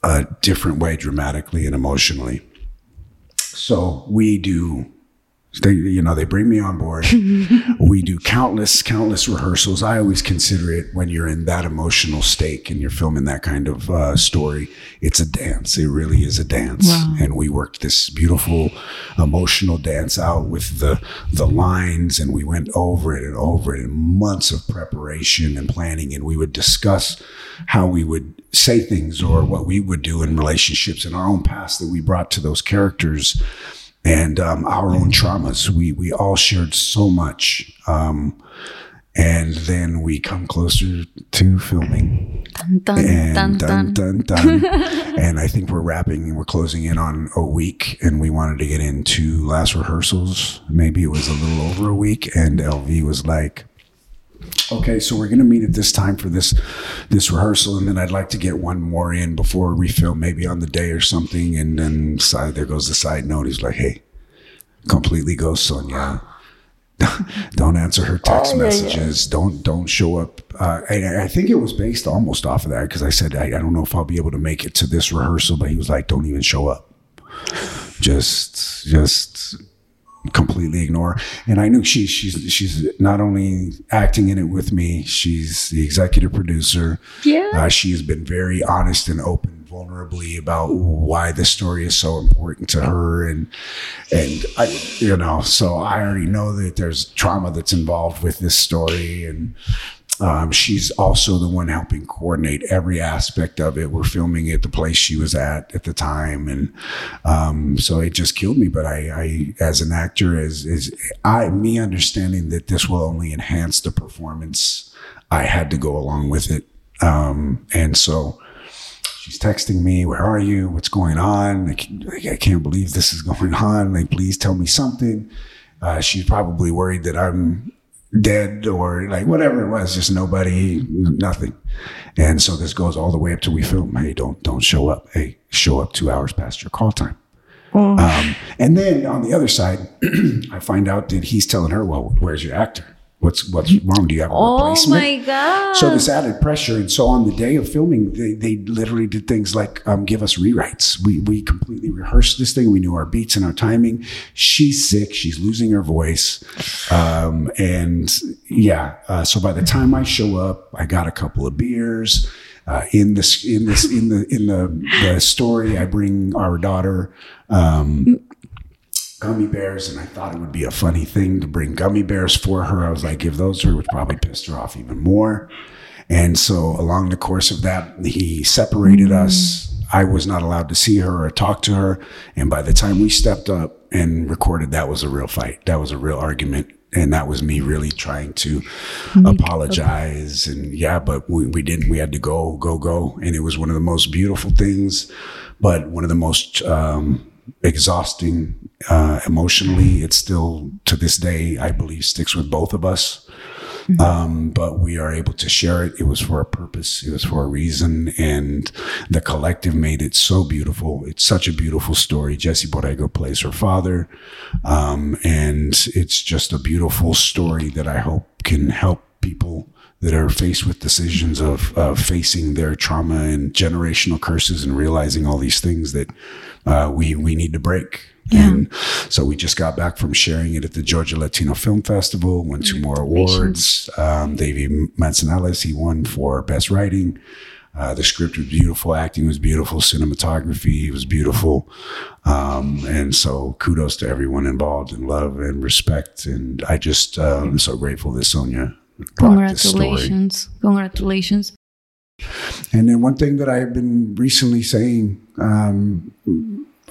a different way dramatically and emotionally. So we do they, you know, they bring me on board. we do countless, countless rehearsals. I always consider it when you're in that emotional state and you're filming that kind of uh, story. It's a dance. It really is a dance. Wow. And we worked this beautiful emotional dance out with the the lines, and we went over it and over it in months of preparation and planning. And we would discuss how we would say things or what we would do in relationships in our own past that we brought to those characters and um, our own traumas. We we all shared so much, um, and then we come closer to filming. Dun, dun, and dun, dun, dun, and I think we're wrapping and we're closing in on a week, and we wanted to get into last rehearsals. Maybe it was a little over a week, and LV was like okay, so we're going to meet at this time for this this rehearsal, and then I'd like to get one more in before we film, maybe on the day or something. And then side there goes the side note. He's like, hey, completely ghost Sonia. don't answer her text oh, yeah, messages. Yeah. Don't don't show up. Uh, I, I, think it was based almost off of that because I said I, I don't know if I'll be able to make it to this rehearsal, but he was like, "Don't even show up. Just just completely ignore. And I knew she she's she's not only acting in it with me, she's the executive producer. Yeah, uh, she has been very honest and open, vulnerably about why this story is so important to her, and and I you know so I already know that there's trauma that's involved with this story, and um, she's also the one helping coordinate every aspect of it. We're filming at the place she was at at the time, and um, so it just killed me. But I, I, as an actor, as is I, me understanding that this will only enhance the performance, I had to go along with it, um, and so she's texting me, "Where are you? What's going on? I, I can't believe this is going on. Like, please tell me something." Uh, she's probably worried that I'm dead or like whatever it was, just nobody, nothing. And so this goes all the way up to we film. Hey, don't don't show up. Hey, show up two hours past your call time. Oh. Um, and then on the other side, I find out that he's telling her, "Well, where's your actor?" What's what's wrong? Do you have a oh replacement? Oh my god! So this added pressure, and so on the day of filming, they, they literally did things like um, give us rewrites. We we completely rehearsed this thing. We knew our beats and our timing. She's sick. She's losing her voice, um, and yeah. Uh, so by the time I show up, I got a couple of beers. Uh, in this in this in the in the, the story, I bring our daughter. Um, gummy bears, and I thought it would be a funny thing to bring gummy bears for her. I was like, give those to her, which probably pissed her off even more. And so, along the course of that, he separated mm-hmm. us. I was not allowed to see her or talk to her. And by the time we stepped up and recorded, that was a real fight. That was a real argument. And that was me really trying to Make apologize. Up. And yeah, but we, we didn't. We had to go, go, go. And it was one of the most beautiful things, but one of the most, um, exhausting uh, emotionally. It still, to this day, I believe, sticks with both of us. Mm-hmm. Um, but we are able to share it. It was for a purpose. It was for a reason. And the collective made it so beautiful. It's such a beautiful story. Jesse Borrego plays her father. Um, and it's just a beautiful story that I hope can help people that are faced with decisions of uh, facing their trauma and generational curses and realizing all these things that uh, we we need to break. Yeah. And so we just got back from sharing it at the Georgia Latino Film Festival, won two more awards. Um, David Manzanales, he won for Best Writing. Uh, the script was beautiful, acting was beautiful, cinematography was beautiful. Um, and so kudos to everyone involved in love and respect. And I just, uh, I'm so grateful that Sonia Congratulations. Congratulations. And then one thing that I've been recently saying, um,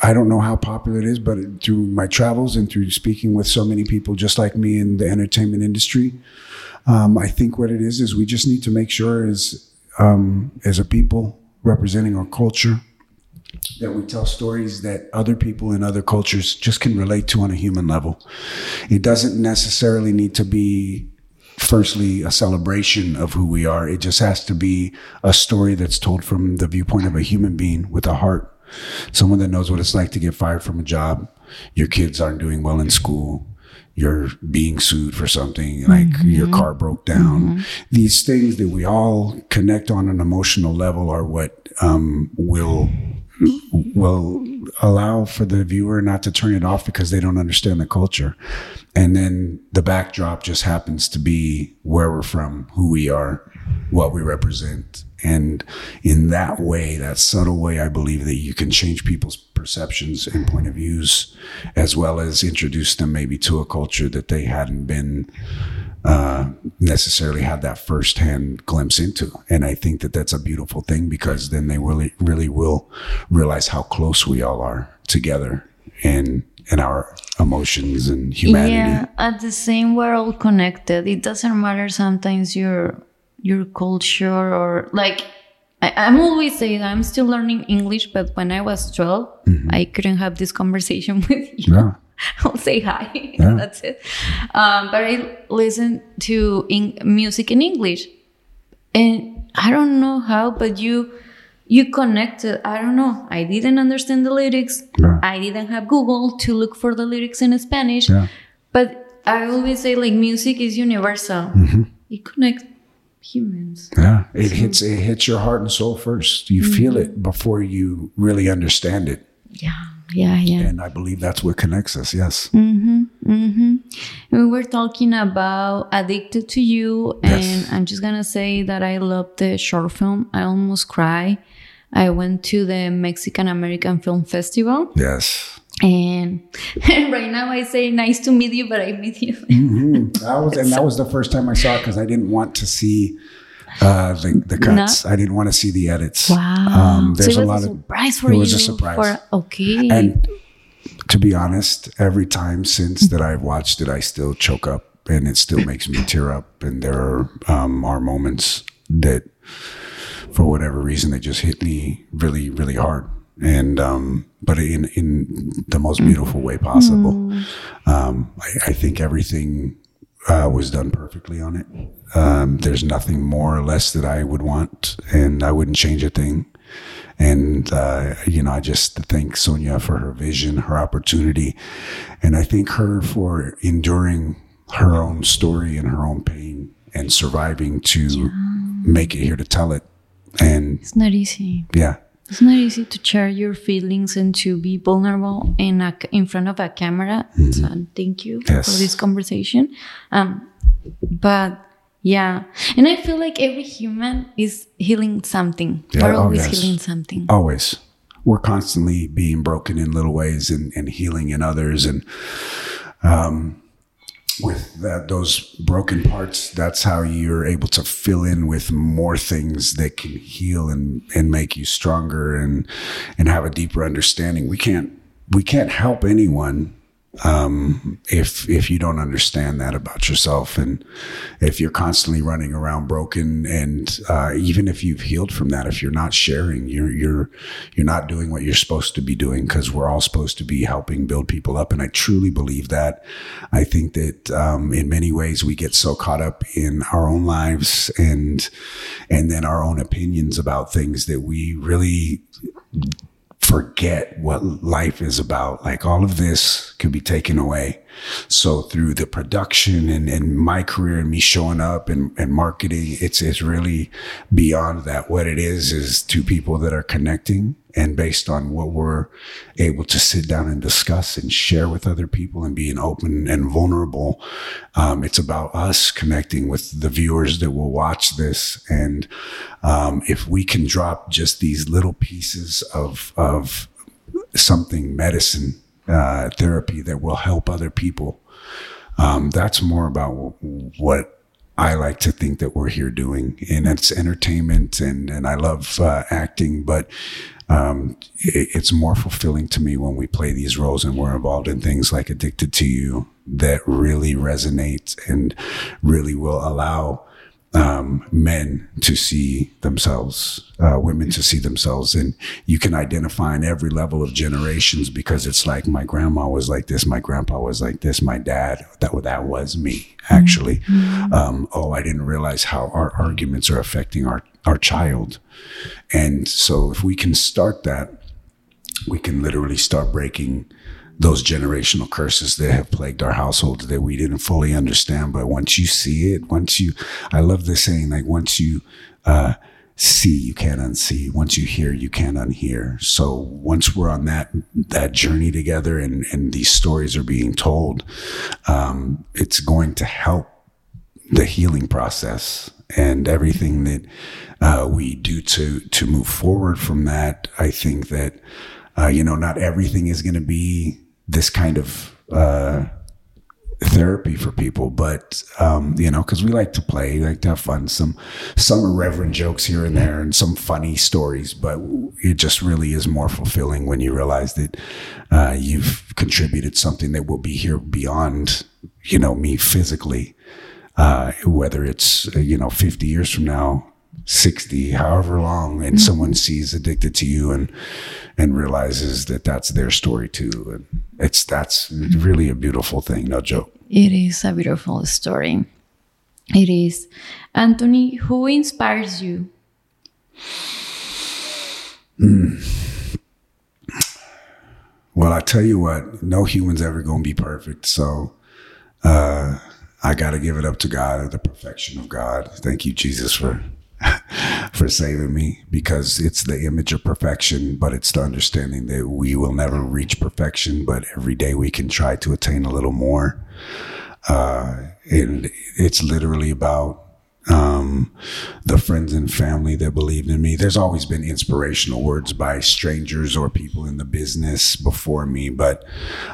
I don't know how popular it is, but through my travels and through speaking with so many people just like me in the entertainment industry, um, I think what it is is we just need to make sure as um, as a people representing our culture that we tell stories that other people in other cultures just can relate to on a human level. It doesn't necessarily need to be firstly a celebration of who we are. It just has to be a story that's told from the viewpoint of a human being with a heart. Someone that knows what it's like to get fired from a job. Your kids aren't doing well in school. You're being sued for something like mm-hmm. your car broke down. Mm-hmm. These things that we all connect on an emotional level are what um, will will allow for the viewer not to turn it off because they don't understand the culture. And then the backdrop just happens to be where we're from, who we are, what we represent. And in that way, that subtle way, I believe that you can change people's perceptions and point of views, as well as introduce them maybe to a culture that they hadn't been uh, necessarily had that firsthand glimpse into. And I think that that's a beautiful thing because then they really, really will realize how close we all are together and in our emotions and humanity. Yeah, at the same, we're all connected. It doesn't matter sometimes your your culture or like. I, I'm always saying I'm still learning English, but when I was 12, mm-hmm. I couldn't have this conversation with you. Yeah. I'll say hi. Yeah. That's it. Um, but I listen to in- music in English, and I don't know how, but you you connected. I don't know. I didn't understand the lyrics. Yeah. I didn't have Google to look for the lyrics in Spanish. But I always say like music is universal. Mm-hmm. It connects humans. Yeah, it so. hits it hits your heart and soul first. You mm-hmm. feel it before you really understand it. Yeah yeah, yeah. And I believe that's what connects us. Yes. Mm-hmm, mm-hmm. We were talking about Addicted to You, and yes. I'm just gonna say that I love the short film. I almost cry. I went to the Mexican American Film Festival. Yes. And, and right now I say nice to meet you, but I meet you. mm-hmm. That was and that was the first time I saw it because I didn't want to see uh, the, the cuts. I didn't want to see the edits. Wow. Um, there's so a lot a surprise of. For it was a surprise. For, okay. And to be honest, every time since that I've watched it, I still choke up, and it still makes me tear up. And there are um, are moments that, for whatever reason, they just hit me really, really hard. And um, but in in the most beautiful way possible. Mm. Um, I, I think everything uh, was done perfectly on it. Um, there's nothing more or less that I would want, and I wouldn't change a thing. And, uh, you know, I just thank Sonia for her vision, her opportunity. And I thank her for enduring her own story and her own pain and surviving to yeah. make it here to tell it. And it's not easy. Yeah. It's not easy to share your feelings and to be vulnerable in a, in front of a camera. Mm-hmm. So thank you yes. for this conversation. Um, but yeah. And I feel like every human is healing something. Yeah, We're always oh, yes. healing something. Always. We're constantly being broken in little ways and, and healing in others. And um, with that, those broken parts, that's how you're able to fill in with more things that can heal and, and make you stronger and, and have a deeper understanding. We can't, we can't help anyone um, if if you don't understand that about yourself, and if you're constantly running around broken, and uh, even if you've healed from that, if you're not sharing, you're you're you're not doing what you're supposed to be doing because we're all supposed to be helping build people up, and I truly believe that. I think that um, in many ways we get so caught up in our own lives and and then our own opinions about things that we really forget what life is about. Like all of this could be taken away. So through the production and, and my career and me showing up and, and marketing, it's, it's really beyond that. What it is, is two people that are connecting and based on what we're able to sit down and discuss and share with other people and being open and vulnerable. Um, it's about us connecting with the viewers that will watch this. And, um, if we can drop just these little pieces of, of something medicine uh, therapy that will help other people. Um, that's more about what I like to think that we're here doing. And it's entertainment and, and I love uh, acting, but um, it, it's more fulfilling to me when we play these roles and we're involved in things like Addicted to You that really resonate and really will allow um, men to see themselves, uh, women to see themselves. And you can identify in every level of generations because it's like my grandma was like this, my grandpa was like this, my dad, that, that was me actually. Mm-hmm. Um, oh, I didn't realize how our arguments are affecting our, our child. And so if we can start that, we can literally start breaking those generational curses that have plagued our households that we didn't fully understand. But once you see it, once you, I love the saying, like once you, uh, see, you can't unsee. Once you hear, you can't unhear. So once we're on that, that journey together and, and these stories are being told, um, it's going to help the healing process and everything that, uh, we do to, to move forward from that. I think that, uh, you know, not everything is going to be this kind of uh, therapy for people, but um, you know, because we like to play, we like to have fun. Some some irreverent jokes here and there, and some funny stories. But it just really is more fulfilling when you realize that uh, you've contributed something that will be here beyond, you know, me physically. Uh, whether it's you know 50 years from now 60 however long and mm-hmm. someone sees addicted to you and and realizes that that's their story too and it's that's really a beautiful thing no joke it is a beautiful story it is anthony who inspires you mm. well i tell you what no human's ever gonna be perfect so uh I got to give it up to God, the perfection of God. Thank you, Jesus, for for saving me because it's the image of perfection, but it's the understanding that we will never reach perfection, but every day we can try to attain a little more. Uh, and it's literally about um, the friends and family that believed in me. There's always been inspirational words by strangers or people in the business before me, but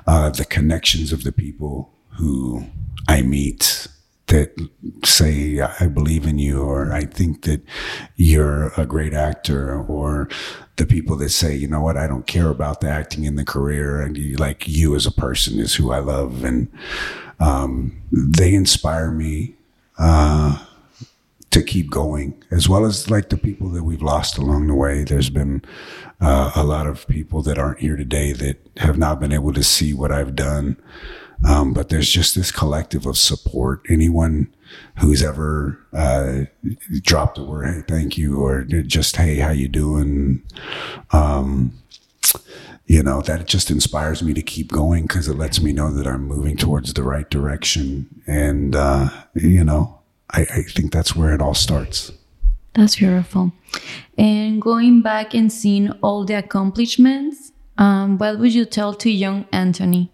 uh, the connections of the people who I meet that say I believe in you or I think that you're a great actor or the people that say, you know what, I don't care about the acting in the career and you, like you as a person is who I love and um, they inspire me uh, to keep going as well as like the people that we've lost along the way. There's been uh, a lot of people that aren't here today that have not been able to see what I've done. Um, but there's just this collective of support. Anyone who's ever uh, dropped a word, hey, thank you, or just hey, how you doing? Um, you know that just inspires me to keep going because it lets me know that I'm moving towards the right direction, and uh, you know, I, I think that's where it all starts. That's beautiful. And going back and seeing all the accomplishments, um, what would you tell to young Anthony?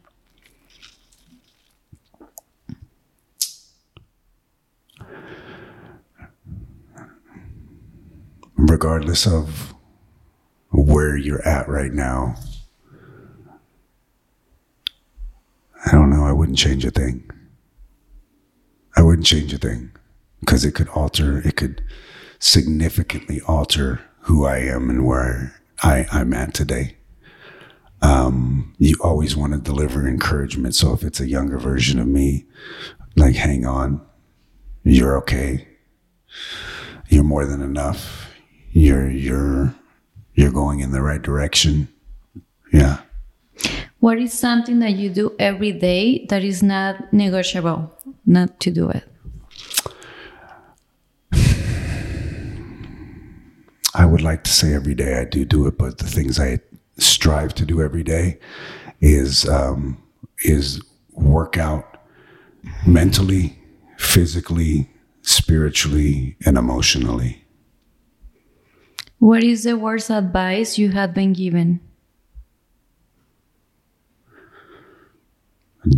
Regardless of where you're at right now. I don't know. I wouldn't change a thing. I wouldn't change a thing because it could alter, it could significantly alter who I am and where I, I'm at today. Um, you always want to deliver encouragement. So if it's a younger version of me, like, hang on, you're okay. You're more than enough you're you're you're going in the right direction. Yeah. What is something that you do every day that is not negotiable not to do it? I would like to say every day I do do it, but the things I strive to do every day is um, is work out mentally, physically, spiritually, and emotionally. What is the worst advice you have been given?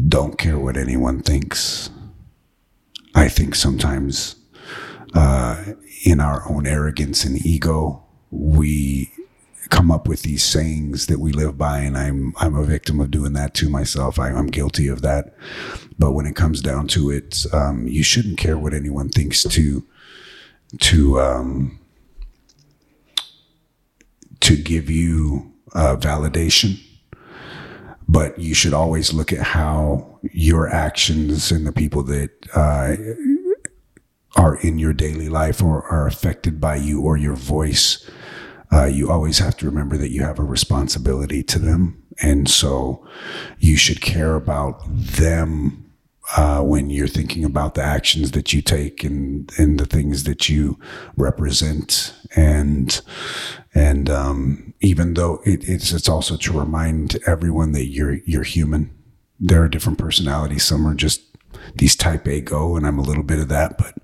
Don't care what anyone thinks. I think sometimes uh, in our own arrogance and ego, we come up with these sayings that we live by, and I'm I'm a victim of doing that to myself. I, am guilty of that. But when it comes down to it, um, you shouldn't care what anyone thinks to to um, to give you uh, validation. But you should always look at how your actions and the people that uh, are in your daily life or are affected by you or your voice uh, you always have to remember that you have a responsibility to them. And so you should care about them uh, when you're thinking about the actions that you take and, and the things that you represent. And, and, um, even though it, it's, it's also to remind everyone that you're, you're human. There are different personalities. Some are just these type A go, and I'm a little bit of that, but,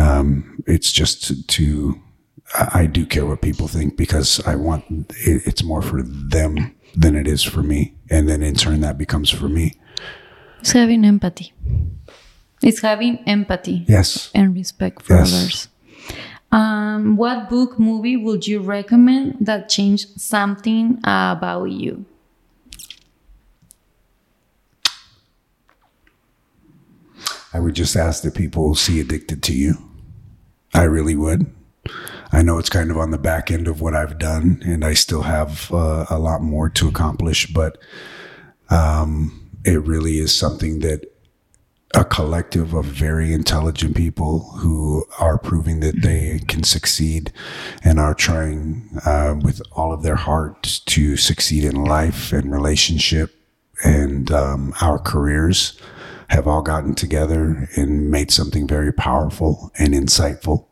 um, it's just to, to I do care what people think because I want it's more for them than it is for me, and then in turn that becomes for me. It's having empathy. It's having empathy. Yes. And respect for yes. others. Um, what book, movie would you recommend that changed something about you? I would just ask that people see Addicted to You. I really would. I know it's kind of on the back end of what I've done, and I still have uh, a lot more to accomplish, but um, it really is something that a collective of very intelligent people who are proving that they can succeed and are trying uh, with all of their heart to succeed in life and relationship and um, our careers have all gotten together and made something very powerful and insightful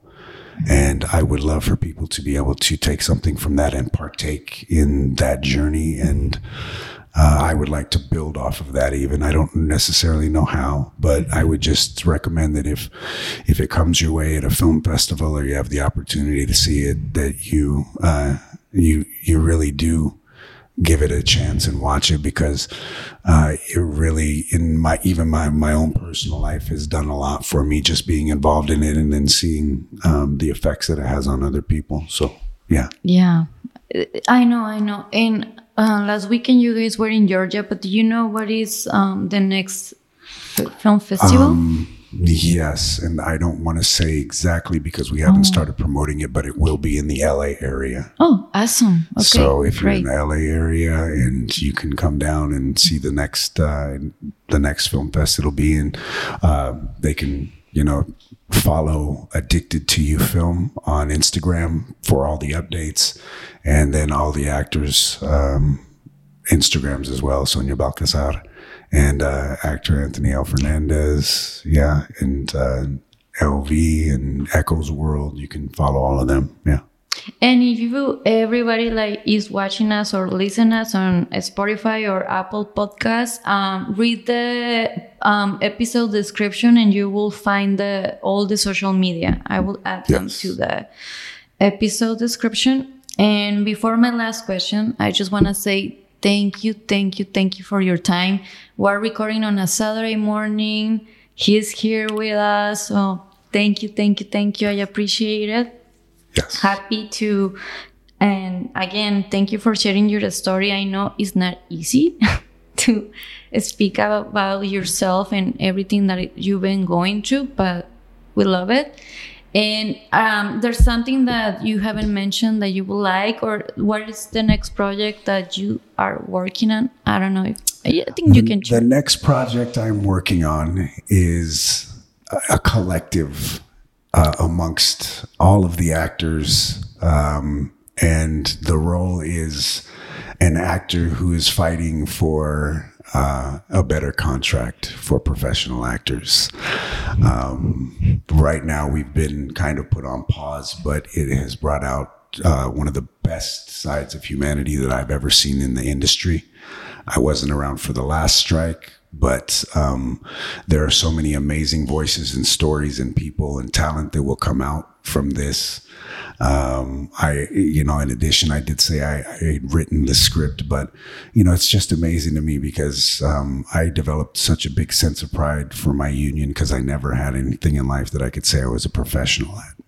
and I would love for people to be able to take something from that and partake in that journey. And uh, I would like to build off of that even. I don't necessarily know how, but I would just recommend that if, if it comes your way at a film festival or you have the opportunity to see it, that you, uh, you, you really do give it a chance and watch it because uh, it really in my even my my own personal life has done a lot for me just being involved in it and then seeing um, the effects that it has on other people. So yeah. Yeah. I know i know. And uh, last weekend you guys were in georgia but do you know what is um, the next film festival um, Yes, and I don't want to say exactly because we haven't oh. started promoting it, but it will be in the LA area. Oh, awesome! Okay, so if you're in the LA area and you can come down and see the next uh, the next film fest, it'll be in. Uh, they can you know follow Addicted to You Film on Instagram for all the updates, and then all the actors' um, Instagrams as well. Sonia Balcazar and uh, actor Anthony L. Fernandez. Yeah, and uh, LV and Echoes World. You can follow all of them. Yeah. And if you everybody like is watching us or listen us on Spotify or Apple Podcasts, um, read the um, episode description and you will find the all the social media. I will add yes. them to the episode description. And before my last question, I just want to say Thank you, thank you, thank you for your time. We're recording on a Saturday morning. He's here with us. So thank you, thank you, thank you. I appreciate it. Yes. Happy to. And again, thank you for sharing your story. I know it's not easy to speak about yourself and everything that you've been going through, but we love it. And um, there's something that you haven't mentioned that you would like, or what is the next project that you are working on? I don't know. If, I think you can. The next project I'm working on is a collective uh, amongst all of the actors, um, and the role is an actor who is fighting for uh, a better contract for professional actors. Um, right now, we've been kind of put on pause, but it has brought out uh, one of the best sides of humanity that I've ever seen in the industry. I wasn't around for the last strike, but um, there are so many amazing voices and stories and people and talent that will come out from this. Um, I, you know, in addition, I did say I, I had written the script, but you know, it's just amazing to me because um, I developed such a big sense of pride for my union because I never had anything in life that I could say I was a professional at.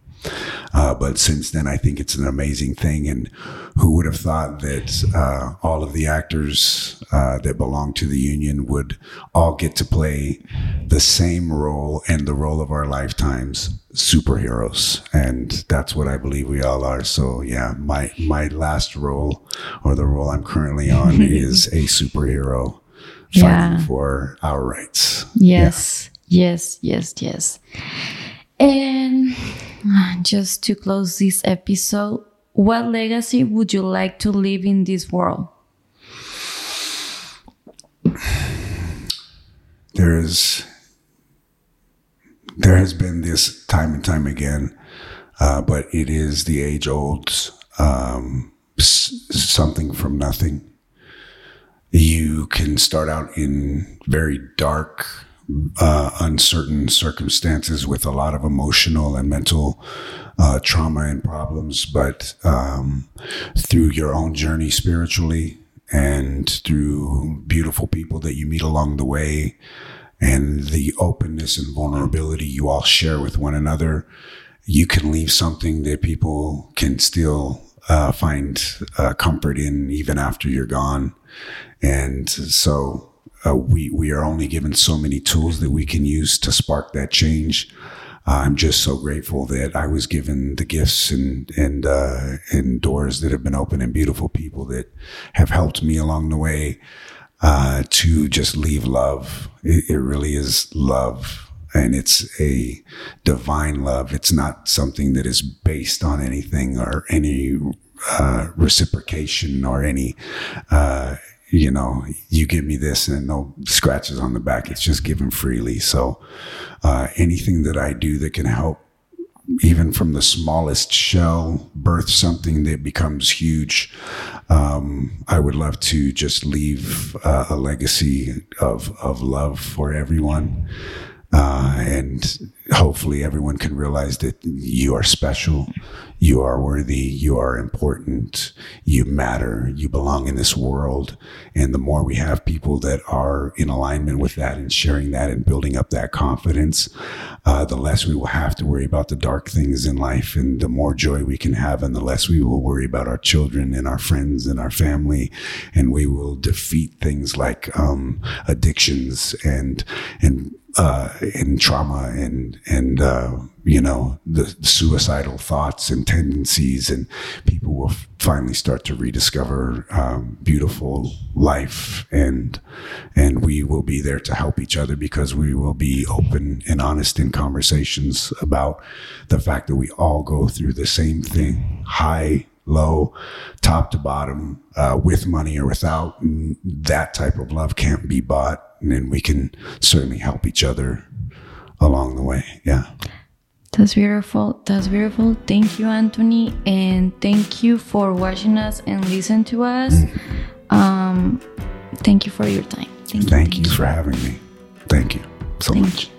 Uh, but since then, I think it's an amazing thing. And who would have thought that uh, all of the actors uh, that belong to the union would all get to play the same role and the role of our lifetimes, superheroes. And that's what I believe we all are. So yeah, my my last role or the role I'm currently on is a superhero fighting Yeah. for our rights. Yes, yes, yes, yes. And just to close this episode, what legacy would you like to leave in this world? there is there has been this time and time again, uh, but it is the age old um, something from nothing. You can start out in very dark, uh, uncertain circumstances with a lot of emotional and mental uh, trauma and problems, but um, through your own journey spiritually and through beautiful people that you meet along the way and the openness and vulnerability you all share with one another, you can leave something that people can still uh, find uh, comfort in even after you're gone. And so uh, we we are only given so many tools that we can use to spark that change. I'm just so grateful that I was given the gifts and and uh, and doors that have been open and beautiful people that have helped me along the way uh, to just leave love. It, it really is love. And it's a divine love. It's not something that is based on anything or any uh, reciprocation or any, uh, you know, you give me this and no scratches on the back. It's just given freely. So uh, anything that I do that can help even from the smallest shell birth something that becomes huge um, i would love to just leave uh, a legacy of of love for everyone uh, and hopefully everyone can realize that you are special you are worthy you are important you matter you belong in this world. And the more we have people that are in alignment with that and sharing that and building up that confidence uh, the less we will have to worry about the dark things in life and the more joy we can have and the less we will worry about our children and our friends and our family. And we will defeat things like um, addictions and and uh, and trauma and and uh, you know the suicidal thoughts and tendencies and people will finally start to rediscover um, beautiful life and and we will be there to help each other because we will be open and honest in conversations about the fact that we all go through the same thing high low, top to bottom, uh, with money or without. That type of love can't be bought. And then we can certainly help each other along the way. Yeah. That's beautiful. That's beautiful. Thank you, Anthony, and thank you for watching us and listen to us. Um, thank you for your time. Thank you. Thank you for having me. Thank you so Thank much. you.